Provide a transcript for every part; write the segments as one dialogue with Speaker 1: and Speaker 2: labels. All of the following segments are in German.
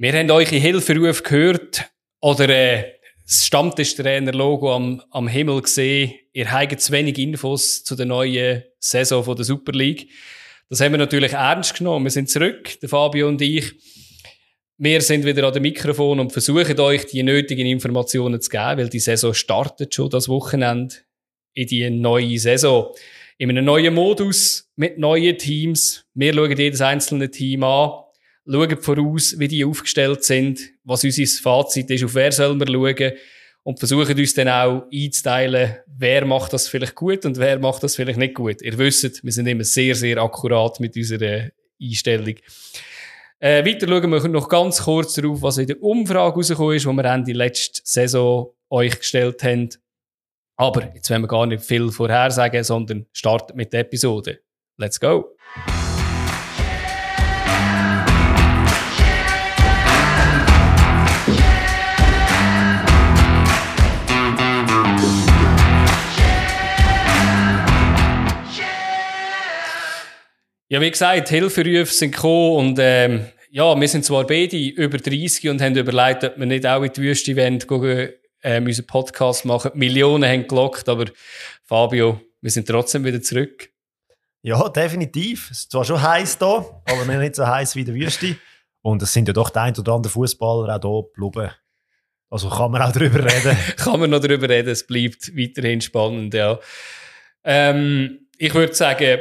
Speaker 1: Wir haben euch in Hilferuf gehört oder äh, das Stammtischtrainer-Logo am, am Himmel gesehen. Ihr habt zu wenig Infos zu der neuen Saison von der Super League. Das haben wir natürlich ernst genommen. Wir sind zurück, der Fabio und ich. Wir sind wieder an dem Mikrofon und versuchen euch die nötigen Informationen zu geben, weil die Saison startet schon das Wochenende in die neue Saison. In einem neuen Modus, mit neuen Teams. Wir schauen jedes einzelne Team an schauen voraus, wie die aufgestellt sind, was unser Fazit ist, auf wer sollen wir schauen und versuchen uns dann auch einzuteilen, wer macht das vielleicht gut und wer macht das vielleicht nicht gut. Ihr wisst, wir sind immer sehr, sehr akkurat mit unserer Einstellung. Äh, weiter schauen wir noch ganz kurz darauf, was in der Umfrage rausgekommen ist, die wir Ende letzte Saison euch gestellt haben. Aber jetzt wollen wir gar nicht viel vorhersagen, sondern starten mit der Episode. Let's go! Ja, wie gesagt, Hilferufe sind gekommen und ähm, ja, wir sind zwar beide über 30 und haben überlegt, ob wir nicht auch in die Wüste wollen, gehen, ähm, unseren Podcast machen. Millionen haben gelockt, aber Fabio, wir sind trotzdem wieder zurück.
Speaker 2: Ja, definitiv. Es ist zwar schon heiß da, aber nicht so heiß wie in der Wüste. Und es sind ja doch der ein oder andere Fußballer auch hier geblieben. Also kann man auch darüber reden.
Speaker 1: kann man noch darüber reden, es bleibt weiterhin spannend, ja. Ähm, ich würde sagen,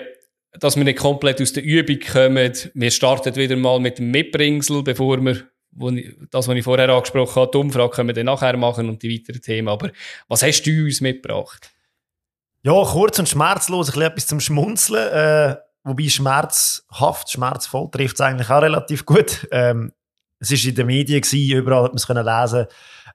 Speaker 1: dass wir nicht komplett aus der Übung kommen. Wir starten wieder mal mit dem Mitbringsel, bevor wir wo ich, das, was ich vorher angesprochen habe, die Umfrage können wir dann nachher machen und die weiteren Themen. Aber was hast du uns mitgebracht?
Speaker 2: Ja, kurz und schmerzlos, ein bisschen etwas zum Schmunzeln. Äh, wobei schmerzhaft, schmerzvoll trifft es eigentlich auch relativ gut. Ähm, es war in den Medien, gewesen, überall hat man es können lesen.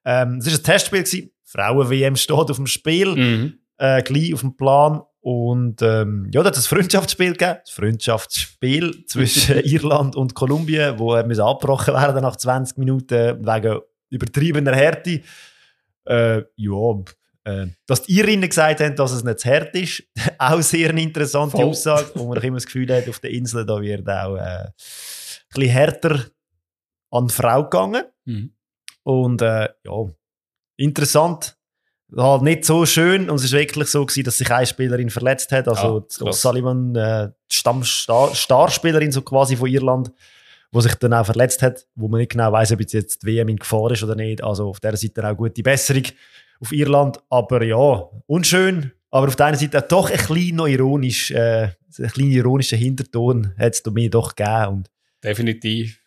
Speaker 2: Ähm, es war ein Testspiel. Frauen-WM steht auf dem Spiel, mhm. äh, gleich auf dem Plan. Und ähm, ja, da hat es ein Freundschaftsspiel gegeben. Das Freundschaftsspiel zwischen Irland und Kolumbien, wo er abgebrochen werden nach 20 Minuten wegen übertriebener Härte. Äh, ja, äh, dass die Irinnen gesagt haben, dass es nicht zu hart ist, auch sehr eine interessante Voll. Aussage, wo man immer das Gefühl hat, auf der Insel da wird auch äh, ein bisschen härter an die Frau gegangen. Mhm. Und äh, ja, interessant halt nicht so schön und es ist wirklich so gewesen, dass sich eine Spielerin verletzt hat, also ah, Sullivan, äh, die Stammstarspielerin so quasi von Irland, wo sich dann auch verletzt hat, wo man nicht genau weiß, ob jetzt die WM in Gefahr ist oder nicht. Also auf der Seite auch gute Besserung auf Irland, aber ja, unschön, aber auf der einen Seite auch doch ein klein ironisch, äh, ein kleiner ironischer Hinterton hat es mir doch gegeben. Und
Speaker 1: Definitiv.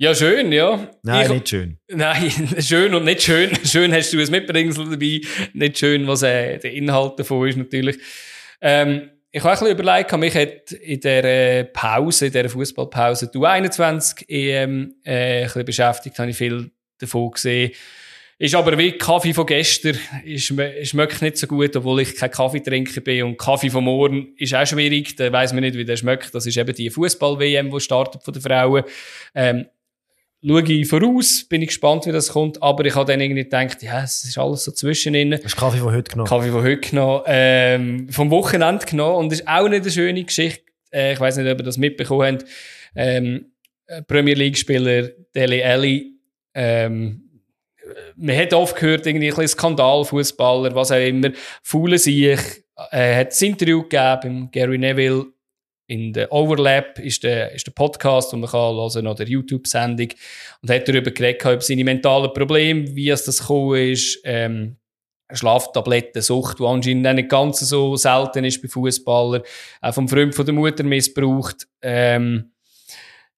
Speaker 1: Ja, schön, ja.
Speaker 2: Nein, ich, nicht schön.
Speaker 1: Nein, schön und nicht schön. Schön hast du ein Mitbringsel dabei. Nicht schön, was äh, der Inhalt davon ist, natürlich. Ähm, ich habe ein bisschen überlegt, mich hat in der Pause, in der Fußballpause, du 21 EM äh, ein bisschen beschäftigt, habe ich viel davon gesehen. Ist aber wie Kaffee von gestern, ist, schmeckt nicht so gut, obwohl ich kein Kaffeetrinker bin. Und Kaffee von morgen ist auch schwierig, da weiss man nicht, wie der schmeckt. Das ist eben die Fußball-WM, die startet von den Frauen. Ähm, schaue ich voraus, bin ich gespannt, wie das kommt, aber ich habe dann irgendwie gedacht, ja, es ist alles so zwischen ihnen.
Speaker 2: Hast Kaffee von heute genommen?
Speaker 1: Kaffee von heute genommen, ähm, vom Wochenende genommen und das ist auch nicht eine schöne Geschichte. Äh, ich weiß nicht, ob ihr das mitbekommen habt. Ähm, Premier League-Spieler Dele Alli, ähm, man hat oft gehört, irgendwie ein bisschen Skandal, Fußballer, was auch immer, faulen sich, äh, hat ein Interview gegeben Gary Neville, in der Overlap ist der, ist der Podcast, und man kann hören oder YouTube-Sendung und hat darüber geredet, über seine mentalen Probleme, wie es das gekommen ist, ähm, Schlaftabletten, Sucht, die anscheinend nicht ganz so selten ist bei Fußballern, auch vom Freund von der Mutter missbraucht. Ähm,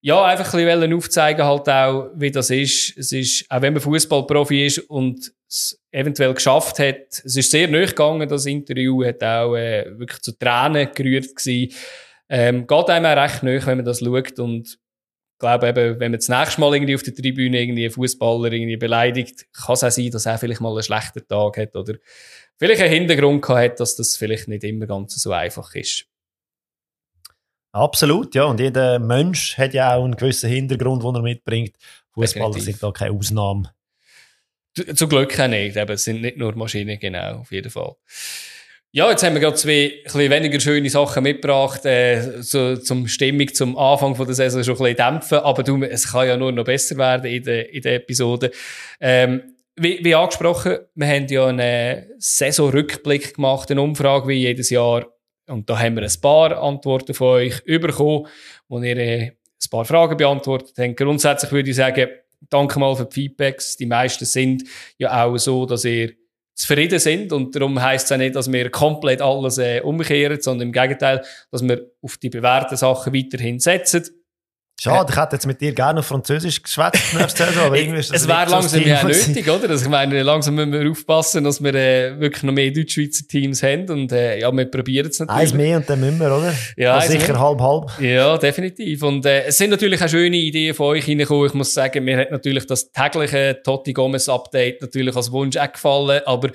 Speaker 1: ja, einfach ein bisschen aufzeigen halt auch, wie das ist. Es ist, auch wenn man Fußballprofi ist und es eventuell geschafft hat, es ist sehr neu gegangen, das Interview, hat auch äh, wirklich zu Tränen gerührt gewesen. Ähm, geht einem auch recht neu, wenn man das schaut und ich glaube eben, wenn man das nächste Mal irgendwie auf der Tribüne irgendwie einen Fußballer irgendwie beleidigt, kann es auch sein, dass er vielleicht mal einen schlechten Tag hat oder vielleicht einen Hintergrund gehabt hat, dass das vielleicht nicht immer ganz so einfach ist.
Speaker 2: Absolut, ja. Und jeder Mensch hat ja auch einen gewissen Hintergrund, den er mitbringt. Fußballer sind da keine Ausnahme.
Speaker 1: Zum Glück auch nicht. Eben, es sind nicht nur Maschinen, genau, auf jeden Fall. Ja, jetzt haben wir gerade zwei ein weniger schöne Sachen mitgebracht, äh, so, zum Stimmung zum Anfang von der Saison schon ein bisschen dämpfen. Aber du, es kann ja nur noch besser werden in der, in der Episode. Ähm, wie, wie angesprochen, wir haben ja einen Saisonrückblick gemacht, eine Umfrage wie jedes Jahr. Und da haben wir ein paar Antworten von euch bekommen, wo ihr äh, ein paar Fragen beantwortet habt. Grundsätzlich würde ich sagen, danke mal für die Feedbacks. Die meisten sind ja auch so, dass ihr zufrieden sind. Und darum heisst es auch nicht, dass wir komplett alles äh, umkehren, sondern im Gegenteil, dass wir auf die bewährten Sachen weiterhin setzen.
Speaker 2: Schade, ich hätte jetzt mit dir gerne auf Französisch geschwätzt nächste Saison, aber irgendwie ist
Speaker 1: das Es wäre langsam ja nötig, oder? Also ich meine, langsam müssen wir aufpassen, dass wir äh, wirklich noch mehr Deutschschweizer Teams haben und äh, ja, wir probieren es natürlich.
Speaker 2: Eins mehr und dann müssen wir, oder?
Speaker 1: Ja,
Speaker 2: also sicher halb-halb.
Speaker 1: Ja, definitiv. Und äh, es sind natürlich auch schöne Ideen von euch reingekommen. Ich muss sagen, mir hat natürlich das tägliche Totti Gomez Update natürlich als Wunsch auch gefallen, aber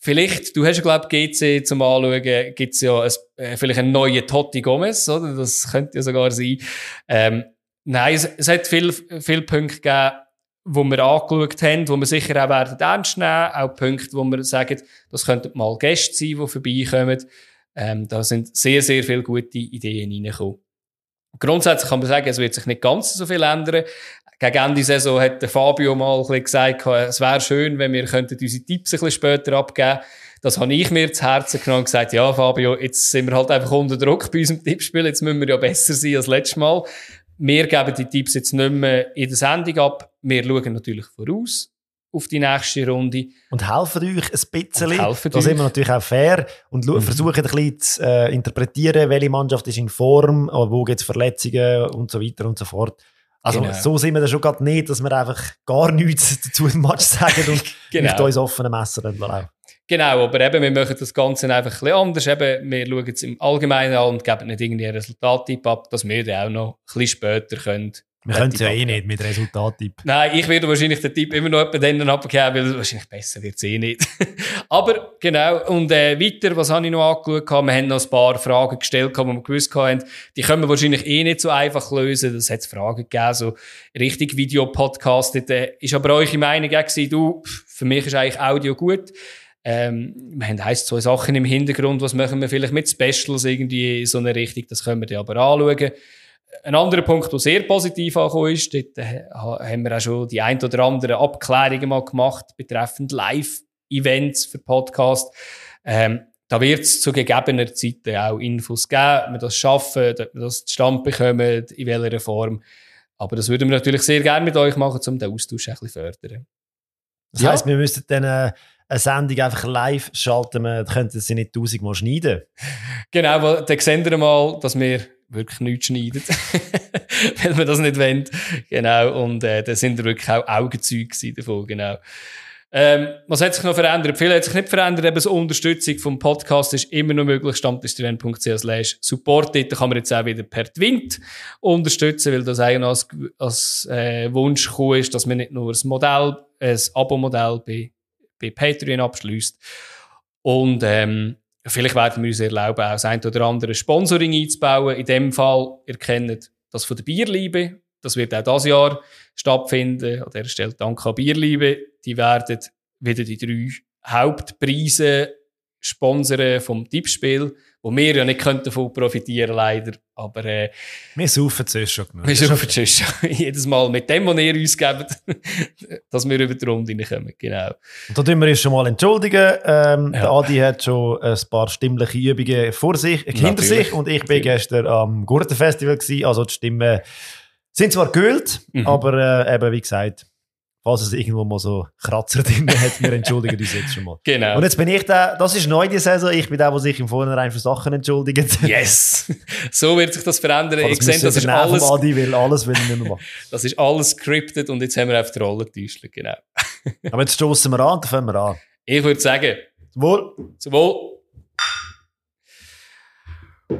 Speaker 1: Vielleicht, du hast ja, glaube ich, GC zum Anschauen, gibt es ja ein, äh, vielleicht einen neuen Totti Gomez, oder? Das könnte ja sogar sein. Ähm, Nein, es, es hat viele viel Punkte gegeben, wo wir angeschaut haben, wo wir sicher auch werden ernst nehmen. Auch Punkte, wo wir sagen, das könnten mal Gäste sein, die vorbeikommen. Ähm, da sind sehr, sehr viele gute Ideen reingekommen. Grundsätzlich kann man sagen, es wird sich nicht ganz so viel ändern. Gegen Ende Saison hat Fabio mal ein gesagt, es wäre schön, wenn wir könnten unsere Tipps ein bisschen später abgeben Das habe ich mir zu Herzen genommen und gesagt, ja, Fabio, jetzt sind wir halt einfach unter Druck bei unserem Tippspiel, jetzt müssen wir ja besser sein als letztes Mal. Wir geben die Tipps jetzt nicht mehr in der Sendung ab. Wir schauen natürlich voraus auf die nächste Runde.
Speaker 2: Und helfen euch ein bisschen. helfen da sind wir natürlich auch fair und mhm. versuchen ein bisschen zu äh, interpretieren, welche Mannschaft ist in Form, wo gibt es Verletzungen und so weiter und so fort. Also genau. so sind wir da schon gerade nicht, dass wir einfach gar nichts dazu im Match sagen und genau. nicht uns offene Messer lassen.
Speaker 1: Genau, aber eben, wir machen das Ganze einfach ein bisschen anders. Eben, wir schauen es im Allgemeinen an und geben nicht irgendwie einen Resultattipp ab, dass wir dann auch noch ein bisschen später können.
Speaker 2: Wir können es ja eh nicht mit Resultattipp.
Speaker 1: Nein, ich werde wahrscheinlich den Tipp immer noch jemanden dann abgeben, weil wahrscheinlich besser wird es eh nicht. aber genau, und äh, weiter, was habe ich noch angeschaut? Wir haben noch ein paar Fragen gestellt, die wir gewusst haben, die können wir wahrscheinlich eh nicht so einfach lösen. Das hat Fragen gegeben, so richtig Videopodcast. Äh, ist aber eure Meinung auch gewesen, du, für mich ist eigentlich Audio gut. Ähm, wir haben heisst zwei Sachen im Hintergrund, was machen wir vielleicht mit Specials irgendwie in so eine Richtung, das können wir dann aber anschauen. Ein anderer Punkt, der sehr positiv angekommen ist, dort äh, haben wir auch schon die ein oder andere Abklärungen mal gemacht betreffend Live-Events für Podcast. Ähm, da wird es zu gegebener Zeit auch Infos geben, ob wir das schaffen, ob wir das zustande bekommen, in welcher Form. Aber das würden wir natürlich sehr gerne mit euch machen, um den Austausch ein bisschen fördern.
Speaker 2: Das ja. heisst, wir müssten dann äh, eine Sendung einfach live schalten, wir könnten sie nicht tausendmal schneiden.
Speaker 1: Genau, weil dann sehen wir mal, dass wir wirklich nichts schneiden, weil wir das nicht wollen. Genau, und äh, da sind wir wirklich auch Augenzeuge davon, genau. Ähm, was hat sich noch verändert? Viel hat sich nicht verändert, eben so Unterstützung vom Podcast ist immer noch möglich, stammtischtrend.ch support. Da kann man jetzt auch wieder per Twint unterstützen, weil das eigentlich als, als äh, Wunsch gekommen ist, dass man nicht nur ein Modell, ein Abo-Modell bei bei Patreon abschließt. Und ähm, vielleicht werden wir uns erlauben, auch das ein oder andere Sponsoring einzubauen. In dem Fall, ihr kennt das von der Bierliebe. Das wird auch dieses Jahr stattfinden. An der Stelle danke an Bierliebe. Die werden wieder die drei Hauptpreise sponsern vom Tippspiel wo wir ja nicht davon profitieren leider. Aber äh,
Speaker 2: wir saufen zuerst schon
Speaker 1: genug. Wir saufen zuerst schon. Jedes Mal mit dem, was ihr uns gebt, dass wir über die Runde kommen. Genau.
Speaker 2: Und da tun wir uns schon mal entschuldigen. Ähm, ja. Der Adi hat schon ein paar stimmliche Übungen vor sich, hinter Natürlich. sich und ich bin gestern am Gurtenfestival gewesen. Also die Stimmen sind zwar gehüllt, mhm. aber äh, eben wie gesagt, falls es irgendwo mal so Kratzer drin hat, wir entschuldigen uns jetzt schon mal.
Speaker 1: Genau.
Speaker 2: Und jetzt bin ich der, das ist neu die Saison, ich bin der, der sich im Vornherein für Sachen entschuldigt.
Speaker 1: Yes! So wird sich das verändern. Ich sehe, das ist alles...
Speaker 2: Adi will alles will ich nicht mehr machen.
Speaker 1: das ist alles scripted und jetzt haben wir auf die Rolle getäuscht, genau.
Speaker 2: Aber jetzt stoßen wir an und dann fangen wir an.
Speaker 1: Ich würde sagen...
Speaker 2: Zum Wohl!
Speaker 1: Zum Wohl!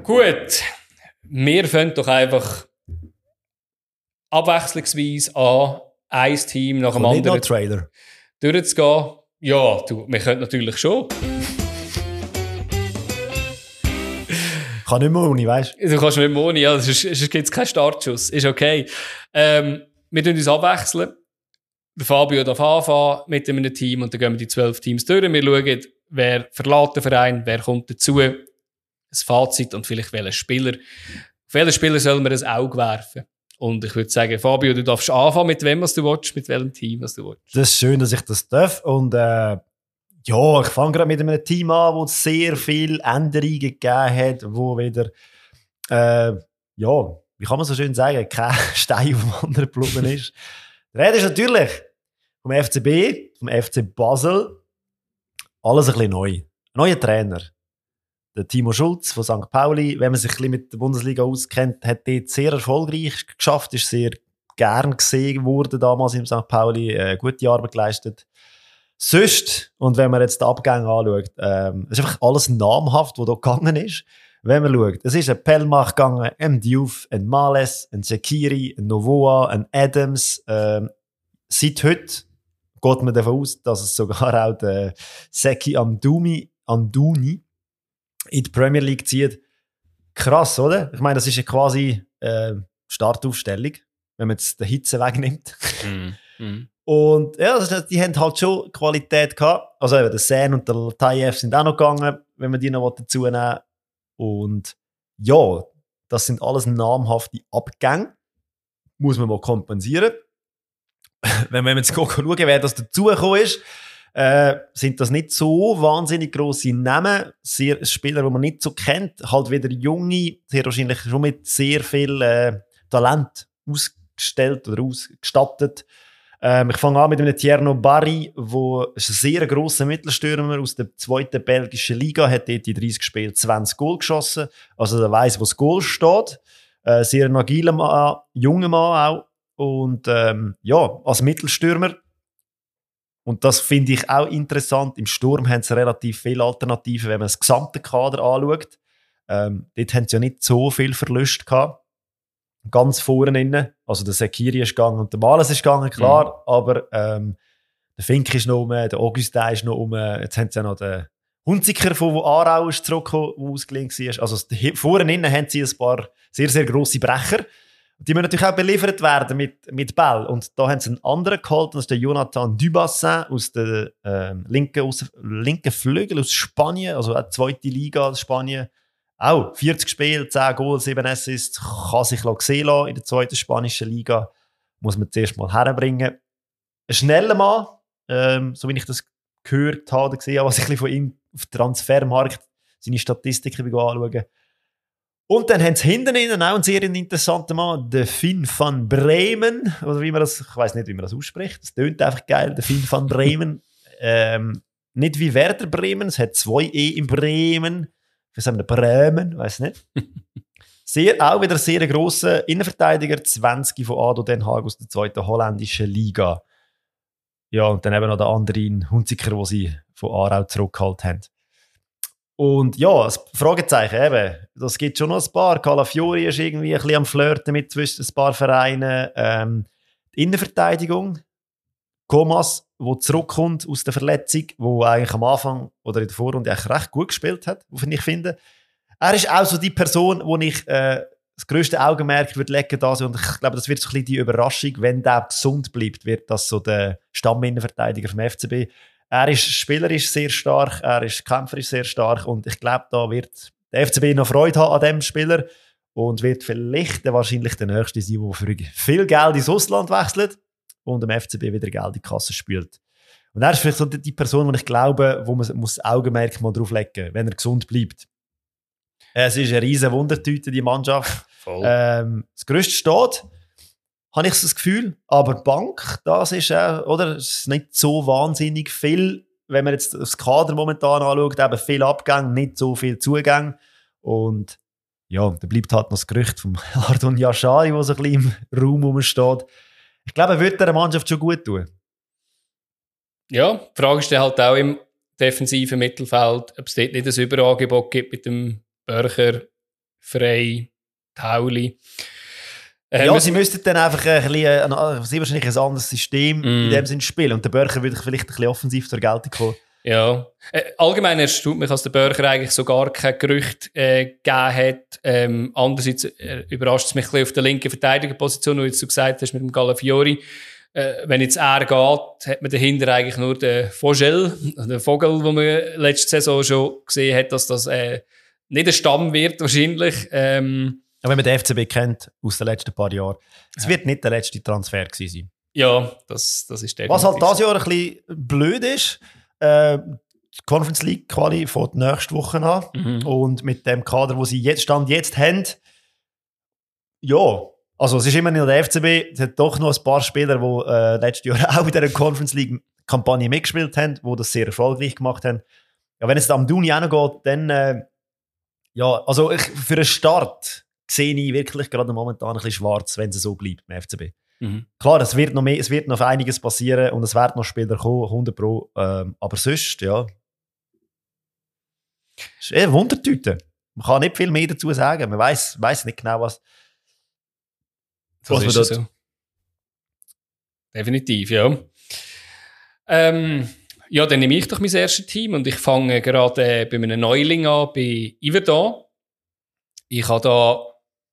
Speaker 1: Gut. Wir fangen doch einfach abwechslungsweise an ein Team nach dem
Speaker 2: Und
Speaker 1: anderen
Speaker 2: Trailer.
Speaker 1: durchzugehen. Ja, du, wir können natürlich schon.
Speaker 2: kann nicht mehr ohne, weißt
Speaker 1: du? Du kannst nicht mehr ohne, ja. Es gibt keinen Startschuss. Ist okay. Ähm, wir tun uns abwechseln. Der Fabio darf anfangen mit einem Team und dann gehen wir die zwölf Teams durch. Wir schauen, wer verlässt den Verein, wer kommt dazu, ein Fazit und vielleicht welcher Spieler. Auf welchen Spieler soll man ein Auge werfen? Und ich würde sagen, Fabio, du darfst anfangen, mit wem was du willst, mit welchem Team was du willst.
Speaker 2: Das ist schön, dass ich das darf. Und äh, ja, ich fange gerade mit einem Team an, wo es sehr viele Änderungen gegeben hat, wo wieder, äh, ja, wie kann man so schön sagen, kein Stein auf dem anderen geblieben ist. Der Rede ist natürlich vom FCB, vom FC Basel. Alles ein bisschen neu. Neuer Trainer. Timo Schulz von St. Pauli, wenn man sich ein bisschen mit der Bundesliga auskennt, hat dort sehr erfolgreich geschafft, ist sehr gern gesehen worden damals im St. Pauli, äh, gute Arbeit geleistet. Sonst, und wenn man jetzt die Abgänge anschaut, ähm, ist einfach alles namhaft, was da gegangen ist. Wenn man schaut, es ist ein Pelmach gegangen, ein Diouf, ein Males, ein Sekiri, ein Novoa, ein Adams. Ähm, seit heute geht man davon aus, dass es sogar auch der Seki Amduni, Amduni in die Premier League zieht. Krass, oder? Ich meine, das ist ja quasi äh, Startaufstellung, wenn man jetzt den Hitze wegnimmt.
Speaker 1: Mm. Mm.
Speaker 2: Und ja, also die haben halt schon Qualität gehabt. Also eben, der Sen und der Tayev sind auch noch gegangen, wenn man die noch dazu nehmen Und ja, das sind alles namhafte Abgänge. Muss man mal kompensieren. wenn wir jetzt schauen, wer das dazugekommen ist, äh, sind das nicht so wahnsinnig grosse Namen. Sehr, Spieler, die man nicht so kennt. Halt wieder junge, sehr wahrscheinlich schon mit sehr viel äh, Talent ausgestellt oder ausgestattet. Ähm, ich fange an mit einem Tierno Barry, wo ist ein sehr grosser Mittelstürmer aus der zweiten belgischen Liga, hat dort die 30 gespielt, 20 Goal geschossen. Also der weiß, wo das Goal steht. Äh, sehr agiler Mann, junger Mann auch. Und ähm, ja, als Mittelstürmer. Und das finde ich auch interessant. Im Sturm haben sie relativ viele Alternativen, wenn man das gesamte Kader anschaut. Ähm, dort haben sie ja nicht so viel Verlust gehabt ganz vorne innen. Also der Sekiri ist gegangen und der Males ist gegangen, klar, mhm. aber ähm, der Fink ist noch um, der Augustin ist noch um, jetzt haben sie ja noch den Hunziker von Aarau ist zurückgekommen, der ausgeliehen war. Also vorne innen haben sie ein paar sehr, sehr grosse Brecher. Die müssen natürlich auch beliefert werden mit, mit Ball. Und da haben sie einen anderen geholt, das ist der Jonathan Dubassin aus der ähm, linken, aus, linken Flügel aus Spanien, also auch zweite Liga aus Spanien. Auch 40 Spiele, 10 Goals, 7 Assists, kann sich sehen lassen in der zweiten spanischen Liga. Muss man zuerst mal herbringen. Ein schneller Mann, ähm, so wie ich das gehört habe, gesehen habe, was ich von ihm auf Transfermarkt seine Statistiken anschauen. Und dann haben sie hinten innen auch einen sehr interessanten Mann, der Finn van Bremen, oder wie man das, ich weiß nicht, wie man das ausspricht, das tönt einfach geil, der Finn van Bremen. ähm, nicht wie Werder Bremen, es hat zwei E in Bremen wie sagen wir, Bremen, weiß nicht. Sehr, auch wieder sehr grosser Innenverteidiger, 20 von Ado Den Haag aus der zweiten holländischen Liga. Ja, und dann eben noch der andere in Hunziker, wo sie von Aarau zurückgehalten haben. Und ja, das Fragezeichen eben, das gibt schon noch ein paar. Calafiori ist irgendwie ein bisschen am Flirten mit zwischen ein paar Vereinen. Ähm, die Innenverteidigung, Comas, der zurückkommt aus der Verletzung, wo eigentlich am Anfang oder in der Vorrunde eigentlich recht gut gespielt hat, wie ich finde. Er ist auch so die Person, wo ich äh, das größte Augenmerk würde legen da und ich glaube, das wird so ein bisschen die Überraschung, wenn der gesund bleibt, wird das so der Stamminnenverteidiger vom FCB. Er ist spielerisch sehr stark, er ist kämpferisch sehr stark und ich glaube, da wird der FCB noch Freude haben an dem Spieler und wird vielleicht wahrscheinlich der nächste sein, der für viel Geld ins Ausland wechselt und dem FCB wieder Geld in die Kasse spült. Und er ist vielleicht so die Person, wo ich glaube, wo man muss Augenmerk mal drauf legen muss, wenn er gesund bleibt. Es ist eine riesige Wundertüte, die Mannschaft. Ähm, das Größte steht, habe ich das Gefühl. Aber die Bank, das ist, äh, oder, ist nicht so wahnsinnig viel. Wenn man jetzt das Kader momentan anschaut, eben viel Abgang, nicht so viel Zugang. Und ja, da bleibt halt noch das Gerücht vom Ardon Yashari, das so ein bisschen im Raum rumsteht. Ich glaube, er würde der Mannschaft schon gut tun.
Speaker 1: Ja, die Frage ist halt auch im defensiven Mittelfeld, ob es dort nicht ein Überangebot gibt mit dem Börcher, Frey, Tauli.
Speaker 2: Ähm, ja, sie müssten dann einfach ein bisschen, ein, sie wahrscheinlich ein anderes System mm. in dem Sinne spielen. Und der Börcher würde vielleicht ein bisschen offensiv zur Geltung kommen.
Speaker 1: Ja. Äh, allgemein erstaunt mich, dass der Börcher eigentlich so gar kein Gerücht äh, gegeben hat. Ähm, andererseits äh, überrascht es mich ein bisschen auf der linken Verteidigerposition, wie du gesagt hast, mit dem Galafiori. äh, wenn jetzt er geht, hat man dahinter eigentlich nur den Vogel, den Vogel, wo man letzte Saison schon gesehen hat, dass das äh, nicht ein Stamm wird wahrscheinlich. Ähm,
Speaker 2: ja, wenn man den FCB kennt aus den letzten paar Jahren, es ja. wird nicht der letzte Transfer gewesen sein.
Speaker 1: Ja, das, das ist
Speaker 2: definitiv. Was halt dieses Jahr ein bisschen blöd ist, äh, die Conference League Quali fängt nächste Woche an mhm. und mit dem Kader, wo sie jetzt Stand jetzt haben, ja, also es ist immer noch der FCB, es hat doch noch ein paar Spieler, die äh, letztes Jahr auch in der Conference League Kampagne mitgespielt haben, die das sehr erfolgreich gemacht haben. Ja, wenn es am Duni auch noch geht, dann äh, ja, also ich, für einen Start sehe ich wirklich gerade momentan ein bisschen schwarz, wenn es so bleibt im FCB. Mhm. Klar, es wird, noch mehr, es wird noch einiges passieren und es werden noch Spieler kommen, 100 Pro. Ähm, aber sonst, ja. Es ist eher Wundertüte. Man kann nicht viel mehr dazu sagen. Man weiß weiß nicht genau, was,
Speaker 1: was man dort. So. Definitiv, ja. Ähm, ja, dann nehme ich doch mein erstes Team und ich fange gerade bei einem Neuling an, bei Iverdon. Ich habe da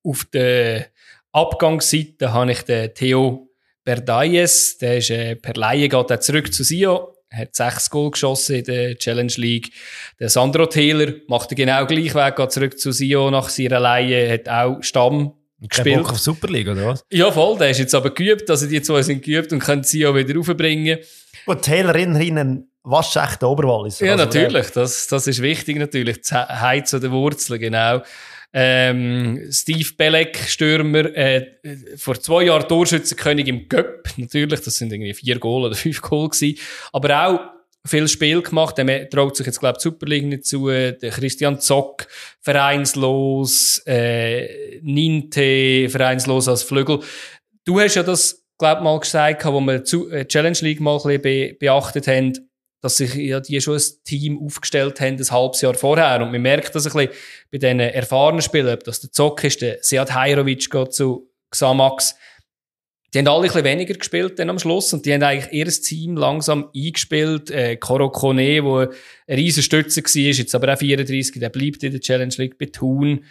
Speaker 1: auf der Abgangsseite habe ich den Theo Berdayes, der ist äh, per Laie geht er zurück zu Sio, hat sechs Goal geschossen in der Challenge League. Der Sandro Taylor macht den genau gleich Weg, geht zurück zu Sio nach seiner Laie, hat auch Stamm gespielt. Bock
Speaker 2: auf Super League, oder was?
Speaker 1: Ja, voll. Der ist jetzt aber geübt, also die zwei sind geübt und können Sio wieder raufbringen.
Speaker 2: Und Taylor innen ein waschechter Oberwallis.
Speaker 1: Ja, also natürlich. Das, das ist wichtig natürlich. Heiz oder Wurzeln, genau. Ähm, Steve Belek, Stürmer, äh, vor zwei Jahren Torschützenkönig im Göpp. Natürlich, das sind irgendwie vier Goal oder fünf Goal gewesen. Aber auch viel Spiel gemacht. Er traut sich jetzt, glaube ich, Super League nicht zu. Der Christian Zock, vereinslos. Äh, Ninte, vereinslos als Flügel. Du hast ja das, glaube ich, mal gesagt, wo wir die äh, Challenge League mal ein bisschen be beachtet haben dass sich ja die schon ein Team aufgestellt haben, ein halbes Jahr vorher. Und man merkt das ein bisschen bei diesen erfahrenen Spielern, ob das der Zock ist, der Sead Hajrovic geht zu Xamax. Die haben alle ein bisschen weniger gespielt dann am Schluss und die haben eigentlich ihr Team langsam eingespielt. Äh, Koro Kone, wo ein riesen Stütze war, jetzt aber auch 34, der bleibt in der Challenge League bei Thun.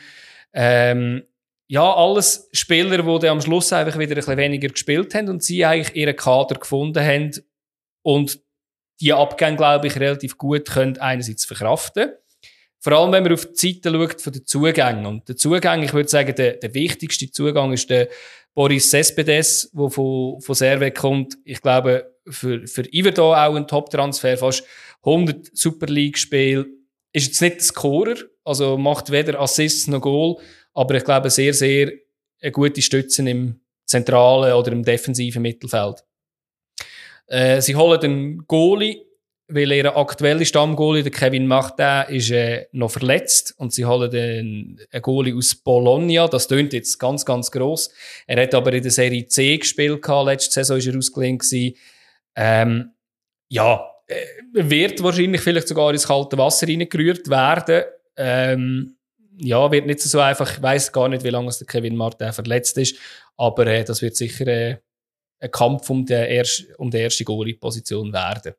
Speaker 1: Ähm, ja, alles Spieler, die dann am Schluss einfach wieder ein bisschen weniger gespielt haben und sie eigentlich ihren Kader gefunden haben und die Abgänge, glaube ich, relativ gut können einerseits verkraften. Vor allem, wenn man auf die Seite schaut von den Zugängen. Und der Zugang, ich würde sagen, der, der wichtigste Zugang ist der Boris Cespedes, der von, von Servet kommt. Ich glaube, für, für Iverdo auch ein Top-Transfer, fast 100 Super League-Spiele. Ist jetzt nicht der Scorer, also macht weder Assists noch Goal, aber ich glaube, sehr, sehr eine gute Stütze im zentralen oder im defensiven Mittelfeld. Äh, sie holen den Goalie, weil ihr aktueller Stammgoalie, der Kevin Martin, ist äh, noch verletzt und sie holen den, einen Goalie aus Bologna. Das tönt jetzt ganz, ganz gross. Er hat aber in der Serie C gespielt gehabt. Letzte Saison ist er ausgelehnt gewesen. Ähm, ja, äh, wird wahrscheinlich vielleicht sogar ins kalte Wasser reingerührt werden. Ähm, ja, wird nicht so einfach. Ich weiß gar nicht, wie lange der Kevin Martin verletzt ist, aber äh, das wird sicher äh, ein Kampf um die erste, um die erste Goalie-Position werden.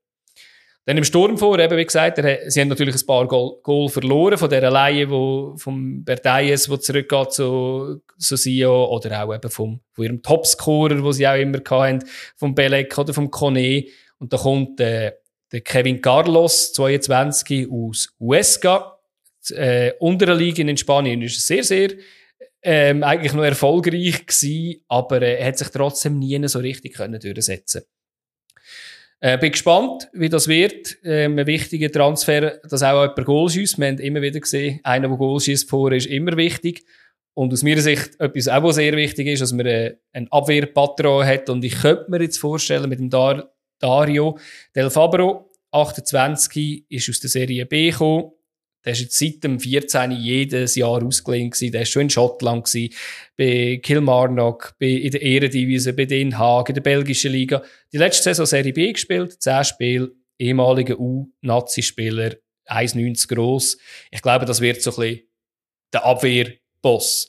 Speaker 1: Dann im Sturm vor, eben wie gesagt, sie haben natürlich ein paar Goal, Goal verloren von der Laie, wo vom Bertayes, wo zurückgeht zu, zu Sio, oder auch eben vom, von ihrem Topscorer, wo sie auch immer hatten, vom Belek oder vom Kone. Und da kommt äh, der Kevin Carlos, 22, aus Huesca, äh, unter der Liga in Spanien. Ist sehr, sehr ähm, eigentlich noch erfolgreich gewesen, aber äh, er hat sich trotzdem nie so richtig können durchsetzen äh, bin gespannt, wie das wird. Ähm, ein wichtiger Transfer, dass auch jemand Goal schießt. Wir haben immer wieder gesehen, einer, der Goal schießt vor, ist immer wichtig. Und aus meiner Sicht etwas auch, was sehr wichtig ist, dass man äh, einen Abwehrpatron hat. Und ich könnte mir jetzt vorstellen, mit dem Dar Dario Del Fabro, 28, ist aus der Serie B gekommen, der ist jetzt seit dem 14. jedes Jahr ausgeliehen gewesen. Der ist schon in Schottland gewesen, bei Kilmarnock, bei, in der Ehrendivisie, bei Den Haag, in der belgischen Liga. Die letzte Saison Serie B gespielt, 10 Spiele, ehemaliger U-Nazi-Spieler, 1,90 groß. Ich glaube, das wird so ein bisschen der Abwehrboss.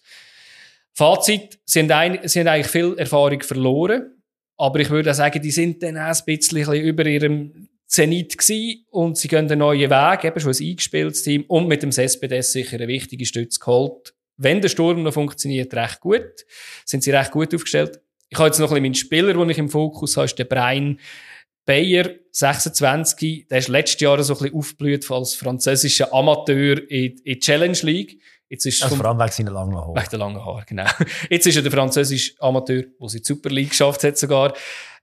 Speaker 1: Fazit, sie haben, ein, sie haben eigentlich viel Erfahrung verloren. Aber ich würde auch sagen, die sind dann auch ein bisschen über ihrem Zenit gewesen und sie gehen einen neuen Weg, eben schon ein eingespieltes Team und mit dem SPDS sicher eine wichtige Stütze geholt. Wenn der Sturm noch funktioniert, recht gut, sind sie recht gut aufgestellt. ich habe jetzt noch ein bisschen meinen Spieler, den ich im Fokus habe, ist der Brian Bayer, 26. Der ist letztes Jahr so ein bisschen aufgeblüht als französischer Amateur in, in Challenge League.
Speaker 2: Jetzt ist also vom, vor allem wegen seiner langen Haare.
Speaker 1: Wegen der langen Haare, genau. Jetzt ist er der französische Amateur, der sie die Super League geschafft hat sogar.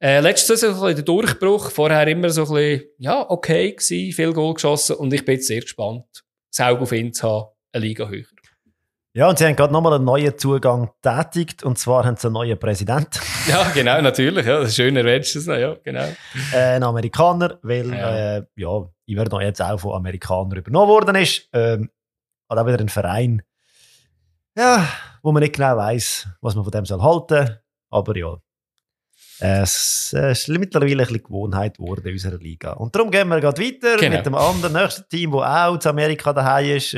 Speaker 1: Äh, letztes Jahr so ein der Durchbruch. Vorher immer so ein bisschen, ja, okay gewesen, viel Goal geschossen. Und ich bin jetzt sehr gespannt, das Auge auf ihn zu haben, eine Liga höher.
Speaker 2: Ja, und sie haben gerade nochmal einen neuen Zugang tätigt, und zwar haben sie einen neuen Präsidenten.
Speaker 1: Ja, genau, natürlich, ja, schön erwähnst du es noch, ja, genau.
Speaker 2: Äh, ein Amerikaner, weil, ja, äh, ja Iverno jetzt auch von Amerikanern übernommen worden ist. Ähm, auch wieder ein Verein, ja, wo man nicht genau weiß, was man von dem soll halten. Aber ja, es ist mittlerweile ein bisschen Gewohnheit geworden in unserer Liga. Und darum gehen wir gerade weiter genau. mit dem anderen nächsten Team, das auch zu Amerika daheim ist.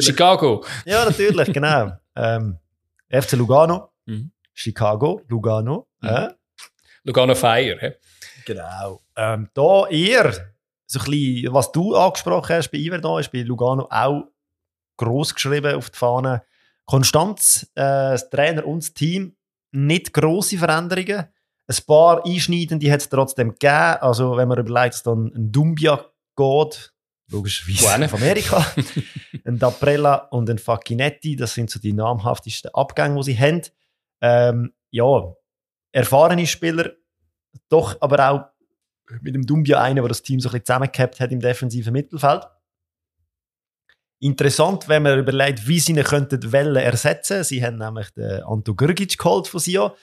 Speaker 1: Chicago.
Speaker 2: Ja, natürlich, genau. Ähm, FC Lugano. Mhm. Chicago, Lugano. Mhm. Äh?
Speaker 1: Lugano Fire. He?
Speaker 2: Genau. Ähm, da eher so ein bisschen, was du angesprochen hast bei Iverdon, ist bei Lugano auch groß geschrieben auf die Fahne. Konstanz, äh, das Trainer und das Team, nicht große Veränderungen. Ein paar einschneidende hat es trotzdem gegeben. Also, wenn man überlegt, dass dann ein Dumbia geht, logischerweise von Amerika, ein Daprella und ein Facchinetti, das sind so die namhaftesten Abgänge, die sie haben. Ähm, ja, erfahrene Spieler, doch aber auch mit dem Dumbia einer, der das Team so ein bisschen zusammengehabt hat im defensiven Mittelfeld. Interessant, wenn man überlegt, wie sie ihn könnten Welle ersetzen. Sie haben nämlich den Anto Grgic geholt von Sia.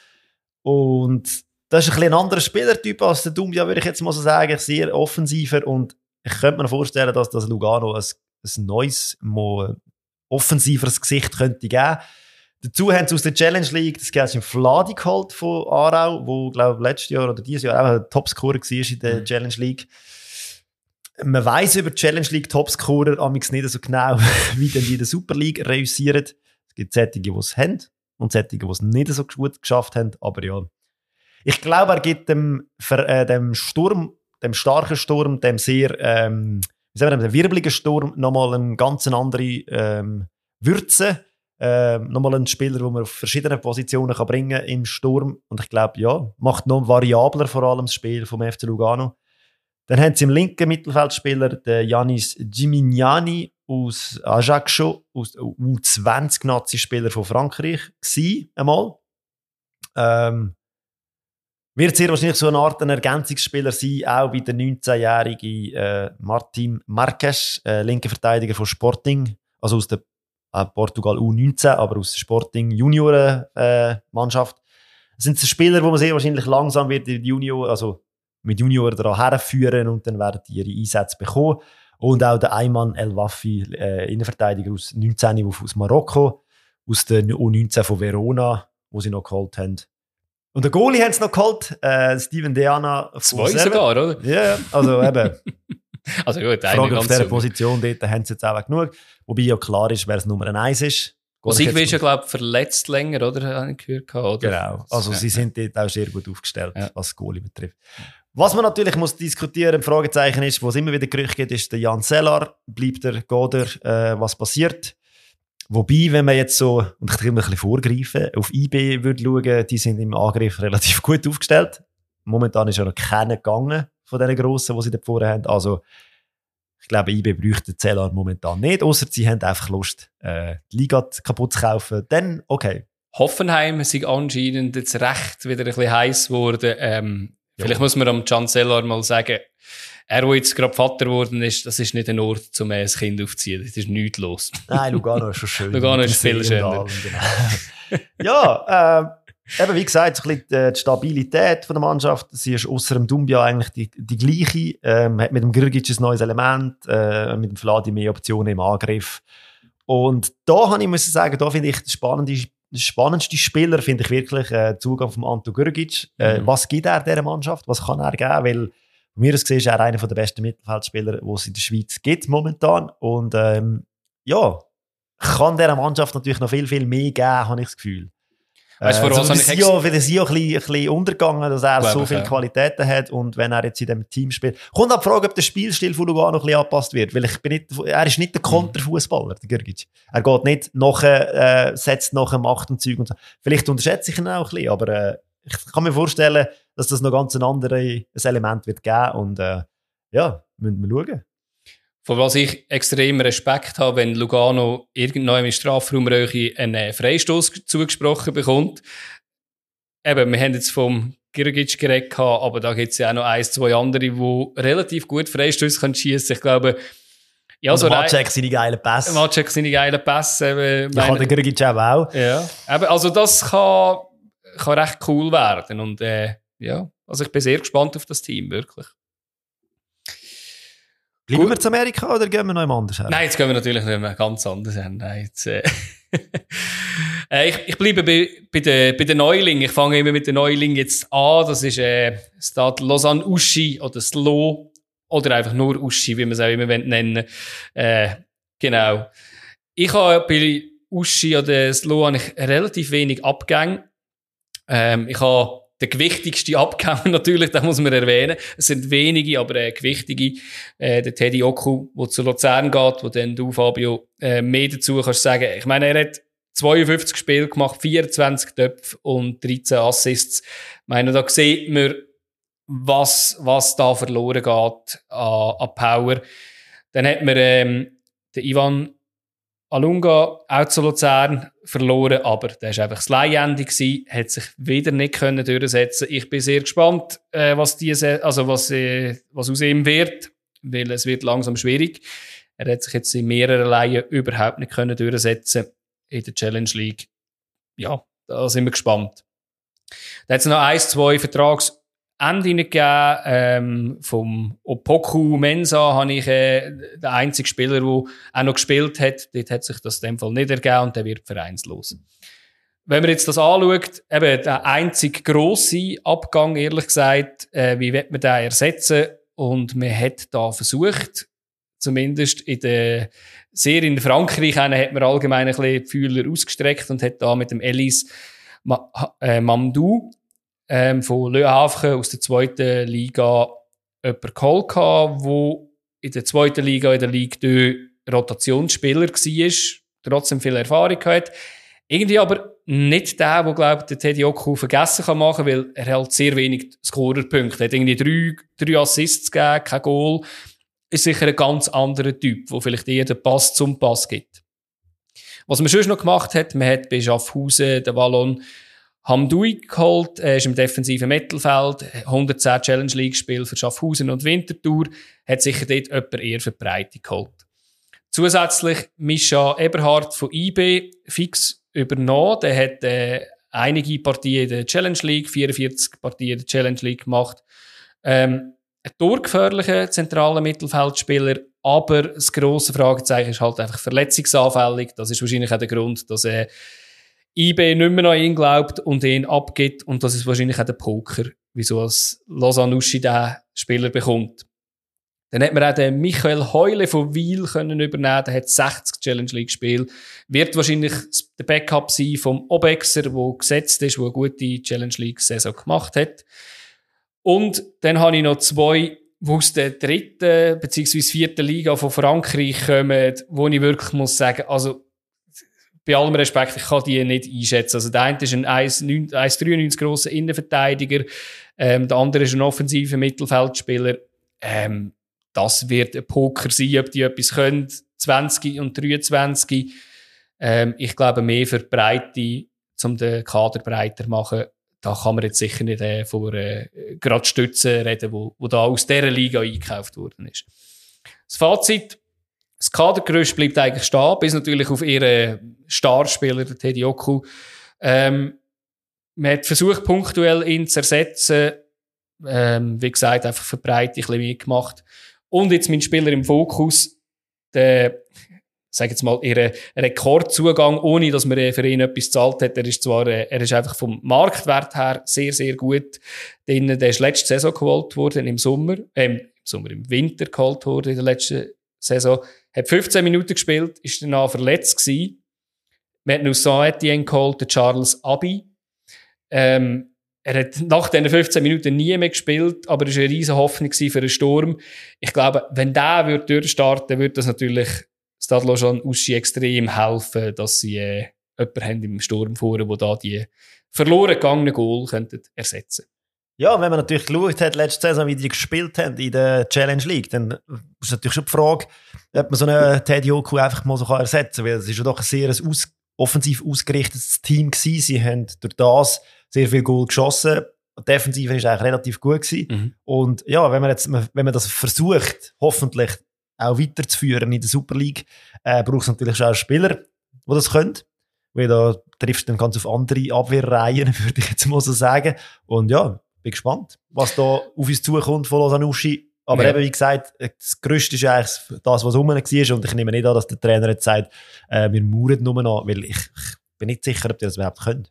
Speaker 2: Und das ist ein, ein anderer Spielertyp als der Dumbia, würde ich jetzt mal so sagen. Sehr offensiver. Und ich könnte mir vorstellen, dass das Lugano ein, ein neues, mal offensiveres Gesicht könnte geben Dazu haben sie aus der Challenge League das im Fladi geholt von Aarau, wo, glaube ich, letztes Jahr oder dieses Jahr auch ein Topscorer war in der mhm. Challenge League. Man weiß über die Challenge League Topscorer amigs nicht so genau, wie denn die in der Super League reüssieren. Es gibt solche, die es haben und solche, die es nicht so gut geschafft haben. Aber ja, ich glaube, er gibt dem, äh, dem Sturm, dem starken Sturm, dem sehr, ähm, wie sagen wir, dem wirbeligen Sturm nochmal eine ganz andere ähm, Würze äh, nochmal einen Spieler, den man auf verschiedenen Positionen kann bringen im Sturm. Und ich glaube, ja, macht noch variabler vor allem das Spiel vom FC Lugano. Dann haben sie im linken Mittelfeldspieler den Janis Gimignani aus Ajaccio, aus U20-Nazi-Spieler von Frankreich, gewesen, einmal. Ähm, wird sehr wahrscheinlich so eine Art ein Ergänzungsspieler sein, auch wie der 19-jährige äh, Martin Marques, äh, linker Verteidiger von Sporting, also aus der äh, Portugal U19, aber aus der Sporting Junioren-Mannschaft. Äh, das sind Spieler, wo man sehr wahrscheinlich langsam wird die Junior, also mit Junioren daran herführen und dann werden die ihre Einsätze bekommen. Und auch der Ayman El Wafi, äh, Innenverteidiger aus 19 aus Marokko, aus der U19 von Verona, wo sie noch geholt haben. Und der Goalie haben sie noch geholt, äh, Steven Deana.
Speaker 1: Zwei sogar, oder?
Speaker 2: Ja, yeah, also eben.
Speaker 1: Also gut,
Speaker 2: Frage auf dieser Position, dort haben sie jetzt auch genug. Wobei ja klar ist, wer es Nummer 1 ist.
Speaker 1: Und sie ist ja, glaube ich, verletzt länger, oder? Habe ich gehört. Oder?
Speaker 2: Genau. Also ja. sie sind dort auch sehr gut aufgestellt, ja. was Goalie betrifft. Was man natürlich muss diskutieren, Fragezeichen ist, wo es immer wieder Gerüchte gibt, ist der Jan Sellar. Bleibt er, geht er, äh, was passiert? Wobei, wenn man jetzt so, und ich will ein bisschen vorgreifen, auf IB würde schauen, die sind im Angriff relativ gut aufgestellt. Momentan ist ja noch keiner gegangen von diesen Grossen, die sie da vorne haben. Also, ich glaube, IB bräuchte Zellar momentan nicht, außer sie haben einfach Lust, äh, die Liga kaputt zu kaufen. Dann, okay.
Speaker 1: Hoffenheim ist anscheinend jetzt recht wieder ein bisschen heiß geworden. Ähm, ja. Vielleicht muss man am Can Zellar mal sagen, er, der jetzt gerade Vater geworden ist, das ist nicht ein Ort, um ein Kind aufzuziehen. Das ist nichts los.
Speaker 2: Nein, Lugano ist schon schön.
Speaker 1: Lugano ist viel schöner.
Speaker 2: Genau. ja, äh, Eben, wie gesagt, so ein bisschen äh, die Stabilität von der Mannschaft. Sie ist außer dem Dumbia eigentlich die, die gleiche. Ähm, hat mit dem Grgic ein neues Element, äh, mit dem Vladi mehr Optionen im Angriff. Und da habe ich muss sagen, da finde ich das spannende, spannendste Spieler finde ich wirklich äh, Zugang von Anto Grgic. Äh, mhm. Was gibt er dieser Mannschaft? Was kann er geben? Weil von mir aus gesehen ist er einer der besten Mittelfeldspieler, die es in der Schweiz gibt momentan. Und ähm, ja, kann dieser Mannschaft natürlich noch viel, viel mehr geben, habe ich das Gefühl. Weißt, äh, also für, Sio, für den Sio ein bisschen, ein bisschen untergegangen, dass er so viele ja. Qualitäten hat und wenn er jetzt in dem Team spielt. Kommt die Frage, ob der Spielstil von Lugano ein bisschen angepasst wird, weil ich bin nicht, er ist nicht der mhm. Konterfußballer, der Girgic. Er geht nicht nachher, äh, setzt nachher Macht und Zeug und so. Vielleicht unterschätze ich ihn auch ein bisschen, aber äh, ich kann mir vorstellen, dass das noch ganz ein anderes Element wird geben und äh, ja, müssen wir schauen.
Speaker 1: Von was ich extrem Respekt habe, wenn Lugano irgendwann im Strafraumröche einen Freistoß zugesprochen bekommt. Eben, wir haben jetzt vom Girgic geredet, aber da gibt es ja auch noch ein, zwei andere, die relativ gut Freistöße schießen können Ich glaube,
Speaker 2: ja, so Macek seine geilen Pässe.
Speaker 1: Macek seine geilen Pässe.
Speaker 2: Eben, ja, kann der Girgic auch.
Speaker 1: Ja, eben, also das kann, kann recht cool werden und äh, ja, also ich bin sehr gespannt auf das Team, wirklich.
Speaker 2: Bleiben wir zu Amerika oder gehen wir noch anders
Speaker 1: her? Nein, jetzt gehen wir natürlich nicht mehr ganz anders hin. Nein, jetzt, äh, äh, ich, ich bleibe bei, bei den bei den Neulingen. Ich fange immer mit den Neulingen jetzt an. Das ist äh, Stade Lausanne Uschi oder Slo oder einfach nur Uschi, wie man es auch immer nennen äh, Genau. Ich habe bei Uschi oder Slo relativ wenig Abgänge. Ähm, ich habe der gewichtigste Abgang natürlich, das muss man erwähnen. Es sind wenige, aber äh, gewichtige. Äh, der Teddy Oku, der zu Luzern geht, wo dann du, Fabio, äh, mehr dazu kannst sagen. Ich meine, er hat 52 Spiele gemacht, 24 Töpfe und 13 Assists. Ich meine, da sieht man, was, was da verloren geht an, an Power. Dann hat man ähm, den Ivan Alunga auch zu Luzern verloren, aber der war einfach das Leihende gewesen, hat sich wieder nicht können durchsetzen. Ich bin sehr gespannt, äh, was diese, also was, äh, was aus ihm wird, weil es wird langsam schwierig. Er hat sich jetzt in mehreren Leihen überhaupt nicht können durchsetzen in der Challenge League. Ja, da sind wir gespannt. Da hat es noch ein, zwei Vertrags Ende gegeben. Ähm, vom Opoku Mensa habe ich äh, der einzige Spieler, der auch noch gespielt hat. Dort hat sich das in dem Fall nicht ergeben und der wird vereinslos. Wenn man jetzt das anschaut, eben der einzige grosse Abgang, ehrlich gesagt, äh, wie wird man den ersetzen? Und man hat da versucht, zumindest in der, sehr in Frankreich, hat man allgemein ein bisschen die Fühler ausgestreckt und hat da mit dem Elise äh, Mamdou ähm, von Havre aus der zweiten Liga jemanden geholt der in der zweiten Liga, in der Liga 2 Rotationsspieler war, trotzdem viel Erfahrung hat. Irgendwie aber nicht der, der, glaube der Teddy Oku vergessen kann machen, weil er halt sehr wenig Scorerpunkte hat. irgendwie drei, drei Assists gegeben, kein Goal. Ist sicher ein ganz anderer Typ, wo vielleicht eher den Pass zum Pass gibt. Was man schon noch gemacht hat, man hat bei Schaffhausen den Wallon Hamdui geholt, er ist im defensiven Mittelfeld, 110 Challenge League Spiel für Schaffhausen und Winterthur, hat sicher dort jemand eher für Breite geholt. Zusätzlich Mischa Eberhardt von IB fix übernommen, der hat äh, einige Partien in der Challenge League, 44 Partien in der Challenge League gemacht. Ähm, ein durchgefährlicher zentraler Mittelfeldspieler, aber das grosse Fragezeichen ist halt einfach verletzungsanfällig. Das ist wahrscheinlich auch der Grund, dass er IB nicht mehr an ihn glaubt und ihn abgibt. Und das ist wahrscheinlich auch der Poker, wieso als Lausanne Uschi den Spieler bekommt. Dann hat man auch den Michael Heule von Wiel können übernehmen. Der hat 60 Challenge League gespielt. Wird wahrscheinlich der Backup sein vom Obexer, der gesetzt ist, der eine gute Challenge League Saison gemacht hat. Und dann habe ich noch zwei, die aus der dritten bzw. vierten Liga von Frankreich kommen, wo ich wirklich muss sagen, also bei allem Respekt, ich kann die nicht einschätzen. Also der eine ist ein 1,93 grosser Innenverteidiger, ähm, der andere ist ein offensiver Mittelfeldspieler. Ähm, das wird ein Poker sein, ob die etwas können, 20 und 23. Ähm, ich glaube mehr für die Breite, um den Kader breiter zu machen. Da kann man jetzt sicher nicht äh, von äh, gerade Stützen reden, wo, wo da aus dieser Liga eingekauft worden ist. Das Fazit, das Kadergerüst bleibt eigentlich stehen, bis natürlich auf ihren Starspieler, Teddy Oku. Ähm, man hat versucht, punktuell ihn zu ersetzen. Ähm, wie gesagt, einfach verbreitet, ein bisschen mitgemacht. Und jetzt mein Spieler im Fokus, der, sag jetzt mal, ihren Rekordzugang, ohne dass man für ihn etwas zahlt hat. Er ist zwar, äh, er ist einfach vom Marktwert her sehr, sehr gut. Denn der ist letzte Saison geholt worden, im Sommer, äh, im Sommer, im Winter geholt worden in der letzten Saison. Hat 15 Minuten gespielt, ist danach verletzt gewesen. Wir hatten aus Saint-Etienne geholt, den Charles Abi. Ähm, er hat nach diesen 15 Minuten nie mehr gespielt, aber es war eine riesige Hoffnung für einen Sturm. Ich glaube, wenn der durchstarten würde das natürlich Stadlo schon Uschi extrem helfen, dass sie äh, jemanden haben im Sturm vorne, der da die verloren gegangenen Goal ersetzen
Speaker 2: ja, wenn man natürlich geschaut hat, letzte Saison, wie die gespielt haben in der Challenge League, dann ist natürlich schon die Frage, ob man so einen Teddy Oku einfach mal so ersetzen kann, weil es ist ja doch ein sehr aus offensiv ausgerichtetes Team gewesen. Sie haben durch das sehr viel Goal geschossen. Die Defensive ist eigentlich relativ gut gewesen. Mhm. Und ja, wenn man jetzt, wenn man das versucht, hoffentlich auch weiterzuführen in der Super League, äh, braucht es natürlich schon auch Spieler, die das können. Weil da triffst du dann ganz auf andere Abwehrreihen, würde ich jetzt mal so sagen. Und ja, bin gespannt, was da auf uns zukommt von Losanuschi. Aber ja. eben, wie gesagt, das Größte ist eigentlich das, was rum war. Und ich nehme nicht an, dass der Trainer jetzt sagt, äh, wir mauern nur noch, weil ich, ich bin nicht sicher, ob die das überhaupt können.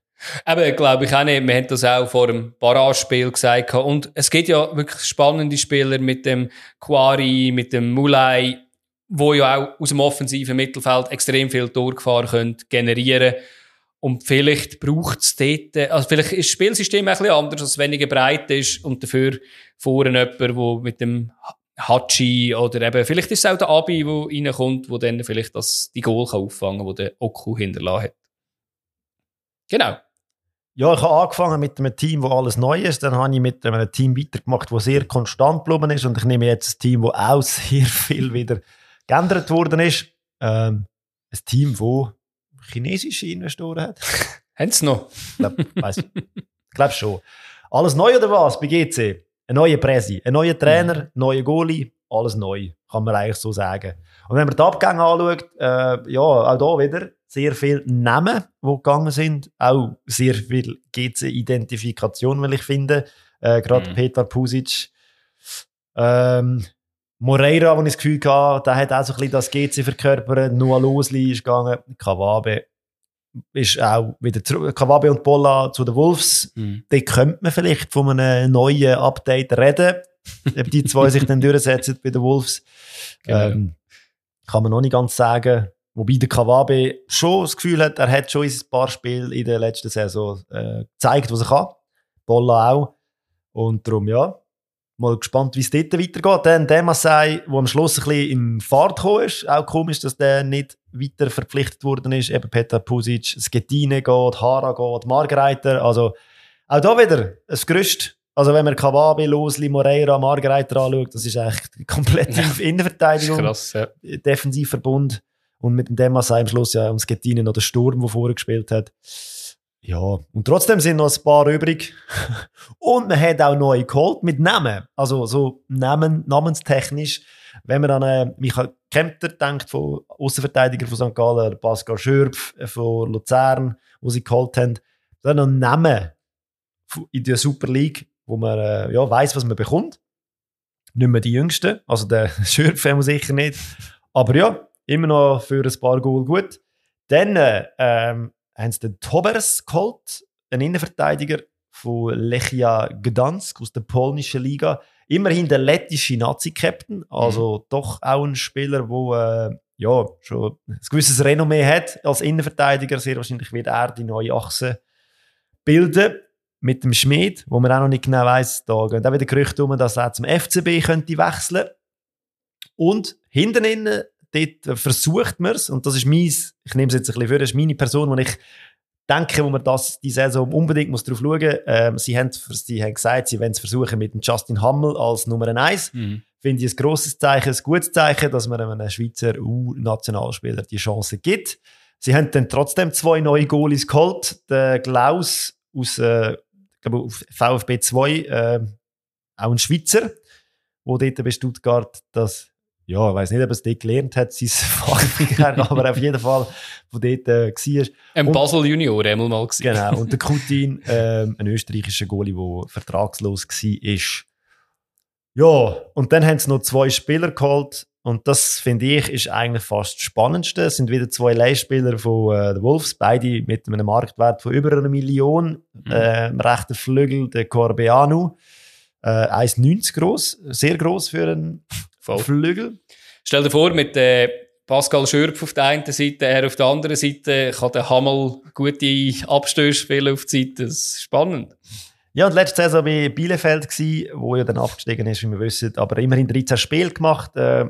Speaker 1: Eben, glaube ich auch nicht. Wir haben das auch vor dem Barrage-Spiel gesagt. Und es gibt ja wirklich spannende Spieler mit dem Quari, mit dem Mulai, wo ja auch aus dem offensiven Mittelfeld extrem viel Torgefahr können generieren und vielleicht braucht es dort, also vielleicht ist das Spielsystem ein bisschen anders, dass es weniger breit ist und dafür vorne jemand, der mit dem Hachi oder eben, vielleicht ist es auch der Abi, der reinkommt, der dann vielleicht das, die Goal kann auffangen kann, die der Oku hinterlassen hat. Genau.
Speaker 2: Ja, ich habe angefangen mit einem Team, wo alles neu ist. Dann habe ich mit einem Team weitergemacht, das sehr konstant geblieben ist. Und ich nehme jetzt ein Team, das auch sehr viel wieder geändert worden ist. Ähm, ein Team, das chinesische Investoren hat.
Speaker 1: Haben sie noch?
Speaker 2: Ich glaube glaub schon. Alles neu oder was bei GC? Ein neuer Präsi, ein neuer Trainer, mhm. neuer Goalie, alles neu, kann man eigentlich so sagen. Und wenn man die Abgänge anschaut, äh, ja, auch da wieder sehr viele Namen, die gegangen sind, auch sehr viel GC-Identifikation, will ich finden. Äh, Gerade mhm. Peter Pusic, ähm, Moreira, wo ich das Gefühl hatte, der hat auch so ein bisschen das GC verkörpert. Noah Losli ist gegangen. Kawabe ist auch wieder zurück. Kawabe und Bolla zu den Wolves. Mhm. Da könnte man vielleicht von einem neuen Update reden. Ob die zwei sich dann durchsetzen bei den Wolves. Genau. Ähm, kann man noch nicht ganz sagen. Wobei der Kawabe schon das Gefühl hat, er hat schon ein paar Spiele in der letzten Saison äh, gezeigt, was er kann. Bolla auch. Und darum, ja, mal gespannt, wie es dort weitergeht. Dann der Masai, der am Schluss ein bisschen in Fahrt gekommen ist. Auch komisch, dass der nicht weiter verpflichtet worden ist. Eben Peter Pusic, Skettine geht, Hara geht, Margreiter. Also auch da wieder ein Gerüst. Also wenn man Kawabe, Losli, Moreira, Margreiter anschaut, das ist eigentlich komplett ja. Innenverteidigung.
Speaker 1: Krass, ja.
Speaker 2: Defensivverbund. Und mit dem Demasai am Schluss ja um Skettine noch der Sturm, der vorher gespielt hat. Ja, und trotzdem sind noch ein paar übrig. und man hat auch neue geholt mit Namen. Also so Namen, namenstechnisch. Wenn man an äh, Michael Kempter denkt, von Außenverteidiger von St. Gallen, Pascal Schürpf äh, von Luzern, wo sie geholt haben, dann noch Namen in der Super League, wo man äh, ja, weiß, was man bekommt. Nicht mehr die Jüngsten, also der Schürpf haben wir sicher nicht. Aber ja, immer noch für ein paar Goal gut. Dann äh, ähm, haben sie den Tobers geholt, einen Innenverteidiger von Lechia Gdansk aus der polnischen Liga. Immerhin der lettische Nazi-Captain, also mhm. doch auch ein Spieler, der äh, ja, schon ein gewisses Renommee hat als Innenverteidiger. Sehr wahrscheinlich wird er die neue Achse bilden mit dem Schmied, wo man auch noch nicht genau weiß. Da gehen auch wieder Gerüchte um, dass er zum FCB könnte wechseln. Und hinten innen dort versucht man es, und das ist mein, ich nehme es jetzt ein bisschen für, das ist meine Person, wo ich denke, wo man das die Saison unbedingt muss drauf schauen muss. Ähm, sie, haben, sie haben gesagt, sie wollen es versuchen mit dem Justin Hammel als Nummer 1. Mhm. Finde ich ein grosses Zeichen, ein gutes Zeichen, dass man einem Schweizer U-Nationalspieler die Chance gibt. Sie haben dann trotzdem zwei neue Goalies geholt. Der Klaus aus äh, VfB 2, äh, auch ein Schweizer, wo dort bei Stuttgart das ja, ich weiß nicht, ob er es dort gelernt hat, sein Fach, aber auf jeden Fall von dort äh, war.
Speaker 1: Ein Basel Junior einmal mal gewesen.
Speaker 2: Genau, und der Kutin, ähm, ein österreichischer Goalie, der vertragslos war. Ja, und dann haben sie noch zwei Spieler geholt und das, finde ich, ist eigentlich fast das Spannendste. Es sind wieder zwei Leihspieler von äh, den Wolves, beide mit einem Marktwert von über einer Million. Mhm. Äh, rechter Flügel, der Corbeanu. Äh, 1,90 groß, sehr groß für einen Voll. Flügel.
Speaker 1: Stell dir vor, mit äh, Pascal Schürpf auf der einen Seite, er auf der anderen Seite, kann der Hammel gute Abstöße spielen auf die Seite. Das ist spannend.
Speaker 2: Ja, und letzte Saison bei Bielefeld gsi, wo ja dann abgestiegen ist, wie wir wissen, aber immerhin 13 Spiele gemacht. Äh,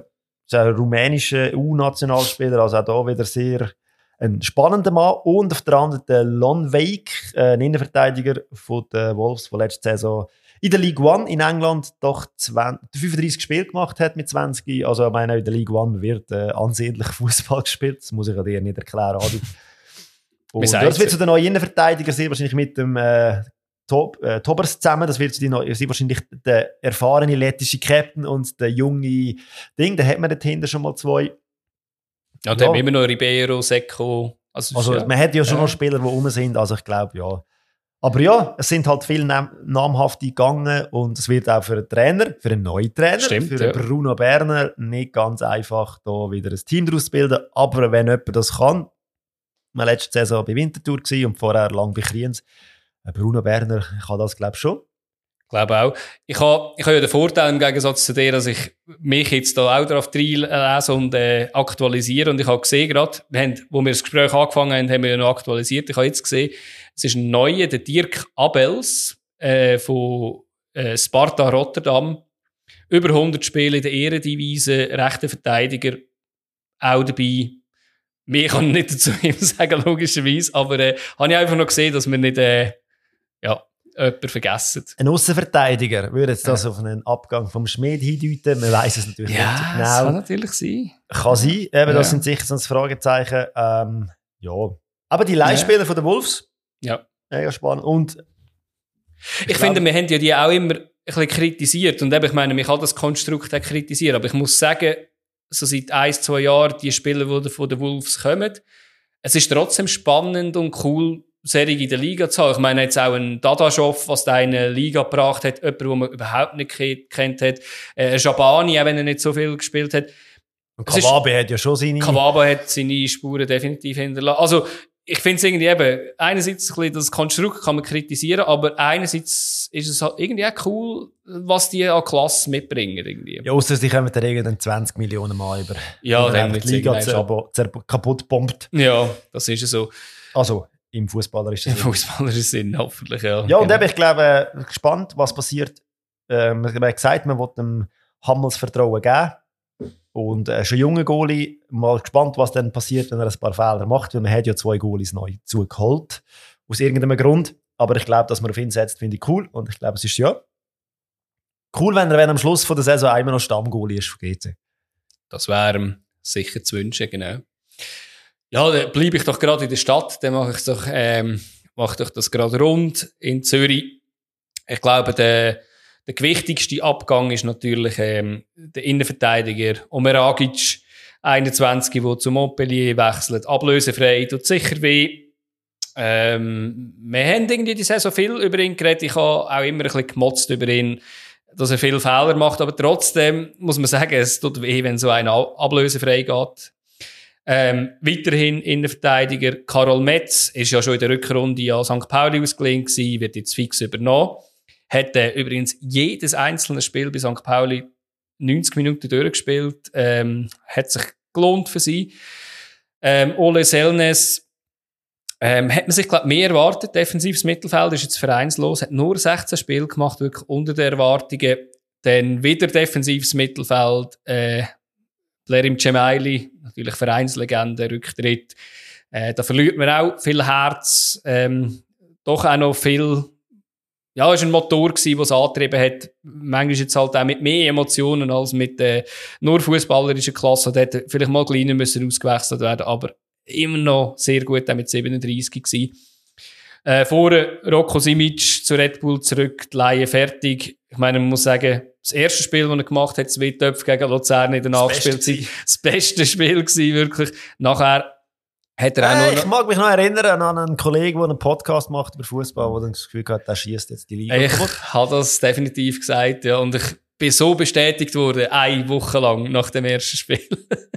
Speaker 2: ist ein rumänischer U-Nationalspieler, also auch da wieder sehr ein spannender Mann. Und auf der anderen der Lon Wake, äh, ein Innenverteidiger von den Wolves, der letzte Saison in der League One in England doch 20, 35 Spiele gemacht hat mit 20. Also ich meine, in der League One wird äh, ansehnlich Fußball gespielt. Das muss ich dir nicht erklären, Adi. Und das wird zu den neuen Innenverteidiger sehr wahrscheinlich mit dem äh, Top, äh, Tobers zusammen. Das wird zu den neuen, wahrscheinlich der erfahrene lettische Captain und der junge Ding. Da hat man dahinter schon mal zwei.
Speaker 1: Ja, dann ja. haben immer noch Ribeiro, Secco.
Speaker 2: Also, also ja. man hat ja schon ja. noch Spieler, die rum sind. Also ich glaube, ja. Aber ja, es sind halt viele nam namhafte gegangen und es wird auch für einen Trainer, für einen neuen Trainer, Stimmt, für ja. Bruno Berner nicht ganz einfach, da wieder ein Team daraus zu bilden. Aber wenn jemand das kann, wir letzte Saison bei Winterthur und vorher lang bei Kriens, Bruno Berner kann das, glaube ich, schon
Speaker 1: glaube auch. Ich habe, ich habe ja den Vorteil im Gegensatz zu dir, dass ich mich jetzt da auch darauf lese und äh, aktualisiere. Und ich habe gesehen gerade, wir haben, wo wir das Gespräch angefangen haben, haben wir ja noch aktualisiert. Ich habe jetzt gesehen, es ist ein neuer, der Dirk Abels äh, von äh, Sparta Rotterdam. Über 100 Spiele in der Ehrendivisie, rechter Verteidiger, auch dabei. Mehr kann ich nicht dazu sagen, logischerweise. Aber äh, habe ich einfach noch gesehen, dass wir nicht... Äh, ja, jemanden vergessen.
Speaker 2: Ein Außenverteidiger würde jetzt das ja. auf einen Abgang vom Schmied hindeuten. Man weiß es natürlich
Speaker 1: ja,
Speaker 2: nicht
Speaker 1: genau. Das kann natürlich sein.
Speaker 2: Kann sein. Eben, ja. das sind sicher so ein Fragezeichen. Ähm, ja. Aber die Leihspieler von den Wolves.
Speaker 1: Ja.
Speaker 2: Mega spannend. Und
Speaker 1: ich, ich finde, wir haben ja die auch immer ein bisschen kritisiert. Und eben, ich meine, man kann das Konstrukt auch kritisieren. Aber ich muss sagen, so seit ein, zwei Jahren, die Spieler, die von den Wolves kommen, es ist trotzdem spannend und cool, Serie in der Liga zu haben. Ich meine jetzt auch ein Dadaschow, was da in eine Liga gebracht hat, jemand, den man überhaupt nicht kennt hat. Äh, Schabani, auch wenn er nicht so viel gespielt hat.
Speaker 2: Und Kawabe hat ja schon seine...
Speaker 1: Kawabe hat seine Spuren definitiv hinterlassen. Also, ich finde es irgendwie eben, einerseits ein bisschen das Konstrukt kann man kritisieren, aber einerseits ist es halt irgendwie auch cool, was die an Klasse mitbringen. Irgendwie.
Speaker 2: Ja, außer sie kommen dann irgendwann 20 Millionen Mal über.
Speaker 1: Ja,
Speaker 2: dann wird die Liga kaputt bombt.
Speaker 1: Ja, das ist so.
Speaker 2: Also, im fußballerischen
Speaker 1: Sinn. Im fußballerischen Sinn, hoffentlich, ja.
Speaker 2: Ja, und genau. eben, ich glaube, gespannt, was passiert. Ähm, man hat gesagt, man will dem Hammels Vertrauen geben. Und äh, schon junge Goalie, mal gespannt, was dann passiert, wenn er ein paar Fehler macht, weil man hat ja zwei Goalies neu zugeholt. Aus irgendeinem Grund. Aber ich glaube, dass man auf ihn setzt, finde ich cool. Und ich glaube, es ist ja cool, wenn er wenn am Schluss von der Saison einmal noch Stammgoalie ist von GC.
Speaker 1: Das wäre sicher zu wünschen, genau. Ja, dann bleibe ich doch gerade in der Stadt, dann mache ich doch, ähm, mache doch das gerade rund in Zürich. Ich glaube, der, der gewichtigste Abgang ist natürlich ähm, der Innenverteidiger Omeragic, 21, der zu Montpellier wechselt, ablösefrei, tut sicher weh. Ähm, wir haben irgendwie die Saison viel über ihn geredet. Ich habe auch immer ein bisschen gemotzt über ihn, dass er viele Fehler macht. Aber trotzdem muss man sagen, es tut weh, wenn so einer ablösefrei geht. Ähm, weiterhin Innenverteidiger Karol Metz ist ja schon in der Rückrunde an St. Pauli ausgelehnt gewesen, wird jetzt fix übernommen. Äh, übrigens jedes einzelne Spiel bei St. Pauli 90 Minuten durchgespielt. Ähm, hat sich gelohnt für sie. Ähm, Ole Selnes ähm, hat man sich, glaube mehr erwartet. Defensives Mittelfeld ist jetzt vereinslos, hat nur 16 Spiele gemacht, wirklich unter den Erwartungen. Dann wieder defensives Mittelfeld, äh, Lerim Cemaili, natürlich Vereinslegende, Rücktritt. Äh, da verliert man auch viel Herz, ähm, doch auch noch viel, ja, es war ein Motor gewesen, der es angetrieben hat. Manchmal jetzt halt auch mit mehr Emotionen als mit äh, nur fußballerischen Klasse. Da hätte vielleicht mal kleiner müssen ausgewechselt werden, aber immer noch sehr gut, auch mit 37 gewesen. Äh, vorher Rocco Simic zu Red Bull zurück, die Laie fertig. Ich meine, man muss sagen, das erste Spiel, das er gemacht hat, zwei Töpfe gegen Luzern in der Nachspielzeit, das beste Spiel gewesen, wirklich. Nachher hat er
Speaker 2: auch
Speaker 1: äh,
Speaker 2: noch... Ich mag mich noch erinnern an einen Kollegen, der einen Podcast macht über Fußball, der dann das Gefühl hat, der schießt jetzt die Liga.
Speaker 1: Ich habe das definitiv gesagt, ja. Und ich bin so bestätigt worden, eine Woche lang nach dem ersten Spiel.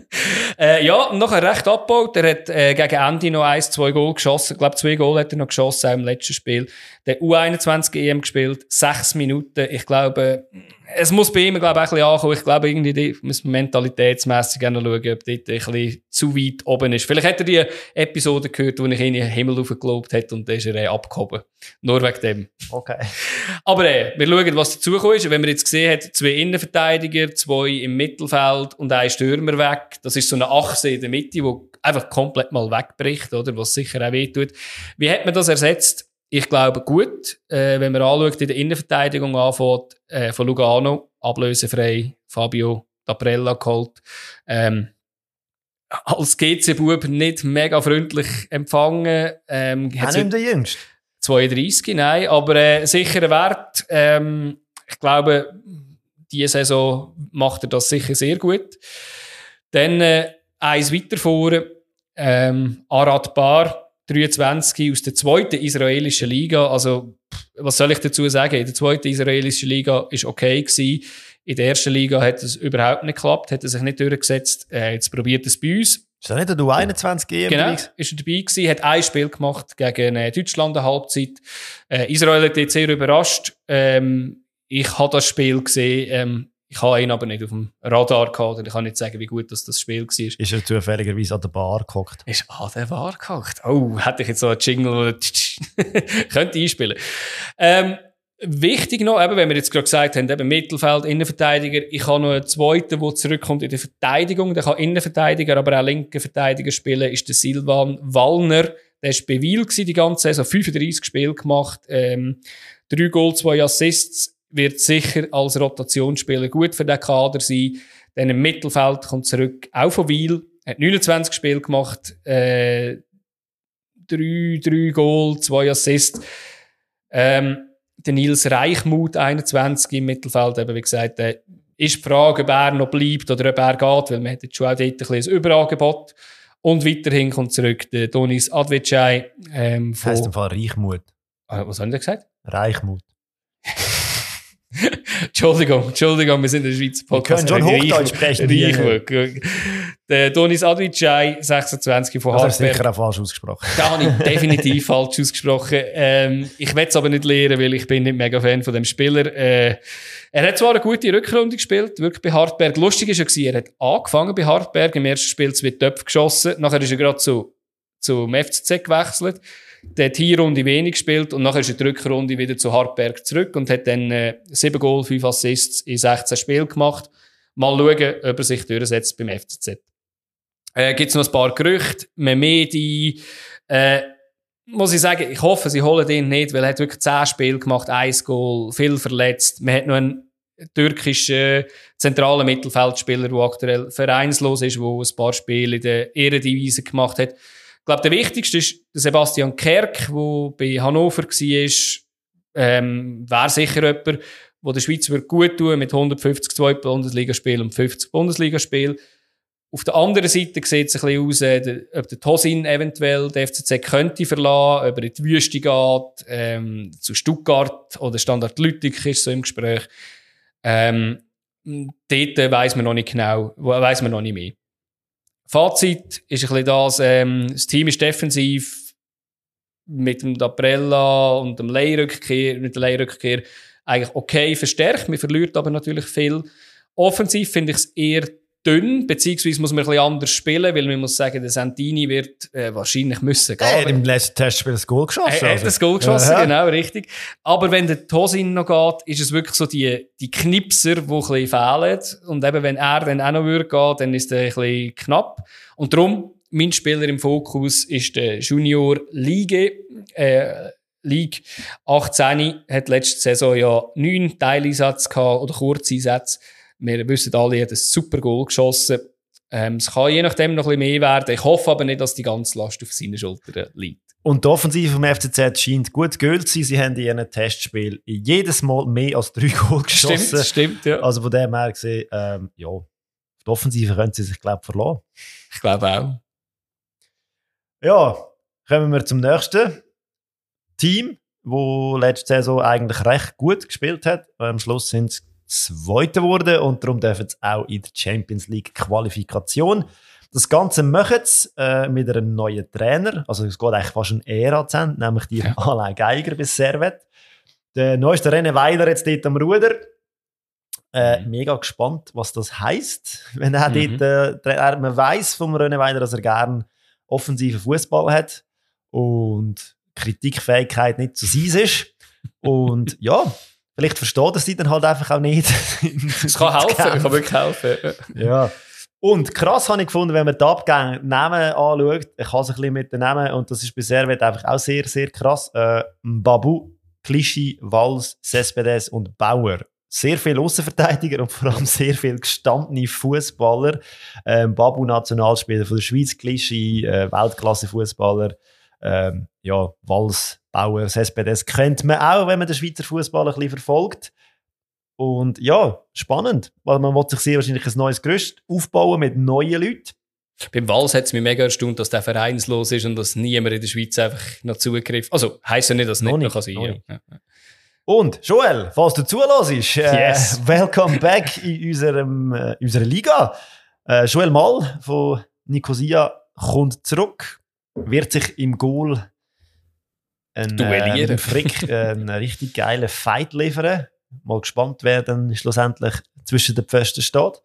Speaker 1: äh, ja, nachher recht abgebaut. Er hat äh, gegen Ende noch eins, zwei Goal geschossen. Ich glaube, zwei Goal hat er noch geschossen im letzten Spiel. Der U21 EM gespielt, sechs Minuten. Ich glaube, es muss bei ihm, glaube ich, ein bisschen ankommen. Ich glaube, irgendwie muss man mentalitätsmässig schauen, ob dort ein bisschen zu weit oben ist. Vielleicht hat er die Episode gehört, wo ich ihn in den Himmel aufgelobt hat und dann ist er äh, abgehoben. Nur wegen dem.
Speaker 2: Okay.
Speaker 1: Aber äh, wir schauen, was dazugekommen ist. Wenn man jetzt gesehen hat, zwei Innenverteidiger, zwei im Mittelfeld und ein Stürmer weg. Das ist so eine Achse in der Mitte, die einfach komplett mal wegbricht, oder? Was sicher auch wehtut. Wie hat man das ersetzt? Ich glaube, gut. Äh, wenn man anschaut, in der Innenverteidigung anfängt, äh, von Lugano, ablösefrei, Fabio Daprella geholt. Ähm, als GC-Bub nicht mega freundlich empfangen. Ähm,
Speaker 2: Auch nicht der Jüngste.
Speaker 1: 32, nein, aber äh, sicherer Wert. Ähm, ich glaube, diese Saison macht er das sicher sehr gut. Dann äh, eins weiter vor, ähm, Arad Bar, 23 aus der zweiten israelischen Liga. Also, was soll ich dazu sagen? In der zweiten israelischen Liga ist okay gewesen. In der ersten Liga hat es überhaupt nicht geklappt, hat er sich nicht durchgesetzt. Äh, jetzt probiert es bei uns.
Speaker 2: Ist das nicht der U21 EM?
Speaker 1: Genau, ist er dabei gewesen, hat ein Spiel gemacht gegen äh, Deutschland eine Halbzeit. Äh, Israel hat jetzt sehr überrascht. Ähm, ich habe das Spiel gesehen, ähm, ich habe ihn aber nicht auf dem Radar gehabt und ich kann nicht sagen, wie gut das, das Spiel war.
Speaker 2: Ist er zufälligerweise an der Bar gehockt?
Speaker 1: Ist an der Bar gehockt? Oh, hätte ich jetzt so einen Jingle, könnte einspielen. Ähm, Wichtig noch, eben, wenn wir jetzt gerade gesagt haben, eben Mittelfeld, Innenverteidiger. Ich habe noch einen zweiten, der zurückkommt in der Verteidigung. Der kann Innenverteidiger, aber auch linken Verteidiger spielen, ist der Silvan Wallner. Der war bei Wiel die ganze Saison, 35 Spiele gemacht, ähm, drei Goal, zwei Assists. Wird sicher als Rotationsspieler gut für den Kader sein. Dann im Mittelfeld kommt zurück, auch von Wiel. Hat 29 Spiele gemacht, äh, drei, drei Goal, zwei Assists. Ähm, der Nils Reichmuth, 21 im Mittelfeld, eben wie gesagt, äh, ist die Frage, ob er noch bleibt oder ob er geht, weil man hat jetzt schon auch dort ein, bisschen ein Überangebot. Und weiterhin kommt zurück der Donis Advecai. Ähm,
Speaker 2: von, heißt im Fall Reichmut.
Speaker 1: Ah, was haben die gesagt?
Speaker 2: Reichmut.
Speaker 1: Entschuldigung, Entschuldigung, wir sind in der Schweizer
Speaker 2: Podcast. Wir können schon Hochdeutsch sprechen.
Speaker 1: Reichmut. Der Donis Advicai, 26 von
Speaker 2: Hartberg. Das hast sicher auch falsch ausgesprochen.
Speaker 1: Da habe ich definitiv falsch ausgesprochen. Ähm, ich will es aber nicht lernen, weil ich bin nicht mega Fan von dem Spieler. Äh, er hat zwar eine gute Rückrunde gespielt, wirklich bei Hartberg. Lustig ist ja er hat angefangen bei Hartberg, im ersten Spiel zwei Töpfe geschossen, nachher ist er gerade zu, zum FCZ gewechselt der hat hier Runde wenig gespielt und nachher ist er die Rückrunde wieder zu Hartberg zurück und hat dann äh, 7 Goal, 5 Assists in 16 Spielen gemacht. Mal schauen, ob er sich durchsetzt beim FCZ. Äh, Gibt es noch ein paar Gerüchte, Memedi, äh, muss ich sagen, ich hoffe, sie holen ihn nicht, weil er hat wirklich 10 Spiele gemacht, 1 Goal, viel verletzt. Man hat noch einen türkischen zentralen Mittelfeldspieler, der aktuell vereinslos ist, der ein paar Spiele in der Ehrendivisie gemacht hat. Ich glaube, der wichtigste ist Sebastian Kerk, der bei Hannover war. Ähm, Wäre sicher jemand, wo der Schweiz wird gut tun mit 150 zwei Bundesligaspielen und 50 Bundesligaspielen. Auf der anderen Seite sieht es ein bisschen aus, äh, ob der Tosin eventuell der FCZ könnte verlassen, ob er in die Wüste geht, ähm, zu Stuttgart oder Standard Lüttich ist so im Gespräch. Ähm, dort weiss man noch nicht genau, weiss man noch nicht mehr. Fazit ist ein bisschen das, ähm, das Team ist defensiv mit dem Daprella und dem Leihrückkehr, mit der Leihrückkehr eigentlich okay verstärkt. Man verliert aber natürlich viel. Offensiv finde ich es eher dünn, beziehungsweise muss man ein bisschen anders spielen, weil man muss sagen, der Santini wird äh, wahrscheinlich müssen
Speaker 2: gehen. Er hat im letzten Testspiel das Goal geschossen.
Speaker 1: Er hat das Goal geschossen, Aha. genau, richtig. Aber wenn der Tosin noch geht, ist es wirklich so die, die Knipser, die ein bisschen fehlen. Und eben, wenn er dann auch noch würde gehen, dann ist er ein bisschen knapp. Und darum, mein Spieler im Fokus ist der Junior Ligue, äh, League 18 hat letzte Saison ja neun Teileinsatz gehabt oder Kurzeinsätze. Wir wissen alle, er hat ein super Goal geschossen. Ähm, es kann je nachdem noch ein bisschen mehr werden. Ich hoffe aber nicht, dass die ganze Last auf seinen Schultern liegt.
Speaker 2: Und die Offensive vom FCZ scheint gut geölt zu sein. Sie haben in ihren Testspiel jedes Mal mehr als drei Goal geschossen.
Speaker 1: Stimmt, stimmt, ja.
Speaker 2: Also von dem her gesehen, ähm, ja, die Offensive können sie sich, glaube ich, verlassen.
Speaker 1: Ich glaube auch.
Speaker 2: Ja, kommen wir zum nächsten Team, wo letzte Saison eigentlich recht gut gespielt hat. Am Schluss sind es Zweiter geworden und darum dürfen sie auch in der Champions League Qualifikation. Das Ganze machen sie äh, mit einem neuen Trainer. Also es geht eigentlich fast eine Ära zu Ende, nämlich die ja. Alain Geiger bis Servet. Der neueste René Weiler jetzt dort am Ruder. Äh, mhm. mega gespannt, was das heißt, wenn er mhm. dort, äh, man weiß vom René Weiler, dass er gerne offensiven Fußball hat und Kritikfähigkeit nicht zu sein ist. Und ja, vielleicht versteht er sie dann halt einfach auch nicht.
Speaker 1: Es kann helfen, kann wirklich helfen.
Speaker 2: ja. Und krass habe ich gefunden, wenn man die Abgänge Namen anschaut, ich habe es ein bisschen mit den Namen und das ist bei Servet einfach auch sehr, sehr krass. Äh, Babu, Clichy, Wals, Cespedes und Bauer. Sehr viele Außenverteidiger und vor allem sehr viele gestandene Fußballer. Ähm, Babu, Nationalspieler von der Schweiz, Clichy, äh, Weltklasse-Fußballer. Ähm, ja, Wals, Bauer, Cespedes kennt man auch, wenn man den Schweizer Fußball ein bisschen verfolgt. Und ja, spannend, weil man will sich sehr wahrscheinlich ein neues Gerüst aufbauen mit neuen Leuten.
Speaker 1: Beim Wals hat es mich mega erstaunt, dass der vereinslos ist und dass niemand in der Schweiz einfach noch Zugriff. Also heisst ja nicht, dass es nicht noch kann sein ja.
Speaker 2: Und Joel, falls du zulässt, äh, yes. welcome back in, unserem, äh, unserer Liga. Äh, Joel Mal von Nicosia kommt zurück, wird sich im Goal einen, äh, einen Frick, äh, einen richtig geilen Fight liefern mal gespannt, wer dann schlussendlich zwischen den Pfosten steht.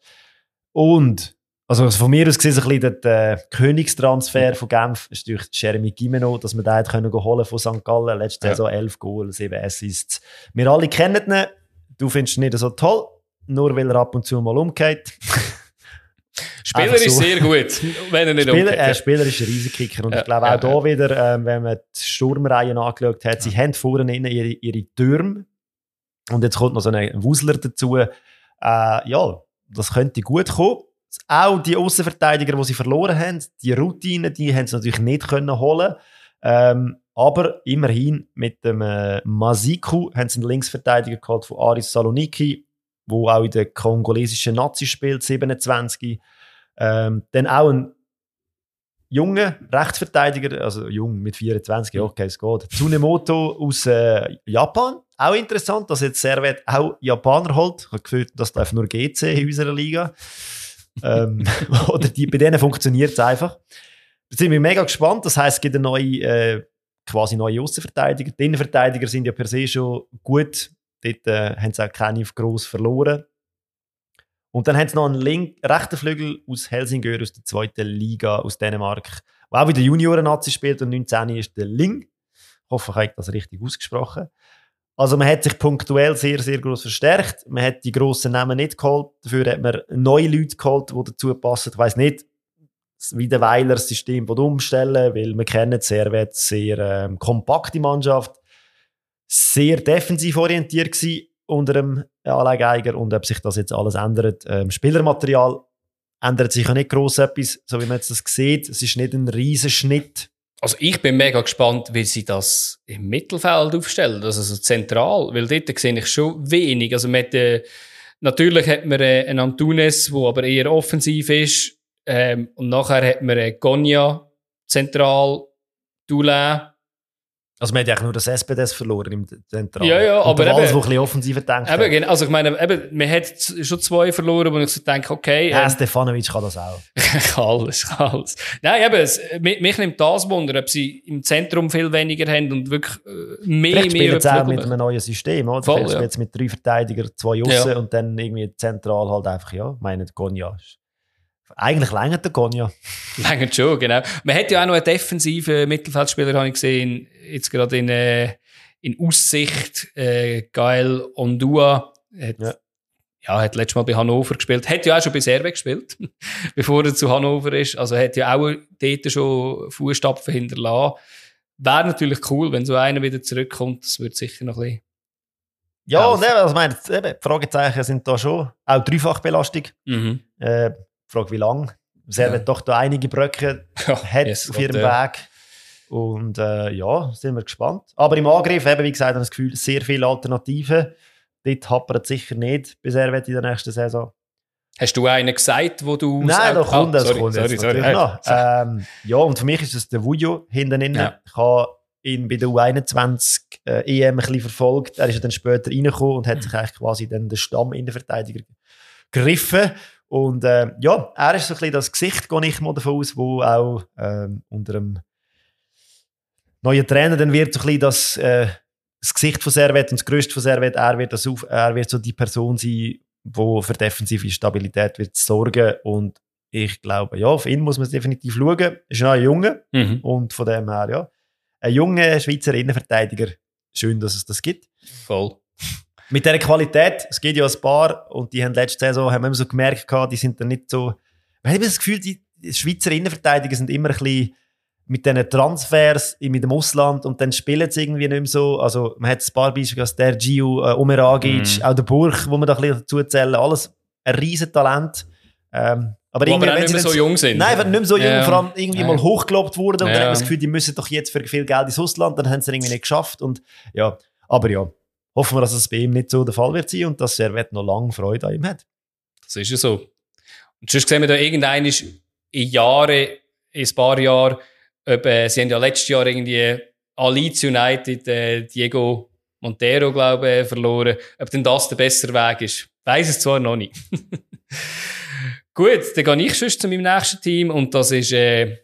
Speaker 2: Und, also von mir aus gesehen, ein bisschen der äh, Königstransfer von Genf ist durch Jeremy Gimeno, dass wir den können holen von St. Gallen. Letzte ja. Saison 11 Goal, 7 Assists. Wir alle kennen ihn. Du findest ihn nicht so toll, nur weil er ab und zu mal umgeht.
Speaker 1: Spieler ist so. sehr gut, wenn er nicht
Speaker 2: Spieler, äh, Spieler ist ein Riesenkicker. Und ja, ich glaube auch ja, hier wieder, äh, wenn man die Sturmreihen angeschaut hat, sie haben vorne ihre, ihre Türme, und jetzt kommt noch so ein Wusler dazu. Äh, ja, das könnte gut kommen. Auch die Außenverteidiger, die sie verloren haben, die Routine, die haben sie natürlich nicht können holen. Ähm, aber immerhin mit dem äh, Masiku haben sie einen Linksverteidiger geholt von Aris Saloniki, wo auch in der kongolesischen Nazi spielt, 27. Ähm, dann auch ein junger Rechtsverteidiger, also jung mit 24, okay, es geht. Tsunemoto aus äh, Japan. Auch interessant, dass jetzt Servet auch Japaner holt. Ich habe gefühlt, das darf nur GC in unserer Liga. ähm, oder die, bei denen funktioniert es einfach. Da sind wir mega gespannt. Das heisst, es gibt eine neue, äh, quasi neue Außenverteidiger. Die Innenverteidiger sind ja per se schon gut. Dort äh, haben sie auch keine gross verloren. Und dann haben sie noch einen Link, rechten Flügel aus Helsingør, aus der zweiten Liga, aus Dänemark, der auch wieder Junioren-Nazi spielt und 19 ist der Ling. Ich hoffe, ich habe das richtig ausgesprochen. Also man hat sich punktuell sehr, sehr groß verstärkt. Man hat die grossen Namen nicht geholt. Dafür hat man neue Leute geholt, die dazu passen. Ich weiss nicht, wie der Weiler das System umstellen weil wir kennen Servet, sehr ähm, kompakte Mannschaft, sehr defensiv orientiert gewesen unter dem Alain Geiger und ob sich das jetzt alles ändert. Ähm, Spielermaterial ändert sich ja nicht gross etwas, so wie man jetzt das sieht. Es ist nicht ein riesen Schnitt.
Speaker 1: Also ich bin mega gespannt, wie sie das im Mittelfeld aufstellen, also so zentral, weil dort sehe ich schon wenig. Also mit, äh, natürlich hat man äh, einen Antunes, der aber eher offensiv ist, ähm, und nachher hat man äh, Gonia zentral, Doulin,
Speaker 2: also man hat ja nur das SPDS verloren im Zentral.
Speaker 1: Ja, ja, aber
Speaker 2: eben... Alles, wo ein bisschen offensiver denkt.
Speaker 1: Eben, also ich meine, eben, man hat schon zwei verloren, wo ich so denke, okay...
Speaker 2: Ja, ähm, Stefanovic kann das auch.
Speaker 1: kann alles, kann alles. Nein, eben, es, mich, mich, nimmt das Wunder, ob sie im Zentrum viel weniger haben und wirklich äh, mehr...
Speaker 2: Vielleicht spielen sie auch mit einem neuen System, oder? Voll, ja. jetzt mit drei Verteidigern, zwei Aussen ja. und dann irgendwie zentral halt einfach, ja, ich meine, Gonja eigentlich längert der Gonja.
Speaker 1: längert schon, genau. Man hat ja auch noch einen defensiven Mittelfeldspieler, habe ich gesehen, jetzt gerade in, äh, in Aussicht, äh, Geil Ondua. Hat, ja. ja, hat letztes Mal bei Hannover gespielt. Hat ja auch schon bei Serve gespielt, bevor er zu Hannover ist. Also hat ja auch dort schon Fußstapfen hinterlassen. Wäre natürlich cool, wenn so einer wieder zurückkommt. Das würde sicher noch ein bisschen
Speaker 2: ja, ne, also meine, eben, Fragezeichen sind da schon. Auch Dreifachbelastung. Mhm. Äh, Frage, wie lange. Sehr ja. doch da einige Brücken ja, hat yes, auf ihrem ja. Weg. Und äh, ja, sind wir gespannt. Aber im Angriff, eben, wie gesagt, habe ich das Gefühl, sehr viele Alternativen. Dort hapert es sicher nicht bis er in der nächsten Saison.
Speaker 1: Hast du einen gesagt, wo du...
Speaker 2: Nein, da kommt es. Sorry, sorry, sorry, sorry. Ähm, ja, und für mich ist es der Vujo hinten drin. Ja. Ich habe ihn bei der U21 äh, EM ein bisschen verfolgt. Er ist ja dann später reingekommen und hat sich eigentlich quasi dann den Stamm Innenverteidiger gegriffen. Und äh, ja, er ist so ein bisschen das Gesicht, gehe ich mal davon aus, wo auch ähm, unter dem neuen Trainer dann wird so ein bisschen das, äh, das Gesicht von Servet und das Größte von Servet, er wird, das auf, er wird so die Person sein, die für defensive Stabilität wird sorgen und ich glaube, ja, auf ihn muss man definitiv schauen. Er ist noch ein Junge
Speaker 1: Mhm.
Speaker 2: und von dem her, ja, ein junger Schweizer Innenverteidiger, schön, dass es das gibt.
Speaker 1: Voll.
Speaker 2: Mit dieser Qualität, es geht ja ein paar und die haben letzte Saison, haben wir immer so gemerkt, die sind dann nicht so, ich habe das Gefühl, die Schweizer Innenverteidiger sind immer ein bisschen mit diesen Transfers in- mit dem Ausland und dann spielen sie irgendwie nicht mehr so. Also man hat ein paar Beispiele, als der Gio, äh, Omeragic,
Speaker 1: Mhm.
Speaker 2: auch der Burg, wo man da ein bisschen dazu zählen, alles ein riesen Talent. Ähm, aber
Speaker 1: aber
Speaker 2: irgendwie, wenn
Speaker 1: nicht
Speaker 2: sie
Speaker 1: mehr
Speaker 2: dann
Speaker 1: so jung sind.
Speaker 2: Nein, wenn nicht mehr so jung,
Speaker 1: Ja.
Speaker 2: vor allem irgendwie
Speaker 1: Nein.
Speaker 2: mal hochgelobt wurden und dann
Speaker 1: Ja.
Speaker 2: hat man das Gefühl, die müssen doch jetzt für viel Geld ins Ausland, dann haben sie es irgendwie nicht geschafft und ja, aber ja, hoffen wir, dass es bei ihm nicht so der Fall wird sein und dass er noch lange Freude an ihm hat.
Speaker 1: Das ist ja so. Und sonst sehen wir da irgendein in Jahren, in ein paar Jahren, ob, äh, sie haben ja letztes Jahr irgendwie an United äh, Diego Montero, glaube ich, verloren. Ob denn das der bessere Weg ist, weiß es zwar noch nicht. Gut, dann gehe ich sonst zu meinem nächsten Team und das ist äh,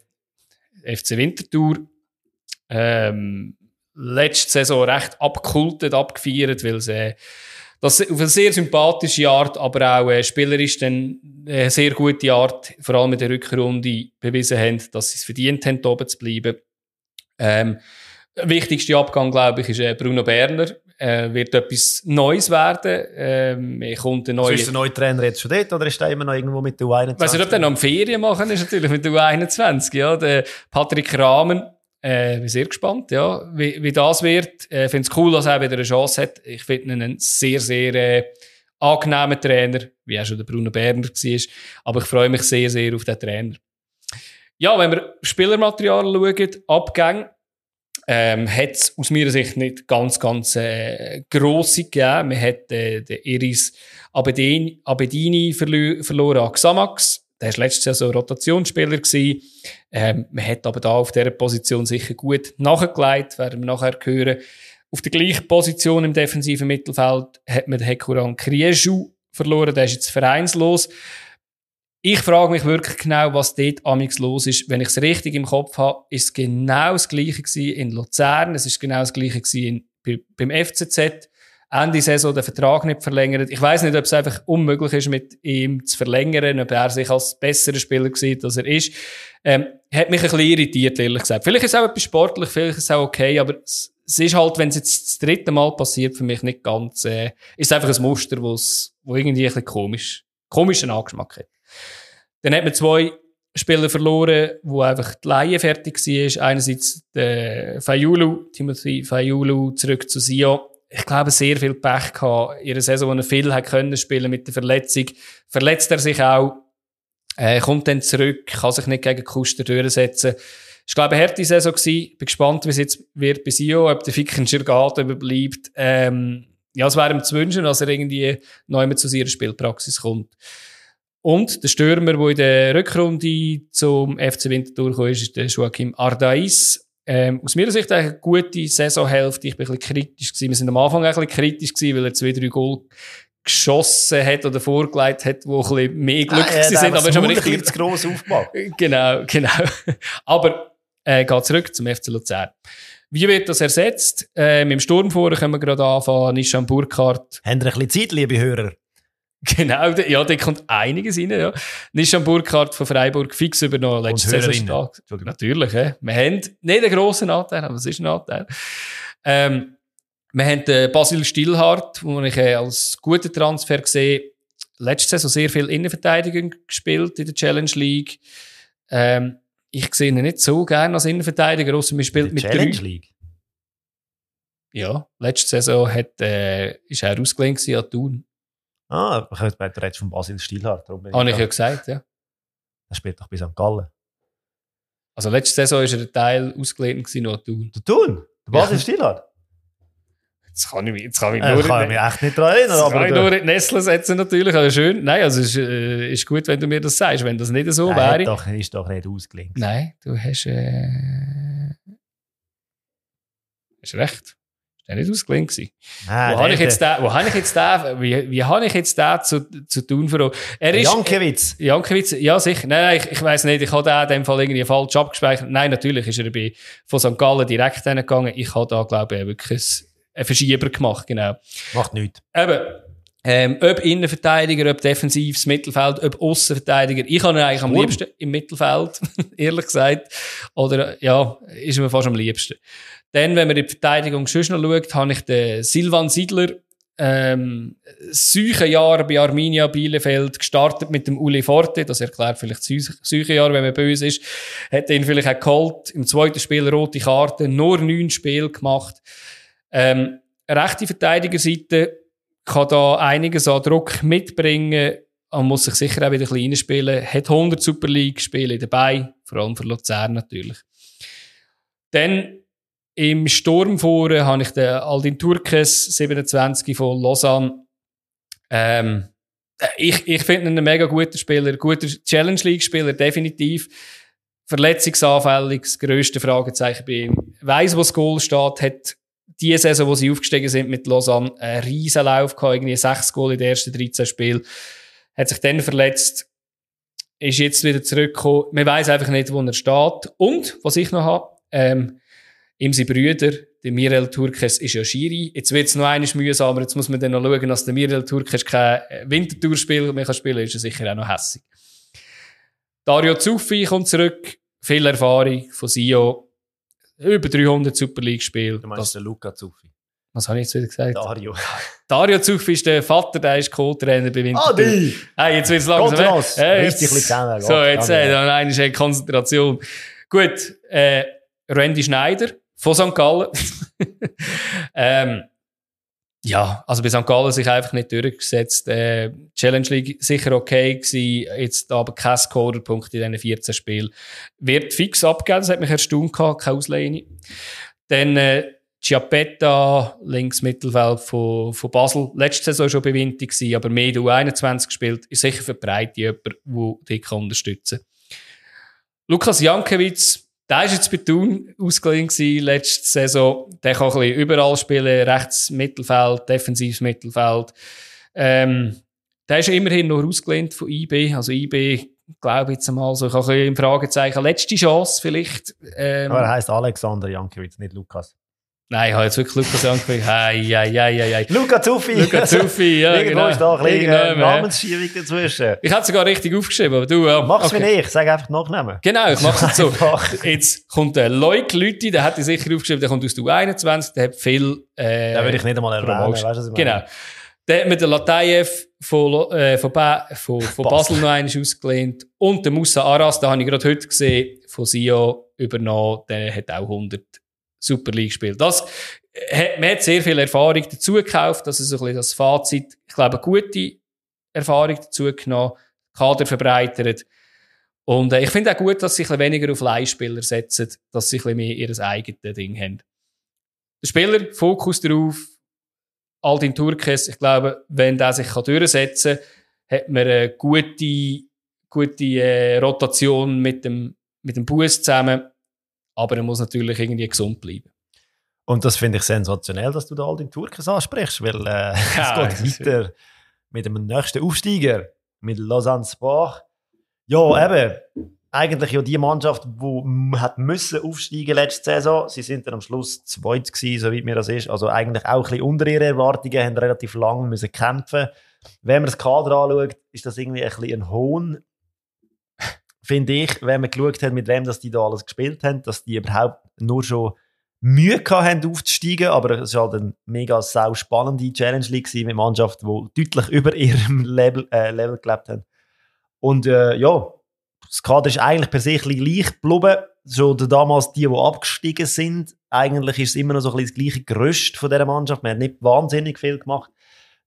Speaker 1: FC Winterthur. Ähm, letzte Saison recht abgekultet, abgefeiert, weil sie äh, das auf eine sehr sympathische Art, aber auch äh, spielerisch dann eine sehr gute Art, vor allem in der Rückrunde bewiesen haben, dass sie es verdient haben, oben zu bleiben. Ähm, wichtigste Abgang, glaube ich, ist äh, Bruno Berner. Äh, wird etwas Neues werden. Ähm, er kommt ein
Speaker 2: So
Speaker 1: neuer...
Speaker 2: ist der neue Trainer jetzt schon dort oder ist er immer noch irgendwo mit der U21?
Speaker 1: Weißt du, ob der noch am Ferien machen ist natürlich mit der U21, ja. Der Patrick Rahmen, äh, bin sehr gespannt, ja, wie, wie das wird. Äh, finde es cool, dass er wieder eine Chance hat. Ich finde ihn einen sehr, sehr äh, angenehmen Trainer, wie auch schon der Bruno Berner war. Aber ich freue mich sehr, sehr auf den Trainer. Ja, wenn wir Spielermaterial schauen, Abgänge, ähm, hat es aus meiner Sicht nicht ganz, ganz äh, grosse gegeben. Man hat äh, den Iris Abedini, Abedini verlo verloren an Xamax. Der war letztes Jahr so Rotationsspieler. Gewesen. Ähm, man hat aber da auf dieser Position sicher gut nachgelegt, werden wir nachher hören. Auf der gleichen Position im defensiven Mittelfeld hat man den Hekuran Krieschu verloren. Der ist jetzt vereinslos. Ich frage mich wirklich genau, was dort amix los ist. Wenn ich es richtig im Kopf habe, ist es genau das Gleiche in Luzern. Es ist genau das Gleiche in, bei, beim FCZ. Ende Saison den Vertrag nicht verlängert. Ich weiß nicht, ob es einfach unmöglich ist, mit ihm zu verlängern, ob er sich als besserer Spieler sieht, als er ist. Ähm, hat mich ein bisschen irritiert, ehrlich gesagt. Vielleicht ist es auch etwas sportlich, vielleicht ist es auch okay, aber es, ist halt, wenn es jetzt das dritte Mal passiert, für mich nicht ganz, äh, ist einfach ein Muster, wo's, wo irgendwie ein bisschen komisch, komischen Angeschmack hat. Dann hat man zwei Spieler verloren, wo einfach die Laie fertig war. Einerseits der Fayulu, Timothy Fayulu, zurück zu Sion. Ich glaube, sehr viel Pech gehabt. Einer Saison, wo er viel hat können spielen mit der Verletzung. Verletzt er sich auch. Äh, kommt dann zurück, kann sich nicht gegen Kuster durchsetzen. Ich glaube, eine harte Saison gewesen. Bin gespannt, wie es jetzt wird bei Sio, ob der Ficken Schirgat überbleibt. Ähm, ja, es wäre ihm zu wünschen, dass er irgendwie neu zu seiner Spielpraxis kommt. Und der Stürmer, der in der Rückrunde zum FC Winterthur kam, ist, ist der Joachim Ardais. Ähm, aus meiner Sicht eine gute Saisonhälfte. Ich bin ein bisschen kritisch gewesen. Wir sind am Anfang ein bisschen kritisch gewesen, weil er zwei, drei Goal geschossen hat oder vorgelegt hat, wo ein bisschen mehr Glück
Speaker 2: Ah,
Speaker 1: gewesen
Speaker 2: der
Speaker 1: sind. Aber
Speaker 2: ein
Speaker 1: richtig,
Speaker 2: zu gross aufgemacht.
Speaker 1: Genau, genau. Aber äh, geht zurück zum FC Luzern. Wie wird das ersetzt? Ähm, Im Sturm vorher können wir gerade anfangen. Nishan Burkhardt.
Speaker 2: Habt ihr ein bisschen Zeit, liebe Hörer?
Speaker 1: Genau, ja, da kommt einiges rein. Ja. Nishan Burkhardt von Freiburg fix übernommen. Letzte Saison. Natürlich, ja. wir haben nicht einen grossen Anteil, aber es ist ein Anteil. Ähm, wir haben den Basil Stillhardt, den ich äh, als guten Transfer gesehen Letzte Saison sehr viel Innenverteidigung gespielt in der Challenge League. Ähm, ich sehe ihn nicht so gerne als Innenverteidiger, außer man spielt mit
Speaker 2: Challenge
Speaker 1: drei.
Speaker 2: League.
Speaker 1: Ja, letzte Saison hat, äh, ist er ausgelehnt an Thun.
Speaker 2: Ah, du redest von Basil Stilhardt. darum
Speaker 1: Habe ich ja gesagt, ja.
Speaker 2: Er spielt doch bei St. Gallen.
Speaker 1: Also letzte Saison ist er ein Teil ausgelehnt gewesen an Thun.
Speaker 2: Du tun? Der Basil
Speaker 1: Ja.
Speaker 2: Stilhardt?
Speaker 1: Jetzt kann ich mich, jetzt kann ich
Speaker 2: Äh,
Speaker 1: nur
Speaker 2: kann mich echt nicht daran erinnern. Aber
Speaker 1: kann ich
Speaker 2: der-
Speaker 1: nur in die Nestle setzen natürlich, aber schön. Nein, also es ist, äh, ist gut, wenn du mir das sagst. Wenn das nicht so
Speaker 2: Nein,
Speaker 1: wäre.
Speaker 2: doch, ist doch nicht ausgelinkt.
Speaker 1: Nein, du hast. Äh, Ist recht. Ist der nicht ausgelehnt gewesen?
Speaker 2: Nein,
Speaker 1: wo habe ich jetzt den, wo habe ich jetzt den, wie, wie habe ich jetzt den zu, zu tun für Er ist,
Speaker 2: Jankiewicz.
Speaker 1: Jankiewicz, ja sicher. Nein, nein, ich, ich weiss nicht, ich habe den in dem Fall irgendwie falsch abgespeichert. Nein, natürlich ist er bei, von St. Gallen direkt hingegangen. Ich habe da, glaube ich, wirklich ein- einen Verschieber gemacht, genau.
Speaker 2: Macht nichts.
Speaker 1: Eben, ähm, ob Innenverteidiger, ob defensives Mittelfeld, ob Außenverteidiger. Ich habe ihn eigentlich am
Speaker 2: Sturm.
Speaker 1: liebsten im Mittelfeld, ehrlich gesagt. Oder, ja, ist mir fast am liebsten. Dann, wenn man in die Verteidigung noch schaut, habe ich den Silvan Siedler, ähm, Jahre bei Arminia Bielefeld gestartet mit dem Uli Forte. Das erklärt vielleicht Jahre, wenn man böse ist. Hat ihn vielleicht auch geholt. Im zweiten Spiel rote Karte. Nur neun Spiele gemacht. Ähm, rechte Verteidigerseite kann da einiges an Druck mitbringen. Man muss sich sicher auch wieder ein bisschen reinspielen. Hat 100 Super League-Spiele dabei. Vor allem für Luzern natürlich. Dann im Sturm vorne habe ich den Aldin Turkes, 27 von Lausanne. Ähm, ich, ich finde ihn einen mega guten Spieler, guter Challenge League-Spieler, definitiv. Verletzungsanfällig, das grösste Fragezeichen bei ihm. Weiss, wo das Goal steht, hat die Saison, wo sie aufgestiegen sind mit Lausanne, einen riesen Lauf gehabt, irgendwie sechs Goal in den ersten 13 Spielen. Hat sich dann verletzt, ist jetzt wieder zurückgekommen. Man weiß einfach nicht, wo er steht. Und, was ich noch habe, ähm, ihm sein Brüder, der Mirel Turkes, ist ja Schiri. Jetzt wird es noch eines mühsamer. Jetzt muss man dann noch schauen, dass der Mirel Turkes kein Wintertourspiel mehr kann spielen kann. Ist er sicher auch noch hässig. Dario Zuffi kommt zurück. Viel Erfahrung von Sio. Über 300 Super League-Spiele.
Speaker 2: Du meinst den Luca Zuffi.
Speaker 1: Was habe ich jetzt wieder gesagt?
Speaker 2: Dario.
Speaker 1: Dario Zuffi ist der Vater, der ist Co-Trainer bei Winterthur.
Speaker 2: Die!
Speaker 1: Hey, jetzt wird es langsam.
Speaker 2: Kontrolls.
Speaker 1: Hey,
Speaker 2: Reiss dich ein.
Speaker 1: So, jetzt
Speaker 2: Ja,
Speaker 1: äh, dann eine Konzentration. Gut, äh, Randy Schneider von St. Gallen. ähm, ja, also bei St. Gallen sich einfach nicht durchgesetzt. Äh, Challenge League sicher okay gewesen, jetzt aber kein Scorerpunkt in diesen 14 Spielen. Wird fix abgegeben, das hat mich erstaunt gehabt, keine Ausleihe. Dann äh, Chiappetta, links Mittelfeld von, von Basel, letzte Saison schon bei Winter gewesen, aber mehr U21 gespielt, ist sicher für die Breite jemand, der dich unterstützen kann. Lukas Jankiewicz, der ist jetzt bei Thun ausgeliehen letzte Saison. Der kann ein bisschen überall spielen, rechts Mittelfeld, defensives Mittelfeld. Ähm, der ist immerhin noch ausgelehnt von IB, also IB, glaube ich jetzt einmal so, ich habe ein bisschen im Fragezeichen, letzte Chance vielleicht. Ähm,
Speaker 2: Aber er heisst Alexander Jankiewicz, nicht Lukas.
Speaker 1: Nein, ich habe jetzt wirklich Lukas angefangen. Hei, hei, hei, hei, hei.
Speaker 2: Luca Zuffi!
Speaker 1: Lukas Zuffi, ja,
Speaker 2: Irgendwo
Speaker 1: genau.
Speaker 2: ist da ein bisschen. Namensschiebung dazwischen.
Speaker 1: Ich hätte sogar richtig aufgeschrieben, aber du, ja.
Speaker 2: Mach's
Speaker 1: okay.
Speaker 2: wie ich, sag einfach Nachnamen.
Speaker 1: Genau, ich mache es so. Jetzt kommt der Leuk Lütti, der hat die sicher aufgeschrieben, der kommt aus der 21, der hat viel, äh,
Speaker 2: Den würde ich nicht einmal erwähnen, weißt du, was ich meine?
Speaker 1: Genau. Der hat mit der Latayev von, äh, von, ba von, von Basel noch einmal ausgelehnt. Und der Musa Aras, den habe ich gerade heute gesehen, von Sio übernommen. Der hat auch 100 Super League gespielt. Das, hat, man hat sehr viel Erfahrung dazu gekauft. Das ist so ein bisschen das Fazit. Ich glaube, gute Erfahrung dazu genommen. Kader verbreitert. Und äh, ich finde auch gut, dass sie ein weniger auf Leihspieler setzen, dass sie ein mehr ihr eigenes Ding haben. Der Spieler, Fokus darauf, Aldin Turkes, ich glaube, wenn der sich durchsetzen kann, hat man eine gute, gute äh, Rotation mit dem, mit dem Bus zusammen. Aber er muss natürlich irgendwie gesund bleiben.
Speaker 2: Und das finde ich sensationell, dass du da all den Turkes ansprichst, weil äh,
Speaker 1: Ja,
Speaker 2: es geht weiter mit dem nächsten Aufsteiger, mit Lausanne Sport. Ja, eben, eigentlich ja die Mannschaft, die hat müssen aufsteigen letzte Saison. Sie sind dann am Schluss zweit gewesen, soweit mir das ist. Also eigentlich auch ein bisschen unter ihren Erwartungen, haben relativ lange müssen kämpfen. Wenn man das Kader anschaut, ist das irgendwie ein bisschen ein Hohn, finde ich, wenn man geschaut hat, mit wem das die da alles gespielt haben, dass die überhaupt nur schon Mühe haben, aufzusteigen, aber es war halt eine mega sau spannende Challenge League mit Mannschaften, die deutlich über ihrem Level, äh, Level gelebt haben. Und äh, ja, das Kader ist eigentlich per se gleich geblieben. Der- damals die, die abgestiegen sind, eigentlich ist es immer noch so ein bisschen das gleiche Gerüst von dieser Mannschaft. Man hat nicht wahnsinnig viel gemacht.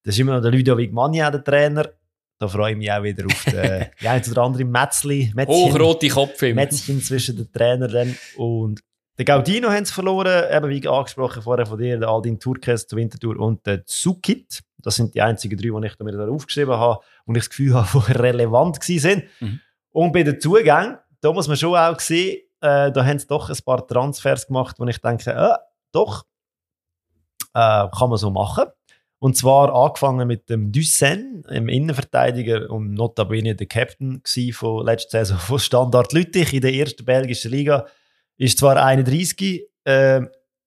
Speaker 2: Das ist immer noch der Ludovic Magna, der Trainer. Da freue ich mich auch wieder auf den, die ein oder andere Metzli, Mätzchen,
Speaker 1: Hochrote Kopf
Speaker 2: Mätzchen zwischen den Trainern und der Gaudino haben sie verloren, eben wie angesprochen vorher von dir, der Aldin Turkes, der Winterthur und der Zukit. Das sind die einzigen drei, die ich mir da aufgeschrieben habe und ich das Gefühl habe, die relevant sind.
Speaker 1: Mhm.
Speaker 2: Und bei den Zugängen, da muss man schon auch sehen, äh, da haben sie doch ein paar Transfers gemacht, wo ich denke, äh, doch, Äh, kann man so machen. Und zwar angefangen mit dem Dussen, dem Innenverteidiger und notabene der Captain von letzter Saison von Standard Lüttich in der ersten belgischen Liga. Ist zwar 31, äh,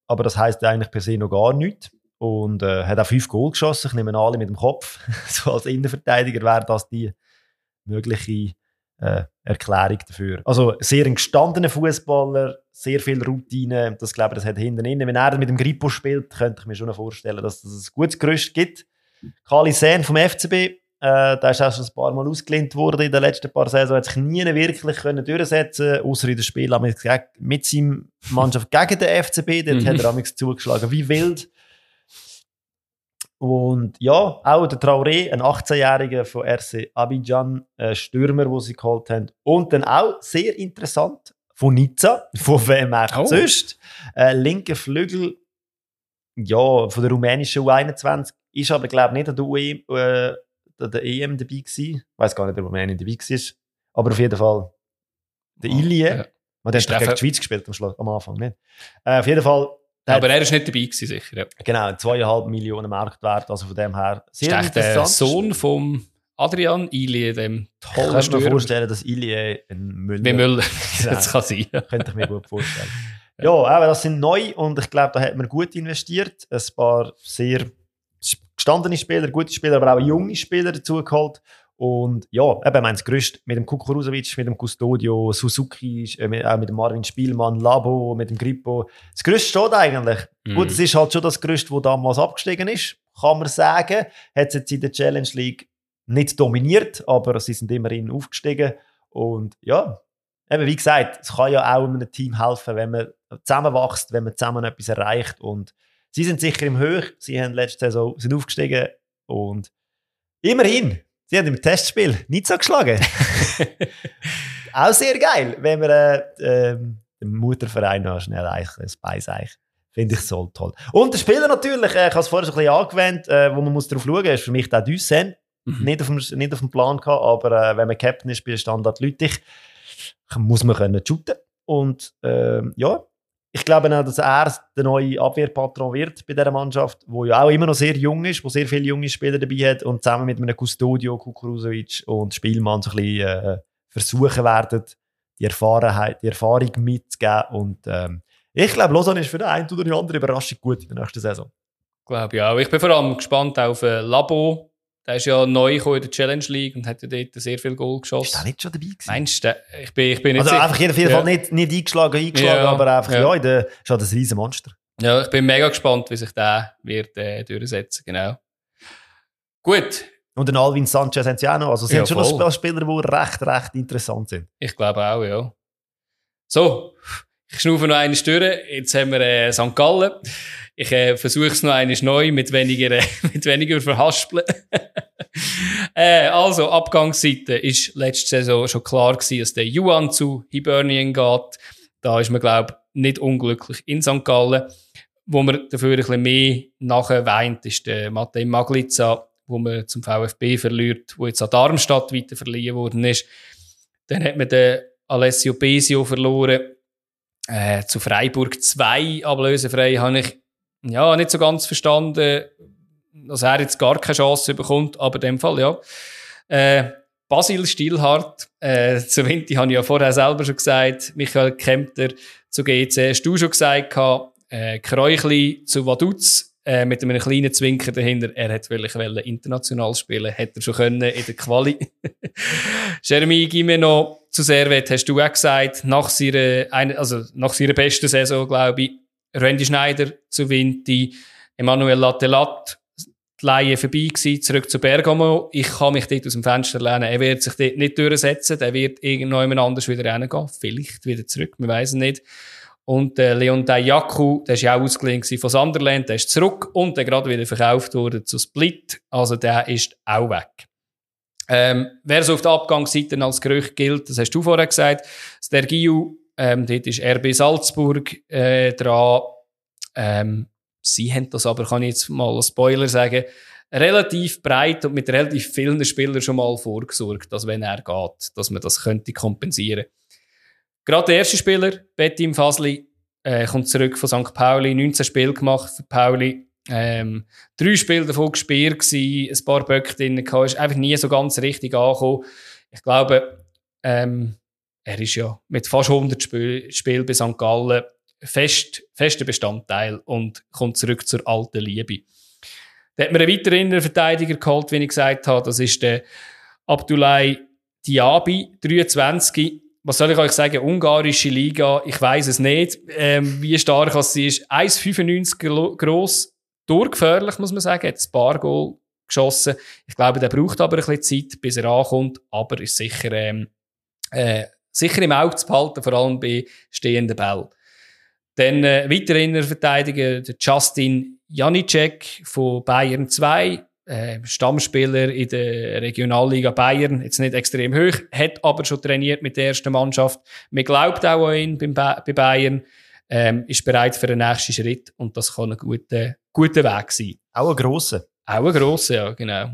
Speaker 2: aber das heißt eigentlich per se noch gar nichts. Und äh, hat auch fünf Goal geschossen. Ich nehme alle mit dem Kopf. so als Innenverteidiger wäre das die mögliche äh, Erklärung dafür. Also sehr ein gestandener Fußballer, sehr viel Routine. Das glaube ich, das hat hinten innen. Wenn er mit dem Grippo spielt, könnte ich mir schon vorstellen, dass es ein gutes Gerüst gibt. Kali Sen vom FCB, äh, der ist auch schon ein paar Mal ausgelehnt worden in den letzten paar Saison, hat sich nie wirklich können durchsetzen außer in den Spielen mit, mit seinem Mannschaft gegen den FCB. Dort mhm. hat er zugeschlagen wie wild. Und ja, auch der Traoré, ein 18-Jähriger von RC Abidjan, ein Stürmer, den sie geholt haben. Und dann auch sehr interessant von Nizza, von wem auch oh. sonst. Ein linker Flügel, ja, von der rumänischen U21, ist aber, glaube ich, nicht an der, UE, äh, der EM dabei gewesen. Ich weiß gar nicht, ob Rumänien dabei war. Aber auf jeden Fall der oh, Ilie. Ja. Man hat gegen die Schweiz gespielt am, Schluss, am Anfang, nicht? Äh, auf jeden Fall
Speaker 1: aber er ist nicht dabei gewesen, sicher. Ja.
Speaker 2: Genau, zweieinhalb Millionen Marktwert, also von dem her
Speaker 1: sehr ist der Sohn vom Adrian Ilie, dem
Speaker 2: tollen Ich kann mir vorstellen, dass Ilie ein Müller...
Speaker 1: Wie Müller, genau. das kann sein.
Speaker 2: Könnte ich mir gut vorstellen. ja, aber das sind neu und ich glaube, da hat man gut investiert. Ein paar sehr gestandene Spieler, gute Spieler, aber auch junge Spieler dazu geholt. Und ja, eben, mein das Größte mit dem Kukuruzovic, mit dem Custodio, Suzuki, äh, auch mit dem Marvin Spielmann, Labo, mit dem Grippo. Das Größte steht eigentlich. Mm. Gut, es ist halt schon das Größte, das damals abgestiegen ist, kann man sagen. Hat es jetzt in der Challenge League nicht dominiert, aber sie sind immerhin aufgestiegen. Und ja, eben wie gesagt, es kann ja auch einem Team helfen, wenn man zusammenwächst, wenn man zusammen etwas erreicht. Und sie sind sicher im Höch. Sie haben letzte Saison sind aufgestiegen und immerhin Sie haben im Testspiel nicht so geschlagen. auch sehr geil, wenn man äh, äh, den Mutterverein noch schnell ein Beiseich. Finde ich so toll. Und der Spieler natürlich, äh, ich habe es vorher schon ein bisschen angewendet, äh, wo man muss darauf schauen muss, ist für mich der Düssen. Mhm. Nicht, auf dem, nicht auf dem Plan gehabt, aber äh, wenn man Captain ist bei Standard Lüttich, muss man können shooten. Und äh, ja, ich glaube auch, dass er der neue Abwehrpatron wird bei dieser Mannschaft, wo ja auch immer noch sehr jung ist, wo sehr viele junge Spieler dabei hat und zusammen mit einem Custodio, Kukuruzovic und Spielmann so ein bisschen äh, versuchen werden, die Erfahrenheit, die Erfahrung mitzugeben. Und ähm, ich glaube, Lausanne ist für den einen oder die andere Überraschung gut in der nächsten Saison.
Speaker 1: Glaube ich auch. Ich bin vor allem gespannt auf äh, Labo, der ist ja neu in der Challenge League und hat ja dort sehr viel Goal geschossen. Ist
Speaker 2: der nicht schon dabei gewesen?
Speaker 1: Meinst du? Ich bin, ich bin
Speaker 2: nicht Also sicher. einfach jeden ja. Fall nicht, nicht eingeschlagen, eingeschlagen, ja. aber einfach, ja, ja in der, ist halt ein riesen Monster.
Speaker 1: Ja, ich bin mega gespannt, wie sich der wird äh, durchsetzen, genau. Gut.
Speaker 2: Und den Alvin Sanchez haben sie auch noch. Also sie ja, haben schon voll. noch Spieler, die recht, recht interessant sind.
Speaker 1: Ich glaube auch, ja. So, ich schnaufe noch eine Störe. Jetzt haben wir äh, St. Gallen. Ich äh, versuche es noch einmal neu mit weniger, mit weniger Verhaspeln. äh, also, Abgangsseite ist letzte Saison schon klar gewesen, dass der Yuan zu Hibernian geht. Da ist man, glaube ich, nicht unglücklich in St. Gallen. Wo man dafür ein bisschen mehr nachher weint, ist der Matej Maglica, wo man zum VfB verliert, wo jetzt an Darmstadt weiter verliehen worden ist. Dann hat man den Alessio Besio verloren. Äh, zu Freiburg 2 ablösefrei habe ich ja, nicht so ganz verstanden, dass er jetzt gar keine Chance bekommt, aber in dem Fall, ja. Äh, Basil Stilhardt, äh, zu Vinti habe ich ja vorher selber schon gesagt, Michael Kempter zu GC, hast du schon gesagt, äh, Kräuchli zu Vaduz, äh, mit einem kleinen Zwinker dahinter, er hat wirklich international spielen, hätte er schon können in der Quali. Jeremy Gimeno zu Servet hast du auch gesagt, nach seiner, also nach seiner besten Saison, glaube ich, Randy Schneider zu Vinti, Emanuel Lattelat, die Laie vorbei gewesen, zurück zu Bergamo. Ich kann mich dort aus dem Fenster lernen. Er wird sich dort nicht durchsetzen. Er wird irgendjemand anders wieder reingehen. Vielleicht wieder zurück. Wir wissen nicht. Und äh, Leon Dayaku, der ist ja auch ausgeliehen von Sunderland, der ist zurück und der gerade wieder verkauft wurde zu Split. Also der ist auch weg. Ähm, wer so auf der Abgangsseite als Gerücht gilt, das hast du vorher gesagt, Stergiu ähm, dort ist RB Salzburg äh, dran. Ähm, sie haben das aber, kann ich jetzt mal als Spoiler sagen, relativ breit und mit relativ vielen Spielern schon mal vorgesorgt, dass wenn er geht, dass man das könnte kompensieren. Gerade der erste Spieler, Betty im Fasli, äh, kommt zurück von St. Pauli, 19 Spiele gemacht für Pauli, Ähm, drei Spiele davon gespielt ein paar Böcke drin gehabt, ist einfach nie so ganz richtig angekommen. Ich glaube, ähm, er ist ja mit fast 100 Spielen Spiel bei St. Gallen fest, fester Bestandteil und kommt zurück zur alten Liebe. Da hat man einen weiteren Verteidiger geholt, wie ich gesagt habe. Das ist der Abdoulaye Diaby, 23. Was soll ich euch sagen? Ungarische Liga. Ich weiß es nicht, ähm, wie stark sie ist. 1,95 groß, durchgefährlich, muss man sagen. Hat ein paar Goal geschossen. Ich glaube, der braucht aber ein bisschen Zeit, bis er ankommt. Aber ist sicher, ähm, äh, sicher im Auge zu behalten, vor allem bei stehenden Bällen. Dann äh, weiter Verteidiger, der Justin Janicek von Bayern 2, äh, Stammspieler in der Regionalliga Bayern, jetzt nicht extrem hoch, hat aber schon trainiert mit der ersten Mannschaft. Man glaubt auch an ihn bei Bayern, ähm, ist bereit für den nächsten Schritt und das kann ein guter, guter Weg sein.
Speaker 2: Auch ein grosser.
Speaker 1: Auch ein grosser, ja, genau.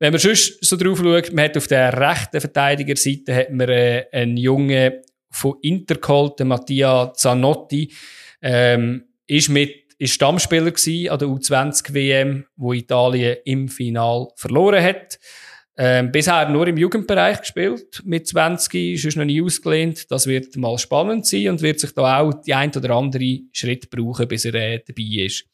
Speaker 1: Wenn man sonst so drauf schaut, man hat auf der rechten Verteidigerseite hat man äh, einen jungen von Inter geholt, Mattia Zanotti, ähm, ist mit ist Stammspieler an der U20 WM, wo Italien im Final verloren hat. Ähm, bisher nur im Jugendbereich gespielt, mit 20, ist noch nie ausgelehnt. Das wird mal spannend sein und wird sich da auch die ein oder andere Schritt brauchen, bis er äh, dabei ist.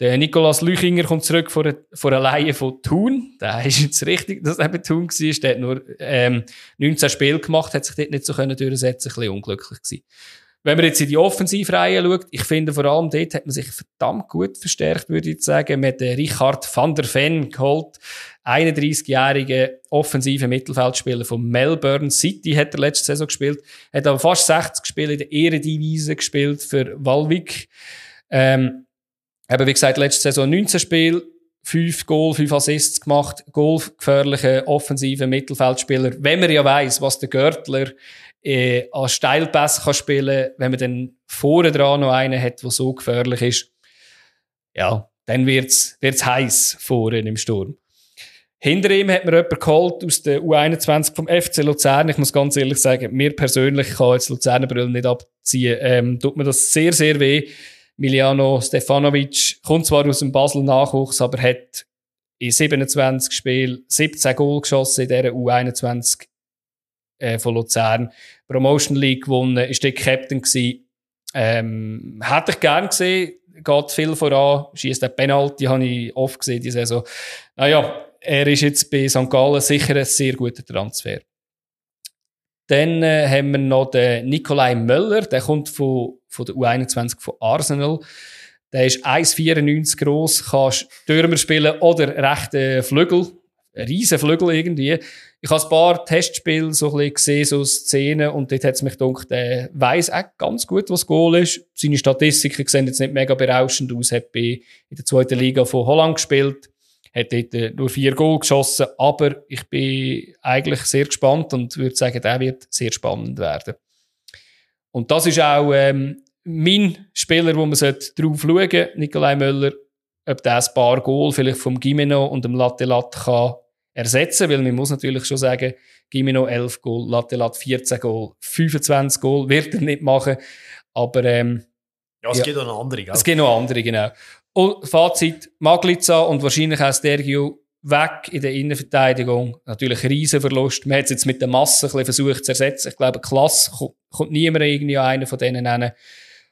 Speaker 1: Der Nikolaus Lüchinger kommt zurück von, einer, von einer Leihe von Thun. Der ist jetzt richtig, dass er bei Thun war. Der hat nur ähm, 19 Spiele gemacht, hat sich dort nicht so können durchsetzen ein bisschen unglücklich gewesen. Wenn man jetzt in die Offensivreihe schaut, ich finde vor allem dort hat man sich verdammt gut verstärkt, würde ich sagen, mit Richard van der Ven geholt. 31-jährige offensive Mittelfeldspieler von Melbourne City hat er letzte Saison gespielt, hat aber fast 60 Spiele in der Eredivisie gespielt für Walwig. Ähm, eben wie gesagt, letzte Saison 19 Spiele, 5 Goal, 5 Assists gemacht, goalgefährliche offensive Mittelfeldspieler. Wenn man ja weiß, was der Görtler äh, als Steilpass kann spielen wenn man dann vorne dran noch einen hat, der so gefährlich ist, ja, dann wird's, wird's heiß vorne im Sturm. Hinter ihm hat man jemanden geholt aus der U21 vom FC Luzern. Ich muss ganz ehrlich sagen, mir persönlich kann jetzt Luzerner Brille nicht abziehen. Ähm, tut mir das sehr, sehr weh. Miliano Stefanovic kommt zwar aus dem Basel Nachwuchs, aber hat in 27 Spielen 17 Goal geschossen in dieser U21 äh, von Luzern. Promotion League gewonnen, ist der Captain gewesen. Ähm, hätte ich gern gesehen, geht viel voran, schießt den Penalty, habe ich oft gesehen die Saison. Naja, er ist jetzt bei St. Gallen sicher ein sehr guter Transfer. Dann äh, haben wir noch den Nikolai Möller, der kommt von, von der U21 von Arsenal. Der ist 1,94 groß, kann Stürmer spielen oder rechte Flügel. Riesen Flügel irgendwie. Ich habe ein paar Testspiele so ein gesehen, so Szenen, und dort hat es mich gedacht, er weiss auch ganz gut, was Goal ist. Seine Statistiken sehen jetzt nicht mega berauschend aus, hat in der zweiten Liga von Holland gespielt, hat dort äh, nur vier Goal geschossen, aber ich bin eigentlich sehr gespannt und würde sagen, der wird sehr spannend werden. Und das ist auch ähm, mein Spieler, wo man drauf schauen sollte, Nikolai Möller, ob der ein paar Goal vielleicht vom Gimeno und dem Latte Latte kann ersetzen, weil man muss natürlich schon sagen, Gimino 11 Goal, Lattelat 14 Goal, 25 Goal wird er nicht machen, aber ähm,
Speaker 2: ja, es ja, gibt noch andere, gell?
Speaker 1: Es gibt noch andere, genau. Und Fazit, Maglica und wahrscheinlich auch Stergio weg in der Innenverteidigung. Natürlich Riesenverlust. Man hat es jetzt mit der Masse ein bisschen versucht zu ersetzen. Ich glaube, Klasse kommt niemand irgendwie an einen von denen nennen.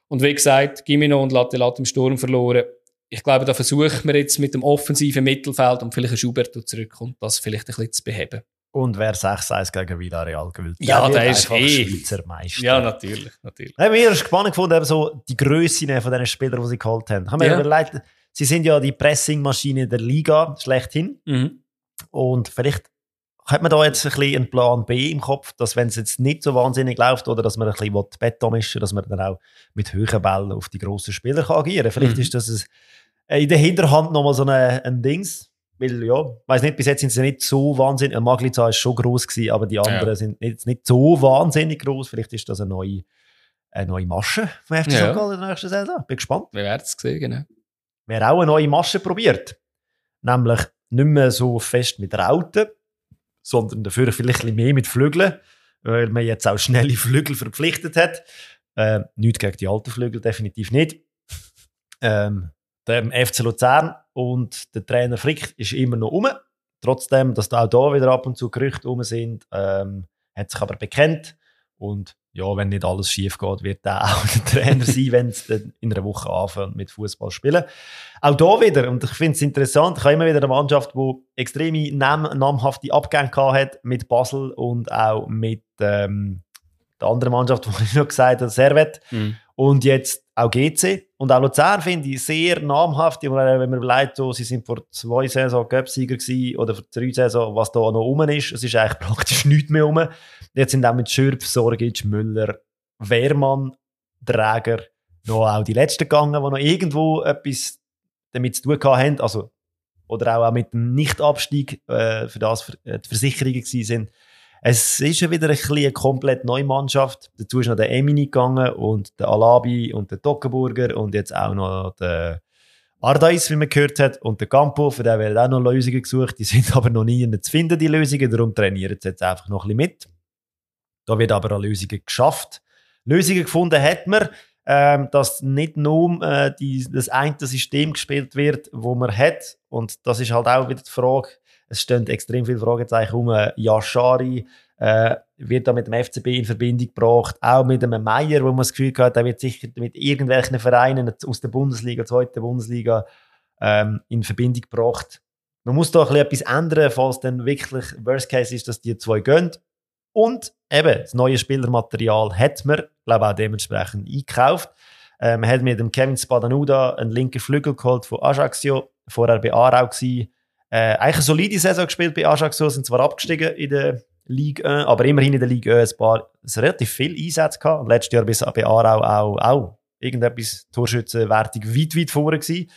Speaker 1: Und wie gesagt, Gimino und Lattelat im Sturm verloren ich glaube, da versuchen wir jetzt mit dem offensiven Mittelfeld und vielleicht ein Schubert zurückkommt, das vielleicht ein bisschen zu beheben.
Speaker 2: Und wer 6-1 gegen Villarreal gewinnt,
Speaker 1: ja, der, der ist eh.
Speaker 2: Schweizer Meister.
Speaker 1: Ja, natürlich. natürlich.
Speaker 2: Ja, mir ist spannend gefunden, eben so die Grössen von diesen Spielern, die sie geholt haben. haben ja. überlegt, sie sind ja die Pressingmaschine der Liga schlechthin. Mhm. Und vielleicht hat man da jetzt ein bisschen einen Plan B im Kopf, dass wenn es jetzt nicht so wahnsinnig läuft oder dass man ein bisschen Beton mischen dass man dann auch mit höheren Bällen auf die grossen Spieler kann agieren kann. Vielleicht mhm. ist das ein äh, in der Hinterhand nochmal so ein, ein Dings. Weil, ja, weiß nicht, bis jetzt sind sie nicht so wahnsinnig. Magliza ist schon groß gewesen, aber die anderen ja. sind jetzt nicht so wahnsinnig groß. Vielleicht ist das eine neue, eine neue Masche vom FC ja. St. Gallen in der nächsten Saison. Bin gespannt.
Speaker 1: Wir werden es sehen, genau.
Speaker 2: Wer auch eine neue Masche probiert, nämlich nicht mehr so fest mit Rauten, sondern dafür vielleicht ein mehr mit Flügeln, weil man jetzt auch schnelle Flügel verpflichtet hat. Äh, nicht gegen die alten Flügel, definitiv nicht. Ähm, dem FC Luzern und der Trainer Frick ist immer noch um. Trotzdem, dass da auch da wieder ab und zu Gerüchte um sind, ähm, hat sich aber bekennt und ja, wenn nicht alles schief geht, wird er auch der Trainer sein, wenn es in einer Woche anfängt mit Fußball spielen. Auch da wieder, und ich finde es interessant, ich habe immer wieder eine Mannschaft, die extreme nam namhafte Abgänge hat mit Basel und auch mit ähm, der anderen Mannschaft, die ich noch gesagt habe, Servet. Mhm. Und jetzt auch GC. Und auch Luzern finde ich sehr namhaft. Wenn man überlegt, so, sie sind vor zwei Saison gewesen oder vor drei Saison, was da noch rum ist. Es ist eigentlich praktisch nichts mehr rum. Jetzt sind auch mit Schürpf, Sorgic, Müller, Wehrmann, Träger noch auch die Letzten gegangen, die noch irgendwo etwas damit zu tun haben. Also, oder auch, mit dem Nichtabstieg, äh, für das für, äh, die Versicherungen sind. Es ist ja wieder ein bisschen eine komplett neue Mannschaft. Dazu ist noch der Emini gegangen und der Alabi und der Dockenburger und jetzt auch noch der Ardais, wie man gehört hat, und der Campo, für den werden auch noch Lösungen gesucht. Die sind aber noch nie zu finden, die Lösungen. Darum trainieren sie jetzt einfach noch ein bisschen mit. Da wird aber auch Lösungen geschafft. Lösungen gefunden hat man, ähm, dass nicht nur äh, die, das eine System gespielt wird, wo man hat. Und das ist halt auch wieder die Frage, es stehen extrem viele Fragezeichen um. Yashari äh, wird da mit dem FCB in Verbindung gebracht. Auch mit einem Meier, wo man das Gefühl hat, er wird sicher mit irgendwelchen Vereinen aus der Bundesliga, zweiten Bundesliga, ähm, in Verbindung gebracht. Man muss da etwas ändern, falls dann wirklich Worst Case ist, dass die zwei gehen. Und eben, das neue Spielermaterial hat man, glaube auch dementsprechend eingekauft. Ähm, man hat mit dem Kevin Spadanuda einen linken Flügel geholt von Ajaccio, vorher bei Aarau gewesen. Äh, eigentlich eine solide Saison gespielt bei Ajax, sind zwar abgestiegen in der Ligue 1, aber immerhin in der Ligue 1 ein paar, relativ viel Einsätze gehabt. Und letztes Jahr bis bei Aarau auch, auch irgendetwas Torschützenwertung weit, weit vorne gewesen.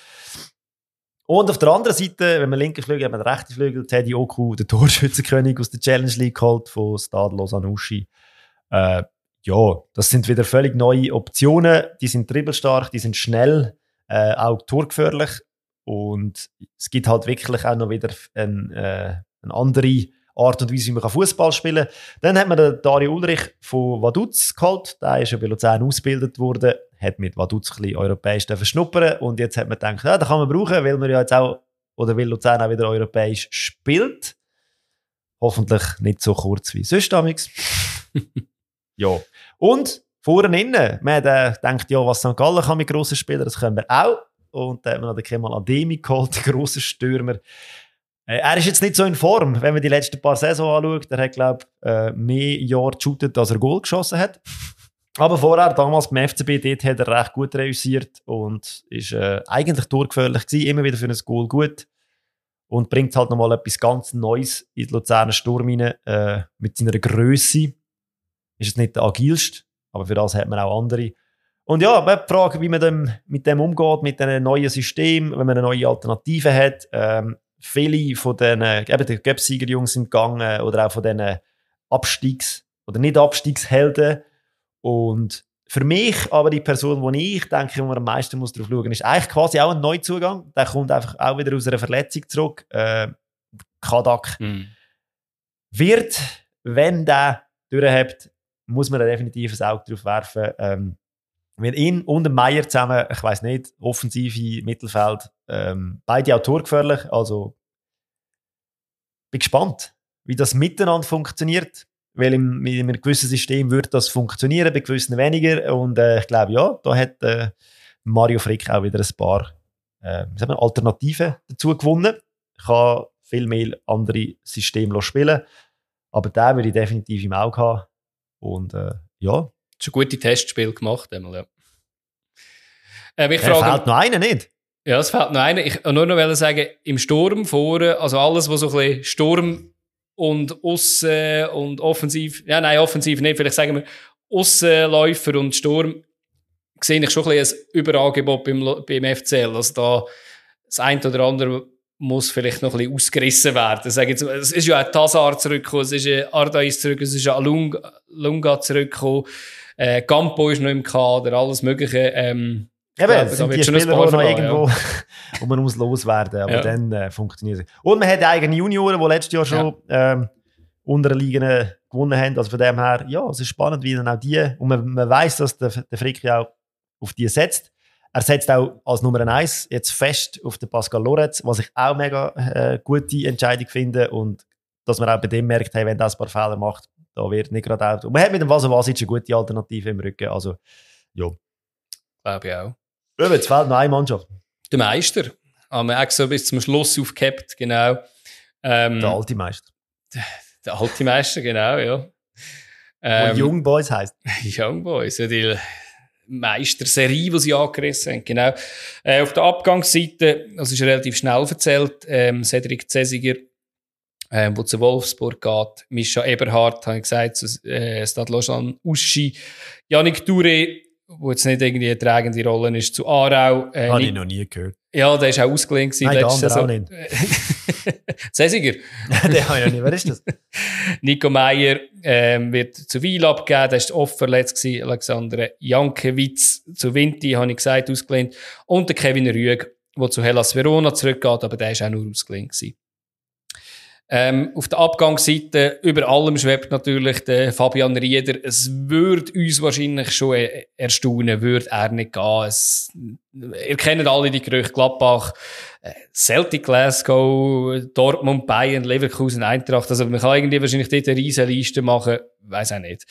Speaker 2: Und auf der anderen Seite, wenn man linken Flügel, hat man rechten Flügel, Teddy Oku, der Torschützenkönig aus der Challenge League geholt von Stade Lausanne äh, ja, das sind wieder völlig neue Optionen. Die sind dribbelstark, die sind schnell, äh, auch torgefährlich. Und es gibt halt wirklich auch noch wieder ein, äh, eine andere Art und Weise, wie man Fußball spielen kann. Dann hat man den Dario Ulrich von Vaduz geholt. Der ist ja bei Luzern ausgebildet worden, hat mit Vaduz ein bisschen europäisch verschnuppern und jetzt hat man gedacht, ja, das kann man brauchen, weil man ja jetzt auch, oder weil Luzern auch wieder europäisch spielt. Hoffentlich nicht so kurz wie sonst damals. ja. Und vorne innen, man hat äh, gedacht, ja, was St. Gallen kann mit grossen Spielern, das können wir auch. Und da hat man noch den Kemal Ademi geholt, der grosse Stürmer. Äh, er ist jetzt nicht so in Form, wenn man die letzten paar Saison anschaut. Er hat, glaube ich, äh, mehr Jahre geshootet, als er Goal geschossen hat. Aber vorher, damals beim FCB, dort hat er recht gut reüssiert und ist äh, eigentlich durchgefährlich gewesen, immer wieder für ein Goal gut. Und bringt halt nochmal etwas ganz Neues in den Luzerner Sturm rein, äh, mit seiner Größe. Ist es nicht der agilste, aber für das hat man auch andere. Und ja, die Frage, wie man dem, mit dem umgeht, mit einem neuen System, wenn man eine neue Alternative hat. Ähm, viele von den, eben die Göpsieger-Jungs sind gegangen oder auch von diesen Abstiegs- oder Nicht-Abstiegshelden. Und für mich aber die Person, wo ich denke, wo man am meisten muss drauf schauen muss, ist eigentlich quasi auch ein Neuzugang. Der kommt einfach auch wieder aus einer Verletzung zurück. Äh, Kadak. Mhm. Wird, wenn der durchhabt, muss man da definitiv ein Auge drauf werfen. Ähm, wenn ihn und dem Meier zusammen, ich weiß nicht, offensive Mittelfeld, ähm, beide auch torgefährlich. Also bin gespannt, wie das miteinander funktioniert. Weil im, in einem gewissen System wird das funktionieren, bei gewissen weniger. Und äh, ich glaube, ja, da hat äh, Mario Frick auch wieder ein paar äh, wir, Alternativen dazu gewonnen. Kann viel mehr andere Systeme spielen. Aber da würde ich definitiv im Auge haben. Und äh, ja,
Speaker 1: schon gute Testspiel gemacht. Einmal, ja.
Speaker 2: Ähm, ich frage, fehlt noch einer nicht?
Speaker 1: Ja, es fehlt noch einer. Ich nur noch sagen, im Sturm vorne, also alles, was so ein bisschen Sturm und Aussen und Offensiv, ja, nein, Offensiv nicht, vielleicht sagen wir Aussenläufer und Sturm, sehe ich schon ein bisschen ein Überangebot beim, beim FCL. Also da das eine oder andere muss vielleicht noch ein bisschen ausgerissen werden. Sag jetzt, es ist ja ein Tazar zurückgekommen, es ist ein Ardais zurück, es ist ein Lunga, Lunga zurückgekommen. Äh, Campo ist noch im Kader, alles Mögliche. Ähm,
Speaker 2: Eben, ja, sind die Spieler, die noch irgendwo, ja. wo man muss loswerden, aber ja. dann äh, funktioniert es. Und man hat eigene Junioren, die letztes Jahr schon ja. ähm, unter Ligen gewonnen haben, also von dem her, ja, es ist spannend, wie dann auch die, und man, man weiss, dass der, der Frick ja auch auf die setzt. er setzt auch als Nummer 1 jetzt fest auf den Pascal Lorenz, was ich auch mega äh, gute Entscheidung finde und dass man auch bei dem merkt, hey, wenn das ein paar Fehler macht, da wird nicht gerade man hat mit dem Vasa Vasic eine gute Alternative im Rücken, also ja.
Speaker 1: Glaube ich auch.
Speaker 2: Ja, jetzt fehlt noch eine Mannschaft.
Speaker 1: Der Meister. Haben wir extra bis zum Schluss aufgehabt, genau.
Speaker 2: Ähm, der alte Meister.
Speaker 1: Der, der alte Meister, genau, ja.
Speaker 2: Ähm, Young Boys heisst.
Speaker 1: Young Boys, ja, die Meisterserie, die sie angerissen haben, genau. Äh, auf der Abgangsseite, das ist relativ schnell erzählt, ähm, Cedric Zesiger, ähm, wo zu Wolfsburg geht, Mischa Eberhardt, habe ich gesagt, zu äh, Stade Lausanne, Uschi, Yannick Touré, wo jetzt nicht irgendwie eine tragende Rolle ist, zu Aarau.
Speaker 2: Äh, Habe ich noch nie gehört.
Speaker 1: Ja, der ist auch ausgelehnt
Speaker 2: gewesen. Nein, letzte Saison. auch nicht.
Speaker 1: Cäsiger.
Speaker 2: den habe ich noch nicht. Wer ist das?
Speaker 1: Nico Meyer ähm, wird zu Wiel abgegeben. Der ist oft verletzt gewesen. Alexander Jankiewicz zu Vinti, habe ich gesagt, ausgelehnt. Und der Kevin Rüeg, der zu Hellas Verona zurückgeht, aber der ist auch nur ausgelehnt gewesen. Ähm, auf der Abgangsseite über allem schwebt natürlich der Fabian Rieder. Es würde uns wahrscheinlich schon e- erstaunen, würde er nicht gehen. Es, ihr kennt alle die Gerüchte Gladbach, äh, Celtic Glasgow, Dortmund, Bayern, Leverkusen, Eintracht. Also man kann irgendwie wahrscheinlich dort eine riesen Liste machen. Weiß auch nicht.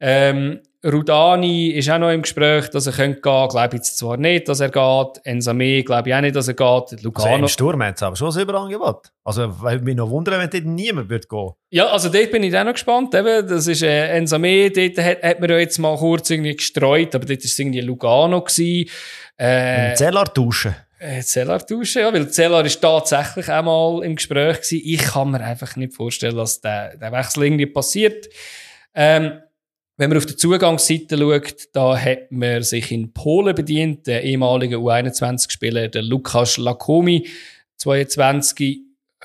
Speaker 1: Ähm, Rudani ist auch noch im Gespräch, dass er könnte gehen. Glaube jetzt zwar nicht, dass er geht. Ensame glaube ich auch nicht, dass er geht.
Speaker 2: Lugano. Also im Sturm hat es aber schon ein Überangebot. Also, weil mich noch wundern, wenn dort niemand wird gehen.
Speaker 1: Ja, also dort bin ich auch noch gespannt. Eben, das ist äh, Ensame, dort hat, hat man ja jetzt mal kurz irgendwie gestreut, aber dort war es irgendwie Lugano. Gewesen.
Speaker 2: Äh, Zellar tauschen.
Speaker 1: Äh, Zellar tauschen, ja, weil Zellar ist tatsächlich auch mal im Gespräch gewesen. Ich kann mir einfach nicht vorstellen, dass der, der Wechsel irgendwie passiert. Ähm, wenn man auf die Zugangsseite schaut, da hat man sich in Polen bedient, der ehemalige U21-Spieler, der Lukas Lakomi, 22,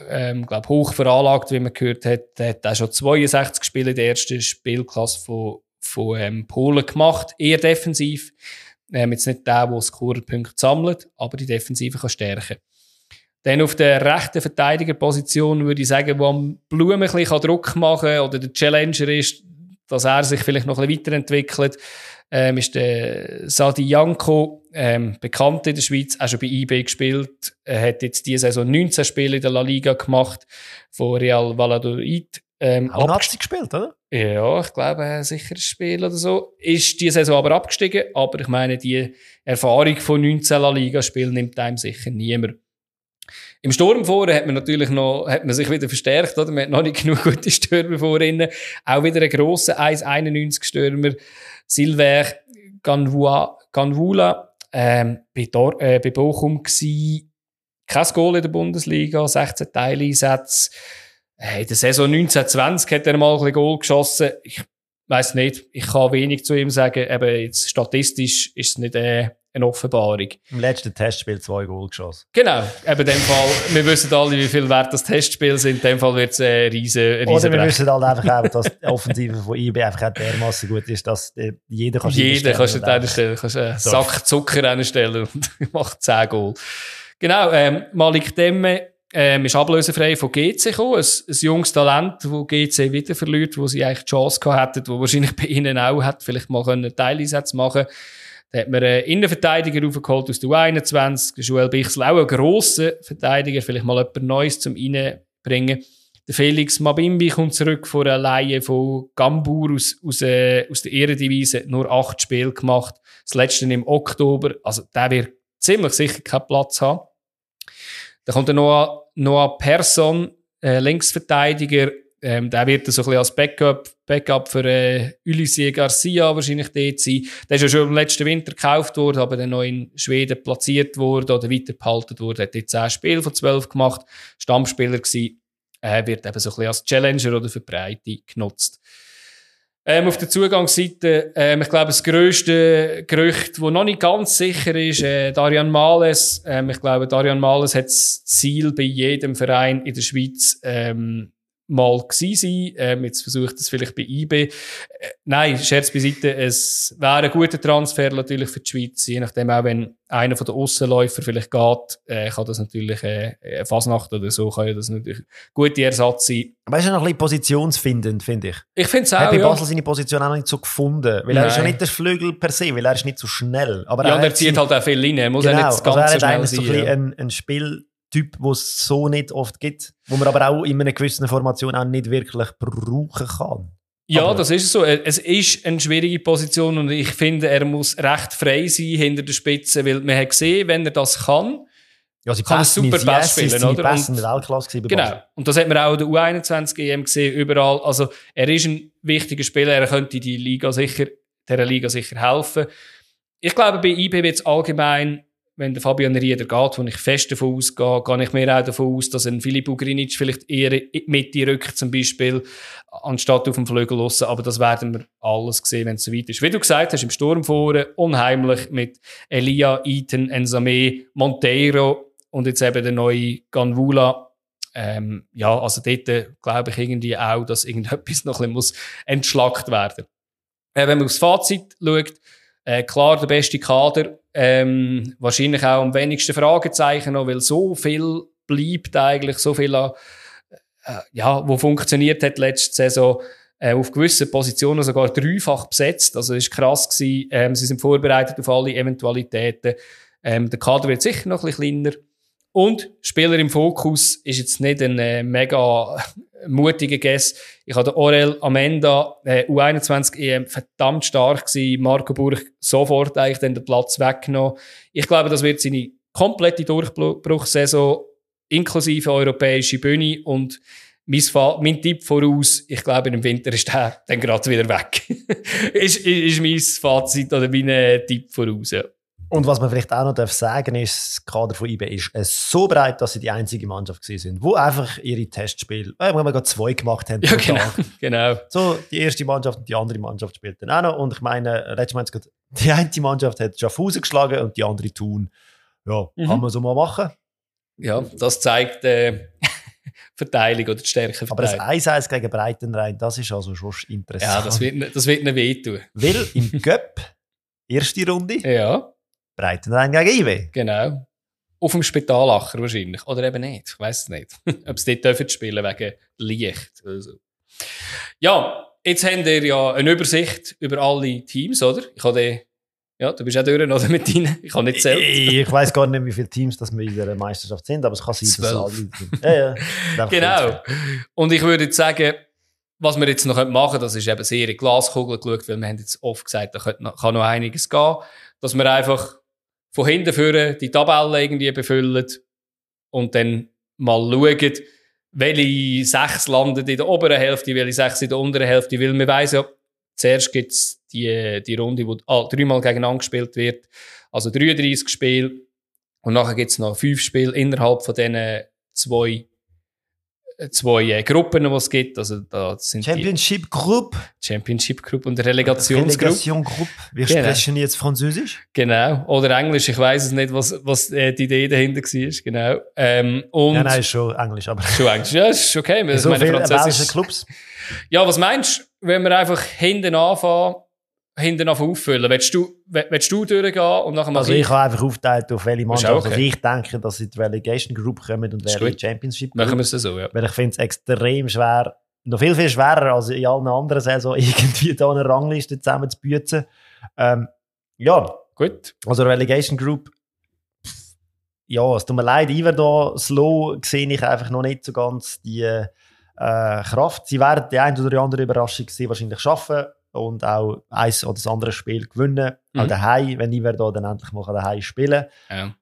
Speaker 1: ähm, glaube hoch veranlagt, wie man gehört hat, der hat auch schon 62 Spiele in der ersten Spielklasse von, von ähm, Polen gemacht, eher defensiv. Ähm, jetzt nicht der, der Scorerpunkte sammelt, aber die Defensive kann stärken. Dann auf der rechten Verteidigerposition würde ich sagen, wo Blumen ein bisschen Druck machen kann oder der Challenger ist, dass er sich vielleicht noch ein bisschen weiterentwickelt, ähm, ist der Sadi Janko, ähm, bekannt in der Schweiz, auch schon bei IB gespielt. Er hat jetzt diese Saison 19 Spiele in der La Liga gemacht, von Real Valladolid.
Speaker 2: Ähm, Auch Nazi gespielt, oder?
Speaker 1: Ja, ich glaube, ein sicheres Spiel oder so. Ist diese Saison aber abgestiegen, aber ich meine, die Erfahrung von 19 La Liga-Spielen nimmt einem sicher niemand. Im Sturm vorne hat man natürlich noch, hat man sich wieder verstärkt, oder? Man hat noch nicht genug gute Stürmer vorne. Auch wieder ein grosser 1,91 Stürmer. Silver Ganvua, Ganvula, ähm, bei, Dor äh, bei Bochum gsi. Kein Goal in der Bundesliga, 16 Teileinsätze. Äh, in der Saison 1920 hat er mal ein bisschen Goal geschossen. Ich weiß nicht, ich kann wenig zu ihm sagen. Eben jetzt statistisch ist es nicht äh, eine Offenbarung.
Speaker 2: Im letzten Testspiel zwei Goal geschossen.
Speaker 1: Genau, eben in dem Fall, wir wissen alle, wie viel wert das Testspiel sind. In dem Fall wird es ein riesen, riesen
Speaker 2: Oder wir wissen halt einfach auch, dass die Offensive von IB einfach dermaßen gut ist, dass jeder
Speaker 1: kann Jeder kannst du Stelle, kannst einen Sack Zucker anstellen und macht 10 Goal. Genau, ähm, Malik Demme ähm, ist ablösefrei von GC gekommen. Ein, ein junges Talent, das GC wieder verliert, wo sie eigentlich die Chance gehabt hätten, wo wahrscheinlich bei ihnen auch hat, vielleicht mal einen Teileinsätze machen können. Da hat man einen Innenverteidiger aufgeholt aus der U21, Joel Bichsel, auch einen grossen Verteidiger, vielleicht mal etwas Neues zum Reinbringen. Der Felix Mabimbi kommt zurück von einer Laie von Gambur aus, aus, äh, aus der Ehrendivisie, nur acht Spiele gemacht. Das letzte im Oktober, also der wird ziemlich sicher keinen Platz haben. Dann kommt der Noah, Noah Persson, äh, Linksverteidiger, ähm, der wird so ein bisschen als Backup, Backup für äh, Ulysse Garcia wahrscheinlich dort sein. Der ist ja schon im letzten Winter gekauft worden, aber dann noch in Schweden platziert worden oder weitergehalten worden. Hat jetzt 10 Spiele von 12 gemacht, Stammspieler gewesen. Er äh, wird eben so ein bisschen als Challenger oder für Breite genutzt. Ähm, auf der Zugangsseite, ähm, ich glaube, das grösste Gerücht, das noch nicht ganz sicher ist, äh, Darian Males. Ähm, ich glaube, Darian Males hat das Ziel bei jedem Verein in der Schweiz, ähm, mal gewesen sein. Ähm, jetzt versucht es vielleicht bei IB. Äh, nein, Scherz beiseite, es wäre ein guter Transfer natürlich für die Schweiz, je nachdem auch, wenn einer von den Aussenläufer vielleicht geht, äh, kann das natürlich äh, Fasnacht oder so, kann ja das natürlich gute Ersatz sein.
Speaker 2: Aber er ist noch ein bisschen positionsfindend, finde ich.
Speaker 1: Ich finde es auch,
Speaker 2: Er hat bei
Speaker 1: ja.
Speaker 2: Basel seine Position auch noch nicht so gefunden, weil er ist ja
Speaker 1: Nein.
Speaker 2: nicht der Flügel per se, weil er ist nicht so schnell. Aber
Speaker 1: ja,
Speaker 2: er
Speaker 1: er zieht halt auch viel rein, er muss
Speaker 2: genau,
Speaker 1: auch nicht das
Speaker 2: also er
Speaker 1: Ganze
Speaker 2: hat
Speaker 1: schnell
Speaker 2: eigentlich so ein
Speaker 1: ja.
Speaker 2: ein, ein Spieltyp, den es so nicht oft gibt, wo man aber auch in einer gewissen Formation auch nicht wirklich brauchen kann.
Speaker 1: Ja,
Speaker 2: Aber-
Speaker 1: das ist so. Es ist eine schwierige Position und ich finde, er muss recht frei sein hinter der Spitze, weil man hat gesehen, wenn er das kann,
Speaker 2: Ja, sie
Speaker 1: Kann er
Speaker 2: passen-
Speaker 1: super Pass spielen, oder?
Speaker 2: Pässe
Speaker 1: Und-
Speaker 2: Weltklasse
Speaker 1: Genau. Und das hat man auch in der U21 EM gesehen, überall. Also, er ist ein wichtiger Spieler, er könnte die Liga sicher, der Liga sicher helfen. Ich glaube, bei IB wird es allgemein, wenn der Fabian Rieder geht, wo ich fest davon ausgehe, gehe ich mir auch davon aus, dass ein Philipp Ugrinic vielleicht eher in die Mitte rückt, zum Beispiel, anstatt auf dem Flügel raus. Aber das werden wir alles sehen, wenn es soweit ist. Wie du gesagt hast, im Sturm vorne, unheimlich mit Elia, Eaton, Ensame, Monteiro und jetzt eben der neue Ganvula. Ähm, ja, also dort äh, glaube ich irgendwie auch, dass irgendetwas noch ein bisschen muss entschlackt werden äh, Wenn man aufs Fazit schaut, äh, klar der beste Kader, ähm, wahrscheinlich auch am wenigsten Fragezeichen noch, weil so viel bleibt eigentlich, so viel an, äh, ja, wo funktioniert hat letzte Saison, äh, auf gewissen Positionen sogar dreifach besetzt. Also das ist krass gewesen. Ähm, sie sind vorbereitet auf alle Eventualitäten. Ähm, der Kader wird sicher noch ein bisschen kleiner. Und Spieler im Fokus ist jetzt nicht ein äh, mega mutiger Guess. Ich den Orel Amenda, äh, U21 EM, verdammt stark gewesen. Marco Burg sofort eigentlich den Platz weggenommen. Ich glaube, das wird seine komplette Durchbruchssaison inklusive europäische Bühne und mein, Fa mein Tipp voraus, ich glaube, im Winter ist der dann gerade wieder weg. ist, ist, ist mein Fazit oder mein äh, Tipp voraus. Ja.
Speaker 2: Und was man vielleicht auch noch darf sagen ist, das Kader von IB ist äh, so breit, dass sie die einzige Mannschaft gewesen sind, wo einfach ihre Testspiele, äh, wir gerade zwei gemacht haben.
Speaker 1: Ja, genau.
Speaker 2: Tag.
Speaker 1: genau.
Speaker 2: So, die erste Mannschaft und die andere Mannschaft spielt dann auch noch. Und ich meine, letztes Mal gerade- die eine Mannschaft hat Schaffhausen geschlagen und die andere Thun. Ja,
Speaker 1: Mhm.
Speaker 2: kann man so mal machen.
Speaker 1: Ja, das zeigt äh, Verteilung oder die Stärke
Speaker 2: Aber das
Speaker 1: Verteilung.
Speaker 2: 1-1 gegen Breitenrein, das ist also schon interessant.
Speaker 1: Ja, das wird, das wird ihnen wehtun.
Speaker 2: Weil im Göpp, erste Runde,
Speaker 1: Ja,
Speaker 2: Breitenrein gegen IB.
Speaker 1: genau. Auf dem Spitalacher wahrscheinlich. Oder eben nicht. Ich weiß es nicht. Ob sie dort dürfen spielen wegen Licht. oder so. Ja, jetzt habt ihr ja eine Übersicht über alle Teams, oder? Ich habe ja, du bist auch durch, oder? Mit deinen. Ich habe nicht zählt.
Speaker 2: Ich, ich weiß gar nicht, wie viele Teams das wir in dieser Meisterschaft sind, aber es kann sein, dass
Speaker 1: Zwölf.
Speaker 2: alle sind. Ja, ja.
Speaker 1: Genau. Und ich würde jetzt sagen, was wir jetzt noch machen können, das ist eben sehr in Glaskugel geschaut, weil wir haben jetzt oft gesagt, da kann noch einiges gehen. Dass wir einfach von hinten führen die Tabelle irgendwie befüllen und dann mal schauen, welche sechs landen in der oberen Hälfte, welche sechs in der unteren Hälfte, weil wir weiss ja, zuerst gibt es die, die Runde, wo ah, dreimal gegeneinander gespielt wird, also 33 Spiele und nachher gibt es noch fünf Spiele innerhalb von diesen zwei zwei Gruppen, die es gibt. Also da sind
Speaker 2: Championship Group,
Speaker 1: Championship Group und Relegationsgruppe.
Speaker 2: Relegation Group. Wir
Speaker 1: Genau.
Speaker 2: sprechen jetzt Französisch.
Speaker 1: Genau. Oder Englisch, ich weiß es nicht, was, was äh, die Idee dahinter war. Genau. Ähm, und
Speaker 2: Ja, nein, ist schon Englisch, aber
Speaker 1: schon Englisch. Ja, ist okay. weil
Speaker 2: so
Speaker 1: meine
Speaker 2: viele
Speaker 1: Französisch-
Speaker 2: Clubs.
Speaker 1: Ja, was meinst du, wenn wir einfach hinten anfangen, hinten auffüllen? Willst du, will- willst du durchgehen und nachher mal
Speaker 2: Also ich habe einfach aufgeteilt, auf welche Mannschaft
Speaker 1: auch okay.
Speaker 2: also ich denke, dass sie die Relegation Group kommen und in die. Championship
Speaker 1: machen
Speaker 2: Group.
Speaker 1: wir es so, ja.
Speaker 2: Weil ich finde es extrem schwer, noch viel, viel schwerer als in allen anderen Saisons, irgendwie da eine Rangliste zusammen zu büzen. Ähm, ja,
Speaker 1: Gut.
Speaker 2: also Relegation Group, ja, es tut mir leid, Iver da, Slow sehe ich einfach noch nicht so ganz die äh, Kraft. Sie werden die eine oder andere Überraschung sehr wahrscheinlich schaffen und auch eins oder das andere Spiel gewinnen.
Speaker 1: Mhm.
Speaker 2: Auch daheim, wenn Iver da dann endlich mal daheim spielen kann.
Speaker 1: Ja.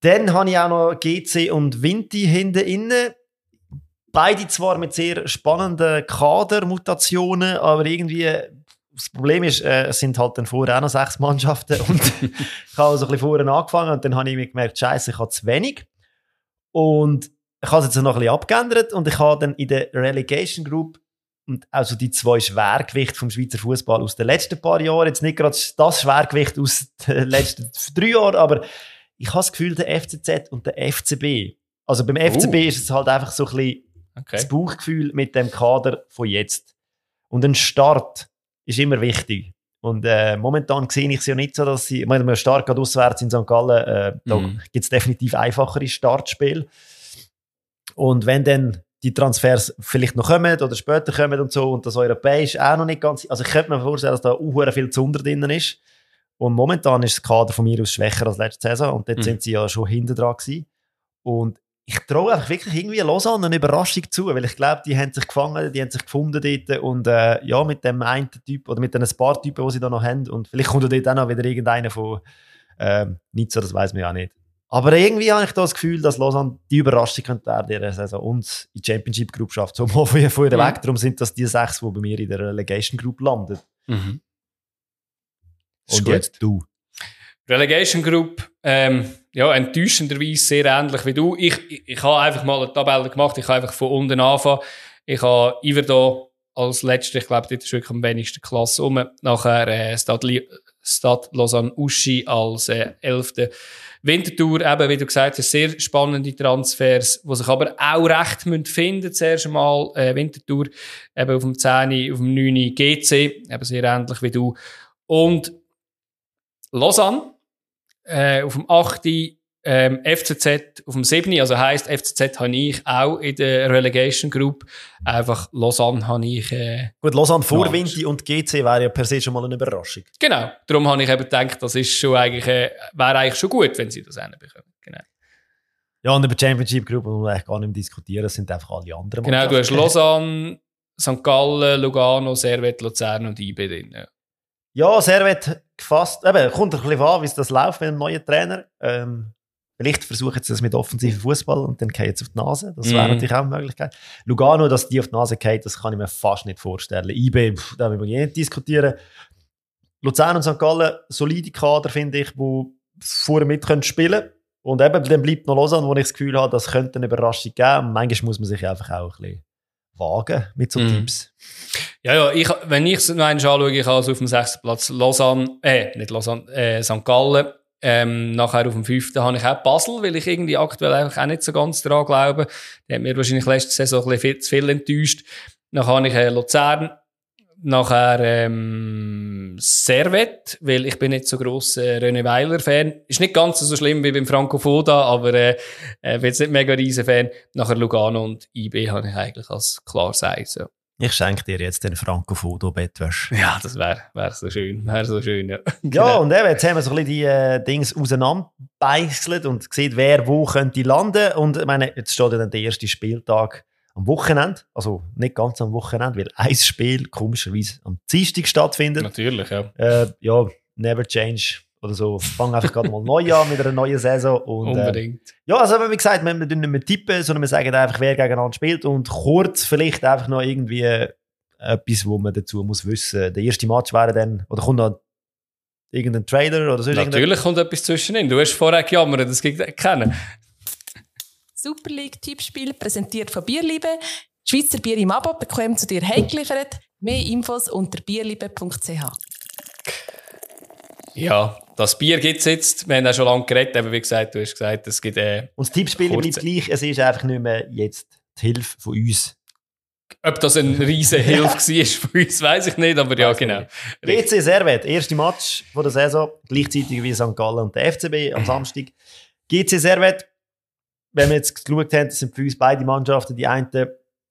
Speaker 2: Dann habe ich auch noch GC und Vinti hinten innen. Beide zwar mit sehr spannenden Kadermutationen, aber irgendwie das Problem ist, äh, es sind halt dann vorher auch noch sechs Mannschaften und ich habe so ein bisschen vorher angefangen und dann habe ich mir gemerkt, scheiße, ich habe zu wenig. Und ich habe es jetzt noch ein bisschen abgeändert und ich habe dann in der Relegation Group und also die zwei Schwergewichte vom Schweizer Fußball aus den letzten paar Jahren, jetzt nicht gerade das Schwergewicht aus den letzten drei Jahren, aber ich habe das Gefühl, der FCZ und der FCB. Also beim FCB
Speaker 1: Uh.
Speaker 2: ist es halt einfach so ein bisschen
Speaker 1: Okay.
Speaker 2: Das Bauchgefühl mit dem Kader von jetzt. Und ein Start ist immer wichtig. Und äh, momentan sehe ich es ja nicht so, dass sie, ich meine, man stark geht auswärts in St. Gallen, äh, da
Speaker 1: Mhm.
Speaker 2: gibt es definitiv einfachere Startspiele. Und wenn dann die Transfers vielleicht noch kommen oder später kommen und so und das Europäisch auch noch nicht ganz, also ich könnte mir vorstellen, dass da auch viel Zunder drin ist. Und momentan ist das Kader von mir aus schwächer als letzte Saison und dort
Speaker 1: Mhm.
Speaker 2: sind sie ja schon hinten dran gewesen. Und ich traue einfach wirklich irgendwie Lausanne eine Überraschung zu, weil ich glaube, die haben sich gefangen, die haben sich gefunden dort und äh, ja, mit dem einen Typ oder mit den paar Typen, die sie da noch haben und vielleicht kommt dort auch noch wieder irgendeiner von ähm, so, das weiß man ja nicht. Aber irgendwie habe ich da das Gefühl, dass Lausanne die Überraschung könnte werden dieser Saison und in die Championship Group schafft. So mal von vorher
Speaker 1: Mhm.
Speaker 2: weg. Darum sind das die sechs, die bei mir in der Relegation Group landen.
Speaker 1: Mhm.
Speaker 2: Und
Speaker 1: gut.
Speaker 2: jetzt du.
Speaker 1: Relegation Group, ähm, ja, enttäuschenderweise sehr ähnlich wie du. Ich, ich, ich habe einfach mal eine Tabelle gemacht. Ich habe einfach von unten anfangen. Ich habe Iverdon als letzter, ich glaube, dort ist wirklich am wenigsten Klasse um. Nachher äh, Stade, Li- Stade Lausanne Uschi als äh, elfte Wintertour, eben, wie du gesagt hast, sehr spannende Transfers, die sich aber auch recht müssen finden Zuerst einmal äh, Wintertour, eben auf dem 10., auf dem 9. GC, eben sehr ähnlich wie du. Und Lausanne, äh, auf dem 8. Ähm, FCZ auf dem 7. Also heisst, FCZ habe ich auch in der Relegation Group. Einfach Lausanne habe ich, äh,
Speaker 2: Gut, Lausanne vor. Vinti und GC wäre ja per se schon mal eine Überraschung.
Speaker 1: genau. Darum habe ich eben gedacht, das ist schon eigentlich, äh, wäre eigentlich schon gut, wenn sie das hinbekommen. Genau.
Speaker 2: Ja, und über die Championship Group muss man eigentlich gar nicht mehr diskutieren, das sind einfach alle anderen.
Speaker 1: Genau, du hast. Lausanne, St. Gallen, Lugano, Servet, Luzern und IB drin. Ja.
Speaker 2: Ja, Servet gefasst. Eben, kommt ein bisschen an, wie es das läuft mit dem neuen Trainer. Ähm, vielleicht versuchen sie das mit offensiven Fußball und dann gehen sie auf die Nase. Das wäre
Speaker 1: Mhm.
Speaker 2: natürlich auch eine Möglichkeit. Lugano, dass die auf die Nase geht, das kann ich mir fast nicht vorstellen. IB, pff, da will wir nicht diskutieren. Luzern und St. Gallen, solide Kader, finde ich, die vorher mit können spielen Und eben, dann bleibt noch Lausanne, wo ich das Gefühl habe, das könnte eine Überraschung geben. Und manchmal muss man sich einfach auch ein bisschen wagen mit so
Speaker 1: Mhm.
Speaker 2: Tipps.
Speaker 1: Ja, ja, ich, wenn ich es noch einmal anschaue, ich habe also auf dem sechsten Platz Lausanne, äh, nicht Lausanne, äh, St. Gallen. Ähm, nachher auf dem fünften habe ich auch Basel, weil ich irgendwie aktuell einfach auch nicht so ganz daran glaube. Der hat mir wahrscheinlich letzte Saison ein bisschen zu viel enttäuscht. Dann habe ich äh, Luzern. Nachher ähm, Servet, weil ich bin nicht so gross äh, René Weiler-Fan. Ist nicht ganz so schlimm wie beim Franco Foda, aber äh, äh, bin jetzt nicht mega riesen Fan. Nachher Lugano und IB habe ich eigentlich als klar sagen. So.
Speaker 2: Ich schenke dir jetzt den Franco Foto Bettwäsche.
Speaker 1: Ja, das wäre wär so schön. Wäre so schön, ja.
Speaker 2: Ja, und eben, jetzt haben wir so ein bisschen die äh, Dings auseinanderbeißelt und gesehen, wer wo könnte landen. Und ich meine, jetzt steht ja dann der erste Spieltag am Wochenende. Also nicht ganz am Wochenende, weil ein Spiel komischerweise am Dienstag stattfindet.
Speaker 1: Natürlich, ja.
Speaker 2: Äh, ja, never change oder so. Fang einfach gerade mal neu an mit einer neuen Saison. Und, äh,
Speaker 1: Unbedingt.
Speaker 2: ja, also wie gesagt, wir, wir tun nicht mehr tippen, sondern wir sagen einfach, wer gegeneinander spielt und kurz vielleicht einfach noch irgendwie äh, etwas, wo man dazu muss wissen. Der erste Match wäre dann, oder kommt noch irgendein Trailer oder so.
Speaker 1: Natürlich kommt etwas zwischenin. Du hast vorher gejammert, das gibt kennen.
Speaker 3: Super League Tippspiel präsentiert von Bierliebe. Schweizer Bier im Abo bequem zu dir heimgeliefert. Mehr Infos unter bierliebe.ch.
Speaker 1: Ja, das Bier gibt es jetzt. Wir haben auch schon lange geredet, aber wie gesagt, du hast gesagt, es gibt äh,
Speaker 2: Und das Tippspiel
Speaker 1: Kurz.
Speaker 2: bleibt gleich, es ist einfach nicht mehr jetzt die Hilfe von uns.
Speaker 1: Ob das eine riesen Hilfe war für uns, weiß ich nicht, aber ja, genau.
Speaker 2: GC Servet, erste Match von der Saison, gleichzeitig wie St. Gallen und der FCB am Samstag. GC Servet, wenn wir jetzt geschaut haben, das sind für uns beide Mannschaften die einen,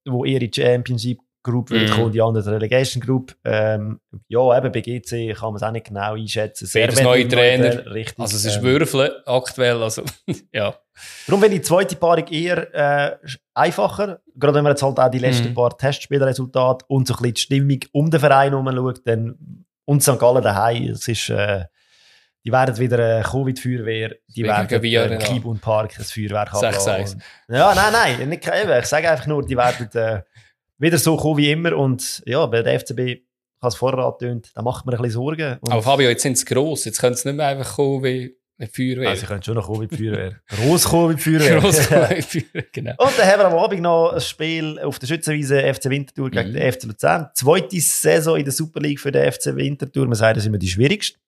Speaker 2: wo ihre Championship Group
Speaker 1: Mhm.
Speaker 2: kommen, die andere Relegation Group. Ähm, ja, eben bei GC kann man es auch nicht genau einschätzen.
Speaker 1: Beides
Speaker 2: Servet
Speaker 1: neue Trainer.
Speaker 2: richtig.
Speaker 1: Also es ist
Speaker 2: ähm,
Speaker 1: Würfeln aktuell, also ja.
Speaker 2: Darum finde ich die zweite Paarung eher äh, einfacher. Gerade wenn man jetzt halt auch die letzten
Speaker 1: Mhm.
Speaker 2: paar Testspielresultate und so ein bisschen die Stimmung um den Verein herum schaut, dann, und St. Gallen daheim, es ist, äh, die werden wieder eine Covid-Feuerwehr, die werden äh,
Speaker 1: ja.
Speaker 2: Kibun Park ein Feuerwerk. Und- Ja, nein, nein, nicht, eben, ich sage einfach nur, die werden äh, wieder so kommen wie immer und ja, bei der FCB, ich habe es vorher angetönt, da macht man ein bisschen Sorgen. Und
Speaker 1: Aber Fabio, jetzt sind sie gross. Jetzt können sie nicht mehr einfach kommen wie eine Feuerwehr.
Speaker 2: also, sie können schon noch kommen wie die Feuerwehr. Gross kommen wie die Feuerwehr.
Speaker 1: Gross kommen wie Feuerwehr, genau.
Speaker 2: Und dann haben wir am Abend noch ein Spiel auf der Schützenwiese FC Winterthur gegen
Speaker 1: Mhm.
Speaker 2: den FC Luzern. Zweite Saison in der Super League für den FC Winterthur. Man sagt, das ist immer die schwierigste.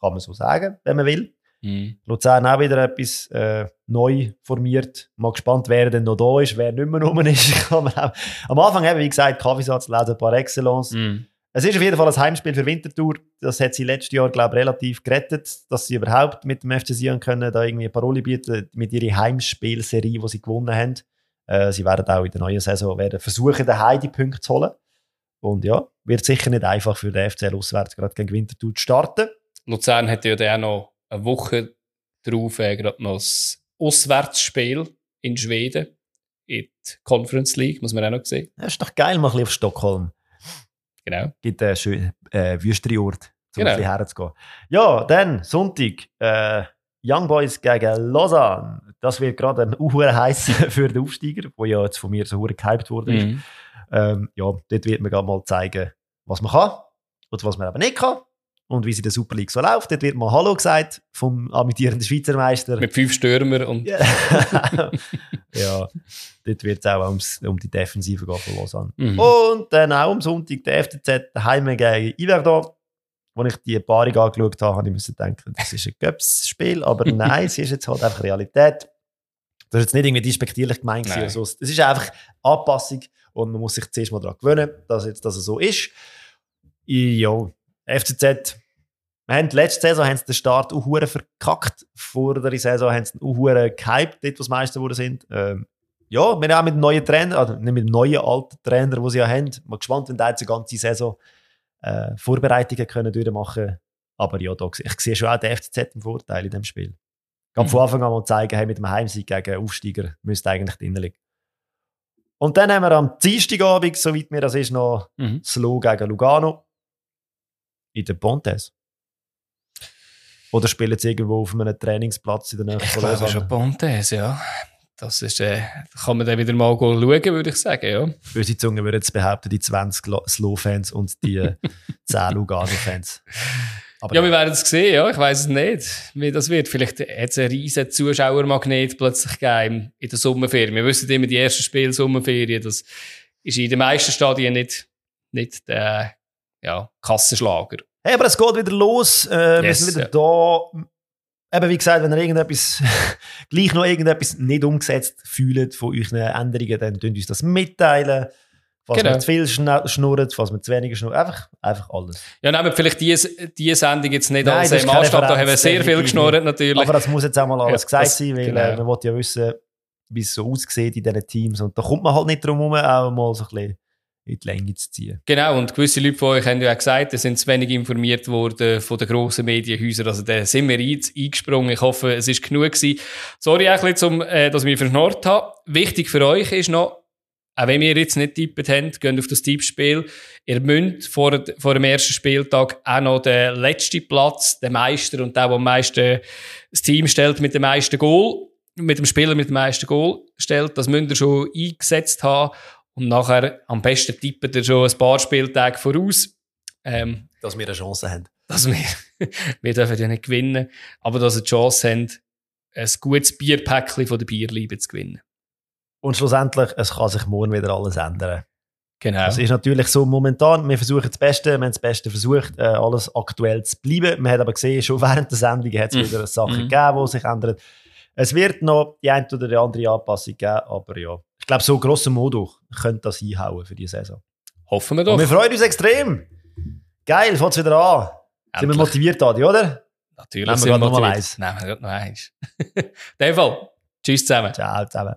Speaker 2: Kann man so sagen, wenn man will.
Speaker 1: Mhm.
Speaker 2: Luzern auch wieder etwas, äh, neu formiert. Mal gespannt, wer denn noch da ist, wer nicht mehr rum ist. Am Anfang eben, wie gesagt, Kaffeesatz lesen par excellence.
Speaker 1: Mhm.
Speaker 2: Es ist auf jeden Fall ein Heimspiel für Winterthur. Das hat sie letztes Jahr, glaube ich, relativ gerettet, dass sie überhaupt mit dem FC Sion können, da irgendwie eine Parole bieten mit ihrer Heimspielserie, die sie gewonnen haben. Äh, sie werden auch in der neuen Saison werden versuchen, den Heidi Punkte zu holen. Und ja, wird sicher nicht einfach für den FCL auswärts gerade gegen Winterthur zu starten.
Speaker 1: Luzern hat ja dann auch noch eine Woche drauf äh, gerade noch das Auswärtsspiel in Schweden in die Conference League, muss man auch noch sehen.
Speaker 2: Das ist doch geil, mal ein bisschen auf Stockholm.
Speaker 1: Genau.
Speaker 2: Gibt einen schönen äh, wüsteren Ort, um
Speaker 1: Genau.
Speaker 2: ein bisschen herzugehen. Ja, dann Sonntag. Äh, Young Boys gegen Lausanne. Das wird gerade ein Uhr heiß für den Aufsteiger, wo ja jetzt von mir so gehypt wurde.
Speaker 1: Mhm.
Speaker 2: Ähm, ja, dort wird man gerade mal zeigen, was man kann und was man aber nicht kann. Und wie sie in der Super League so läuft. Dort wird mal Hallo gesagt vom amtierenden Schweizer Meister.
Speaker 1: Mit fünf Stürmer und
Speaker 2: Ja, dort wird es auch ums, um die Defensive gehen von Lausanne.
Speaker 1: Mhm.
Speaker 2: Und dann auch am Sonntag der FCZ daheim gegen Iverdon. Als ich die Paarung angeschaut habe, habe ich müssen denken, das ist ein Göps-Spiel. Aber nein, es ist jetzt halt einfach Realität. Das ist jetzt nicht irgendwie despektierlich gemeint. Es ist einfach Anpassung und man muss sich zuerst mal daran gewöhnen, dass jetzt das so ist. Ja, FCZ. Wir haben letzte Saison haben sie den Start auch verkackt. Vor der Saison haben sie auch gehypt, dort, was Meister geworden sind. Ähm, ja, wir haben auch mit dem neuen Trainer, also nicht mit dem neuen alten Trainer, den sie ja haben. Mal gespannt, wenn der jetzt eine ganze Saison äh, Vorbereitungen können durchmachen Aber ja, da, ich sehe schon auch den FCZ im Vorteil in dem Spiel. Kann
Speaker 1: Mhm.
Speaker 2: von Anfang an mal zeigen, hey, mit dem Heimsieg gegen Aufsteiger müsste eigentlich drin liegen. Und dann haben wir am Dienstagabend, soweit mir das ist, noch
Speaker 1: Mhm.
Speaker 2: Slo gegen Lugano in der Pontes. Oder spielen sie irgendwo auf einem Trainingsplatz in der Nähe
Speaker 1: Ich
Speaker 2: von
Speaker 1: glaube
Speaker 2: Lausanne?
Speaker 1: schon Pontes, ja. Das ist, äh, kann man dann wieder mal schauen, würde ich sagen, ja.
Speaker 2: Böse Zunge würden jetzt behaupten, die 20 Lo- Slow-Fans und die äh, 10 Lugano-Fans. Aber
Speaker 1: Ja, wir werden es sehen, ja. Ich weiß es nicht, wie das wird. Vielleicht hat es einen riesen Zuschauermagnet plötzlich gegeben in der Sommerferien. Wir wissen immer, die ersten Spiele Sommerferien, das ist in den meisten Stadien nicht, nicht der ja, Kassenschlager.
Speaker 2: Hey, aber es geht wieder los. Äh, wir
Speaker 1: Yes,
Speaker 2: sind wieder
Speaker 1: ja.
Speaker 2: da. Eben, wie gesagt, wenn ihr irgendetwas, gleich noch irgendetwas nicht umgesetzt fühlt von euren Änderungen, dann könnt ihr uns das mitteilen. Was
Speaker 1: Genau.
Speaker 2: wir zu viel schnurrt, was wir zu wenig schnurrt. Einfach, einfach alles.
Speaker 1: Ja, nehmen wir vielleicht diese, diese Sendung jetzt nicht
Speaker 2: Nein,
Speaker 1: als
Speaker 2: keine
Speaker 1: Maßstab. Da haben wir sehr viel geschnurrt, natürlich.
Speaker 2: Aber das muss jetzt auch mal alles
Speaker 1: Ja,
Speaker 2: gesagt
Speaker 1: das-
Speaker 2: sein, weil
Speaker 1: genau.
Speaker 2: äh, man will ja wissen, wie es so aussieht in diesen Teams. Und da kommt man halt nicht drum herum, auch mal so ein bisschen in die Länge zu ziehen.
Speaker 1: Genau, und gewisse Leute von euch haben ja auch gesagt, sie sind zu wenig informiert worden von den grossen Medienhäusern. Also da sind wir ein- eingesprungen. Ich hoffe, es ist genug gewesen. Sorry auch ein bisschen, zum, äh, dass ich mich verschnurrt habe. Wichtig für euch ist noch, auch wenn ihr jetzt nicht tippt habt, geht auf das Tippspiel. Ihr müsst vor, vor dem ersten Spieltag auch noch den letzten Platz, den Meister und der, der am meisten das Team stellt mit dem meisten Goal, mit dem Spieler mit dem meisten Goal stellt, das müsst ihr schon eingesetzt haben. Und nachher am besten tippt ihr schon ein paar Spieltage voraus. Ähm,
Speaker 2: Dass wir eine Chance haben.
Speaker 1: dass wir, wir dürfen ja nicht gewinnen, aber dass ihr die Chance haben, ein gutes Bierpäckchen von der Bierliebe zu gewinnen.
Speaker 2: Und schlussendlich, es kann sich morgen wieder alles ändern.
Speaker 1: Genau.
Speaker 2: Es ist natürlich so momentan, wir versuchen das Beste, wir haben das Beste versucht, äh, alles aktuell zu bleiben. Wir haben aber gesehen, schon während der Sendung hat es
Speaker 1: Mhm.
Speaker 2: wieder Sachen
Speaker 1: Mhm.
Speaker 2: gegeben, die sich ändern. Es wird noch die eine oder die andere Anpassung geben, aber ja, ich glaube, so grosso modo könnte das einhauen für die Saison.
Speaker 1: Hoffen wir
Speaker 2: Und
Speaker 1: doch.
Speaker 2: wir freuen uns extrem. Geil, fängt's wieder an. Sind wir
Speaker 1: Endlich.
Speaker 2: motiviert, Adi, oder?
Speaker 1: Natürlich
Speaker 2: Nehmen wir
Speaker 1: sind
Speaker 2: noch mal
Speaker 1: motiviert.
Speaker 2: eins.
Speaker 1: Nehmen wir gerade noch eins. In dem Fall. Tschüss zusammen.
Speaker 2: Ciao zusammen.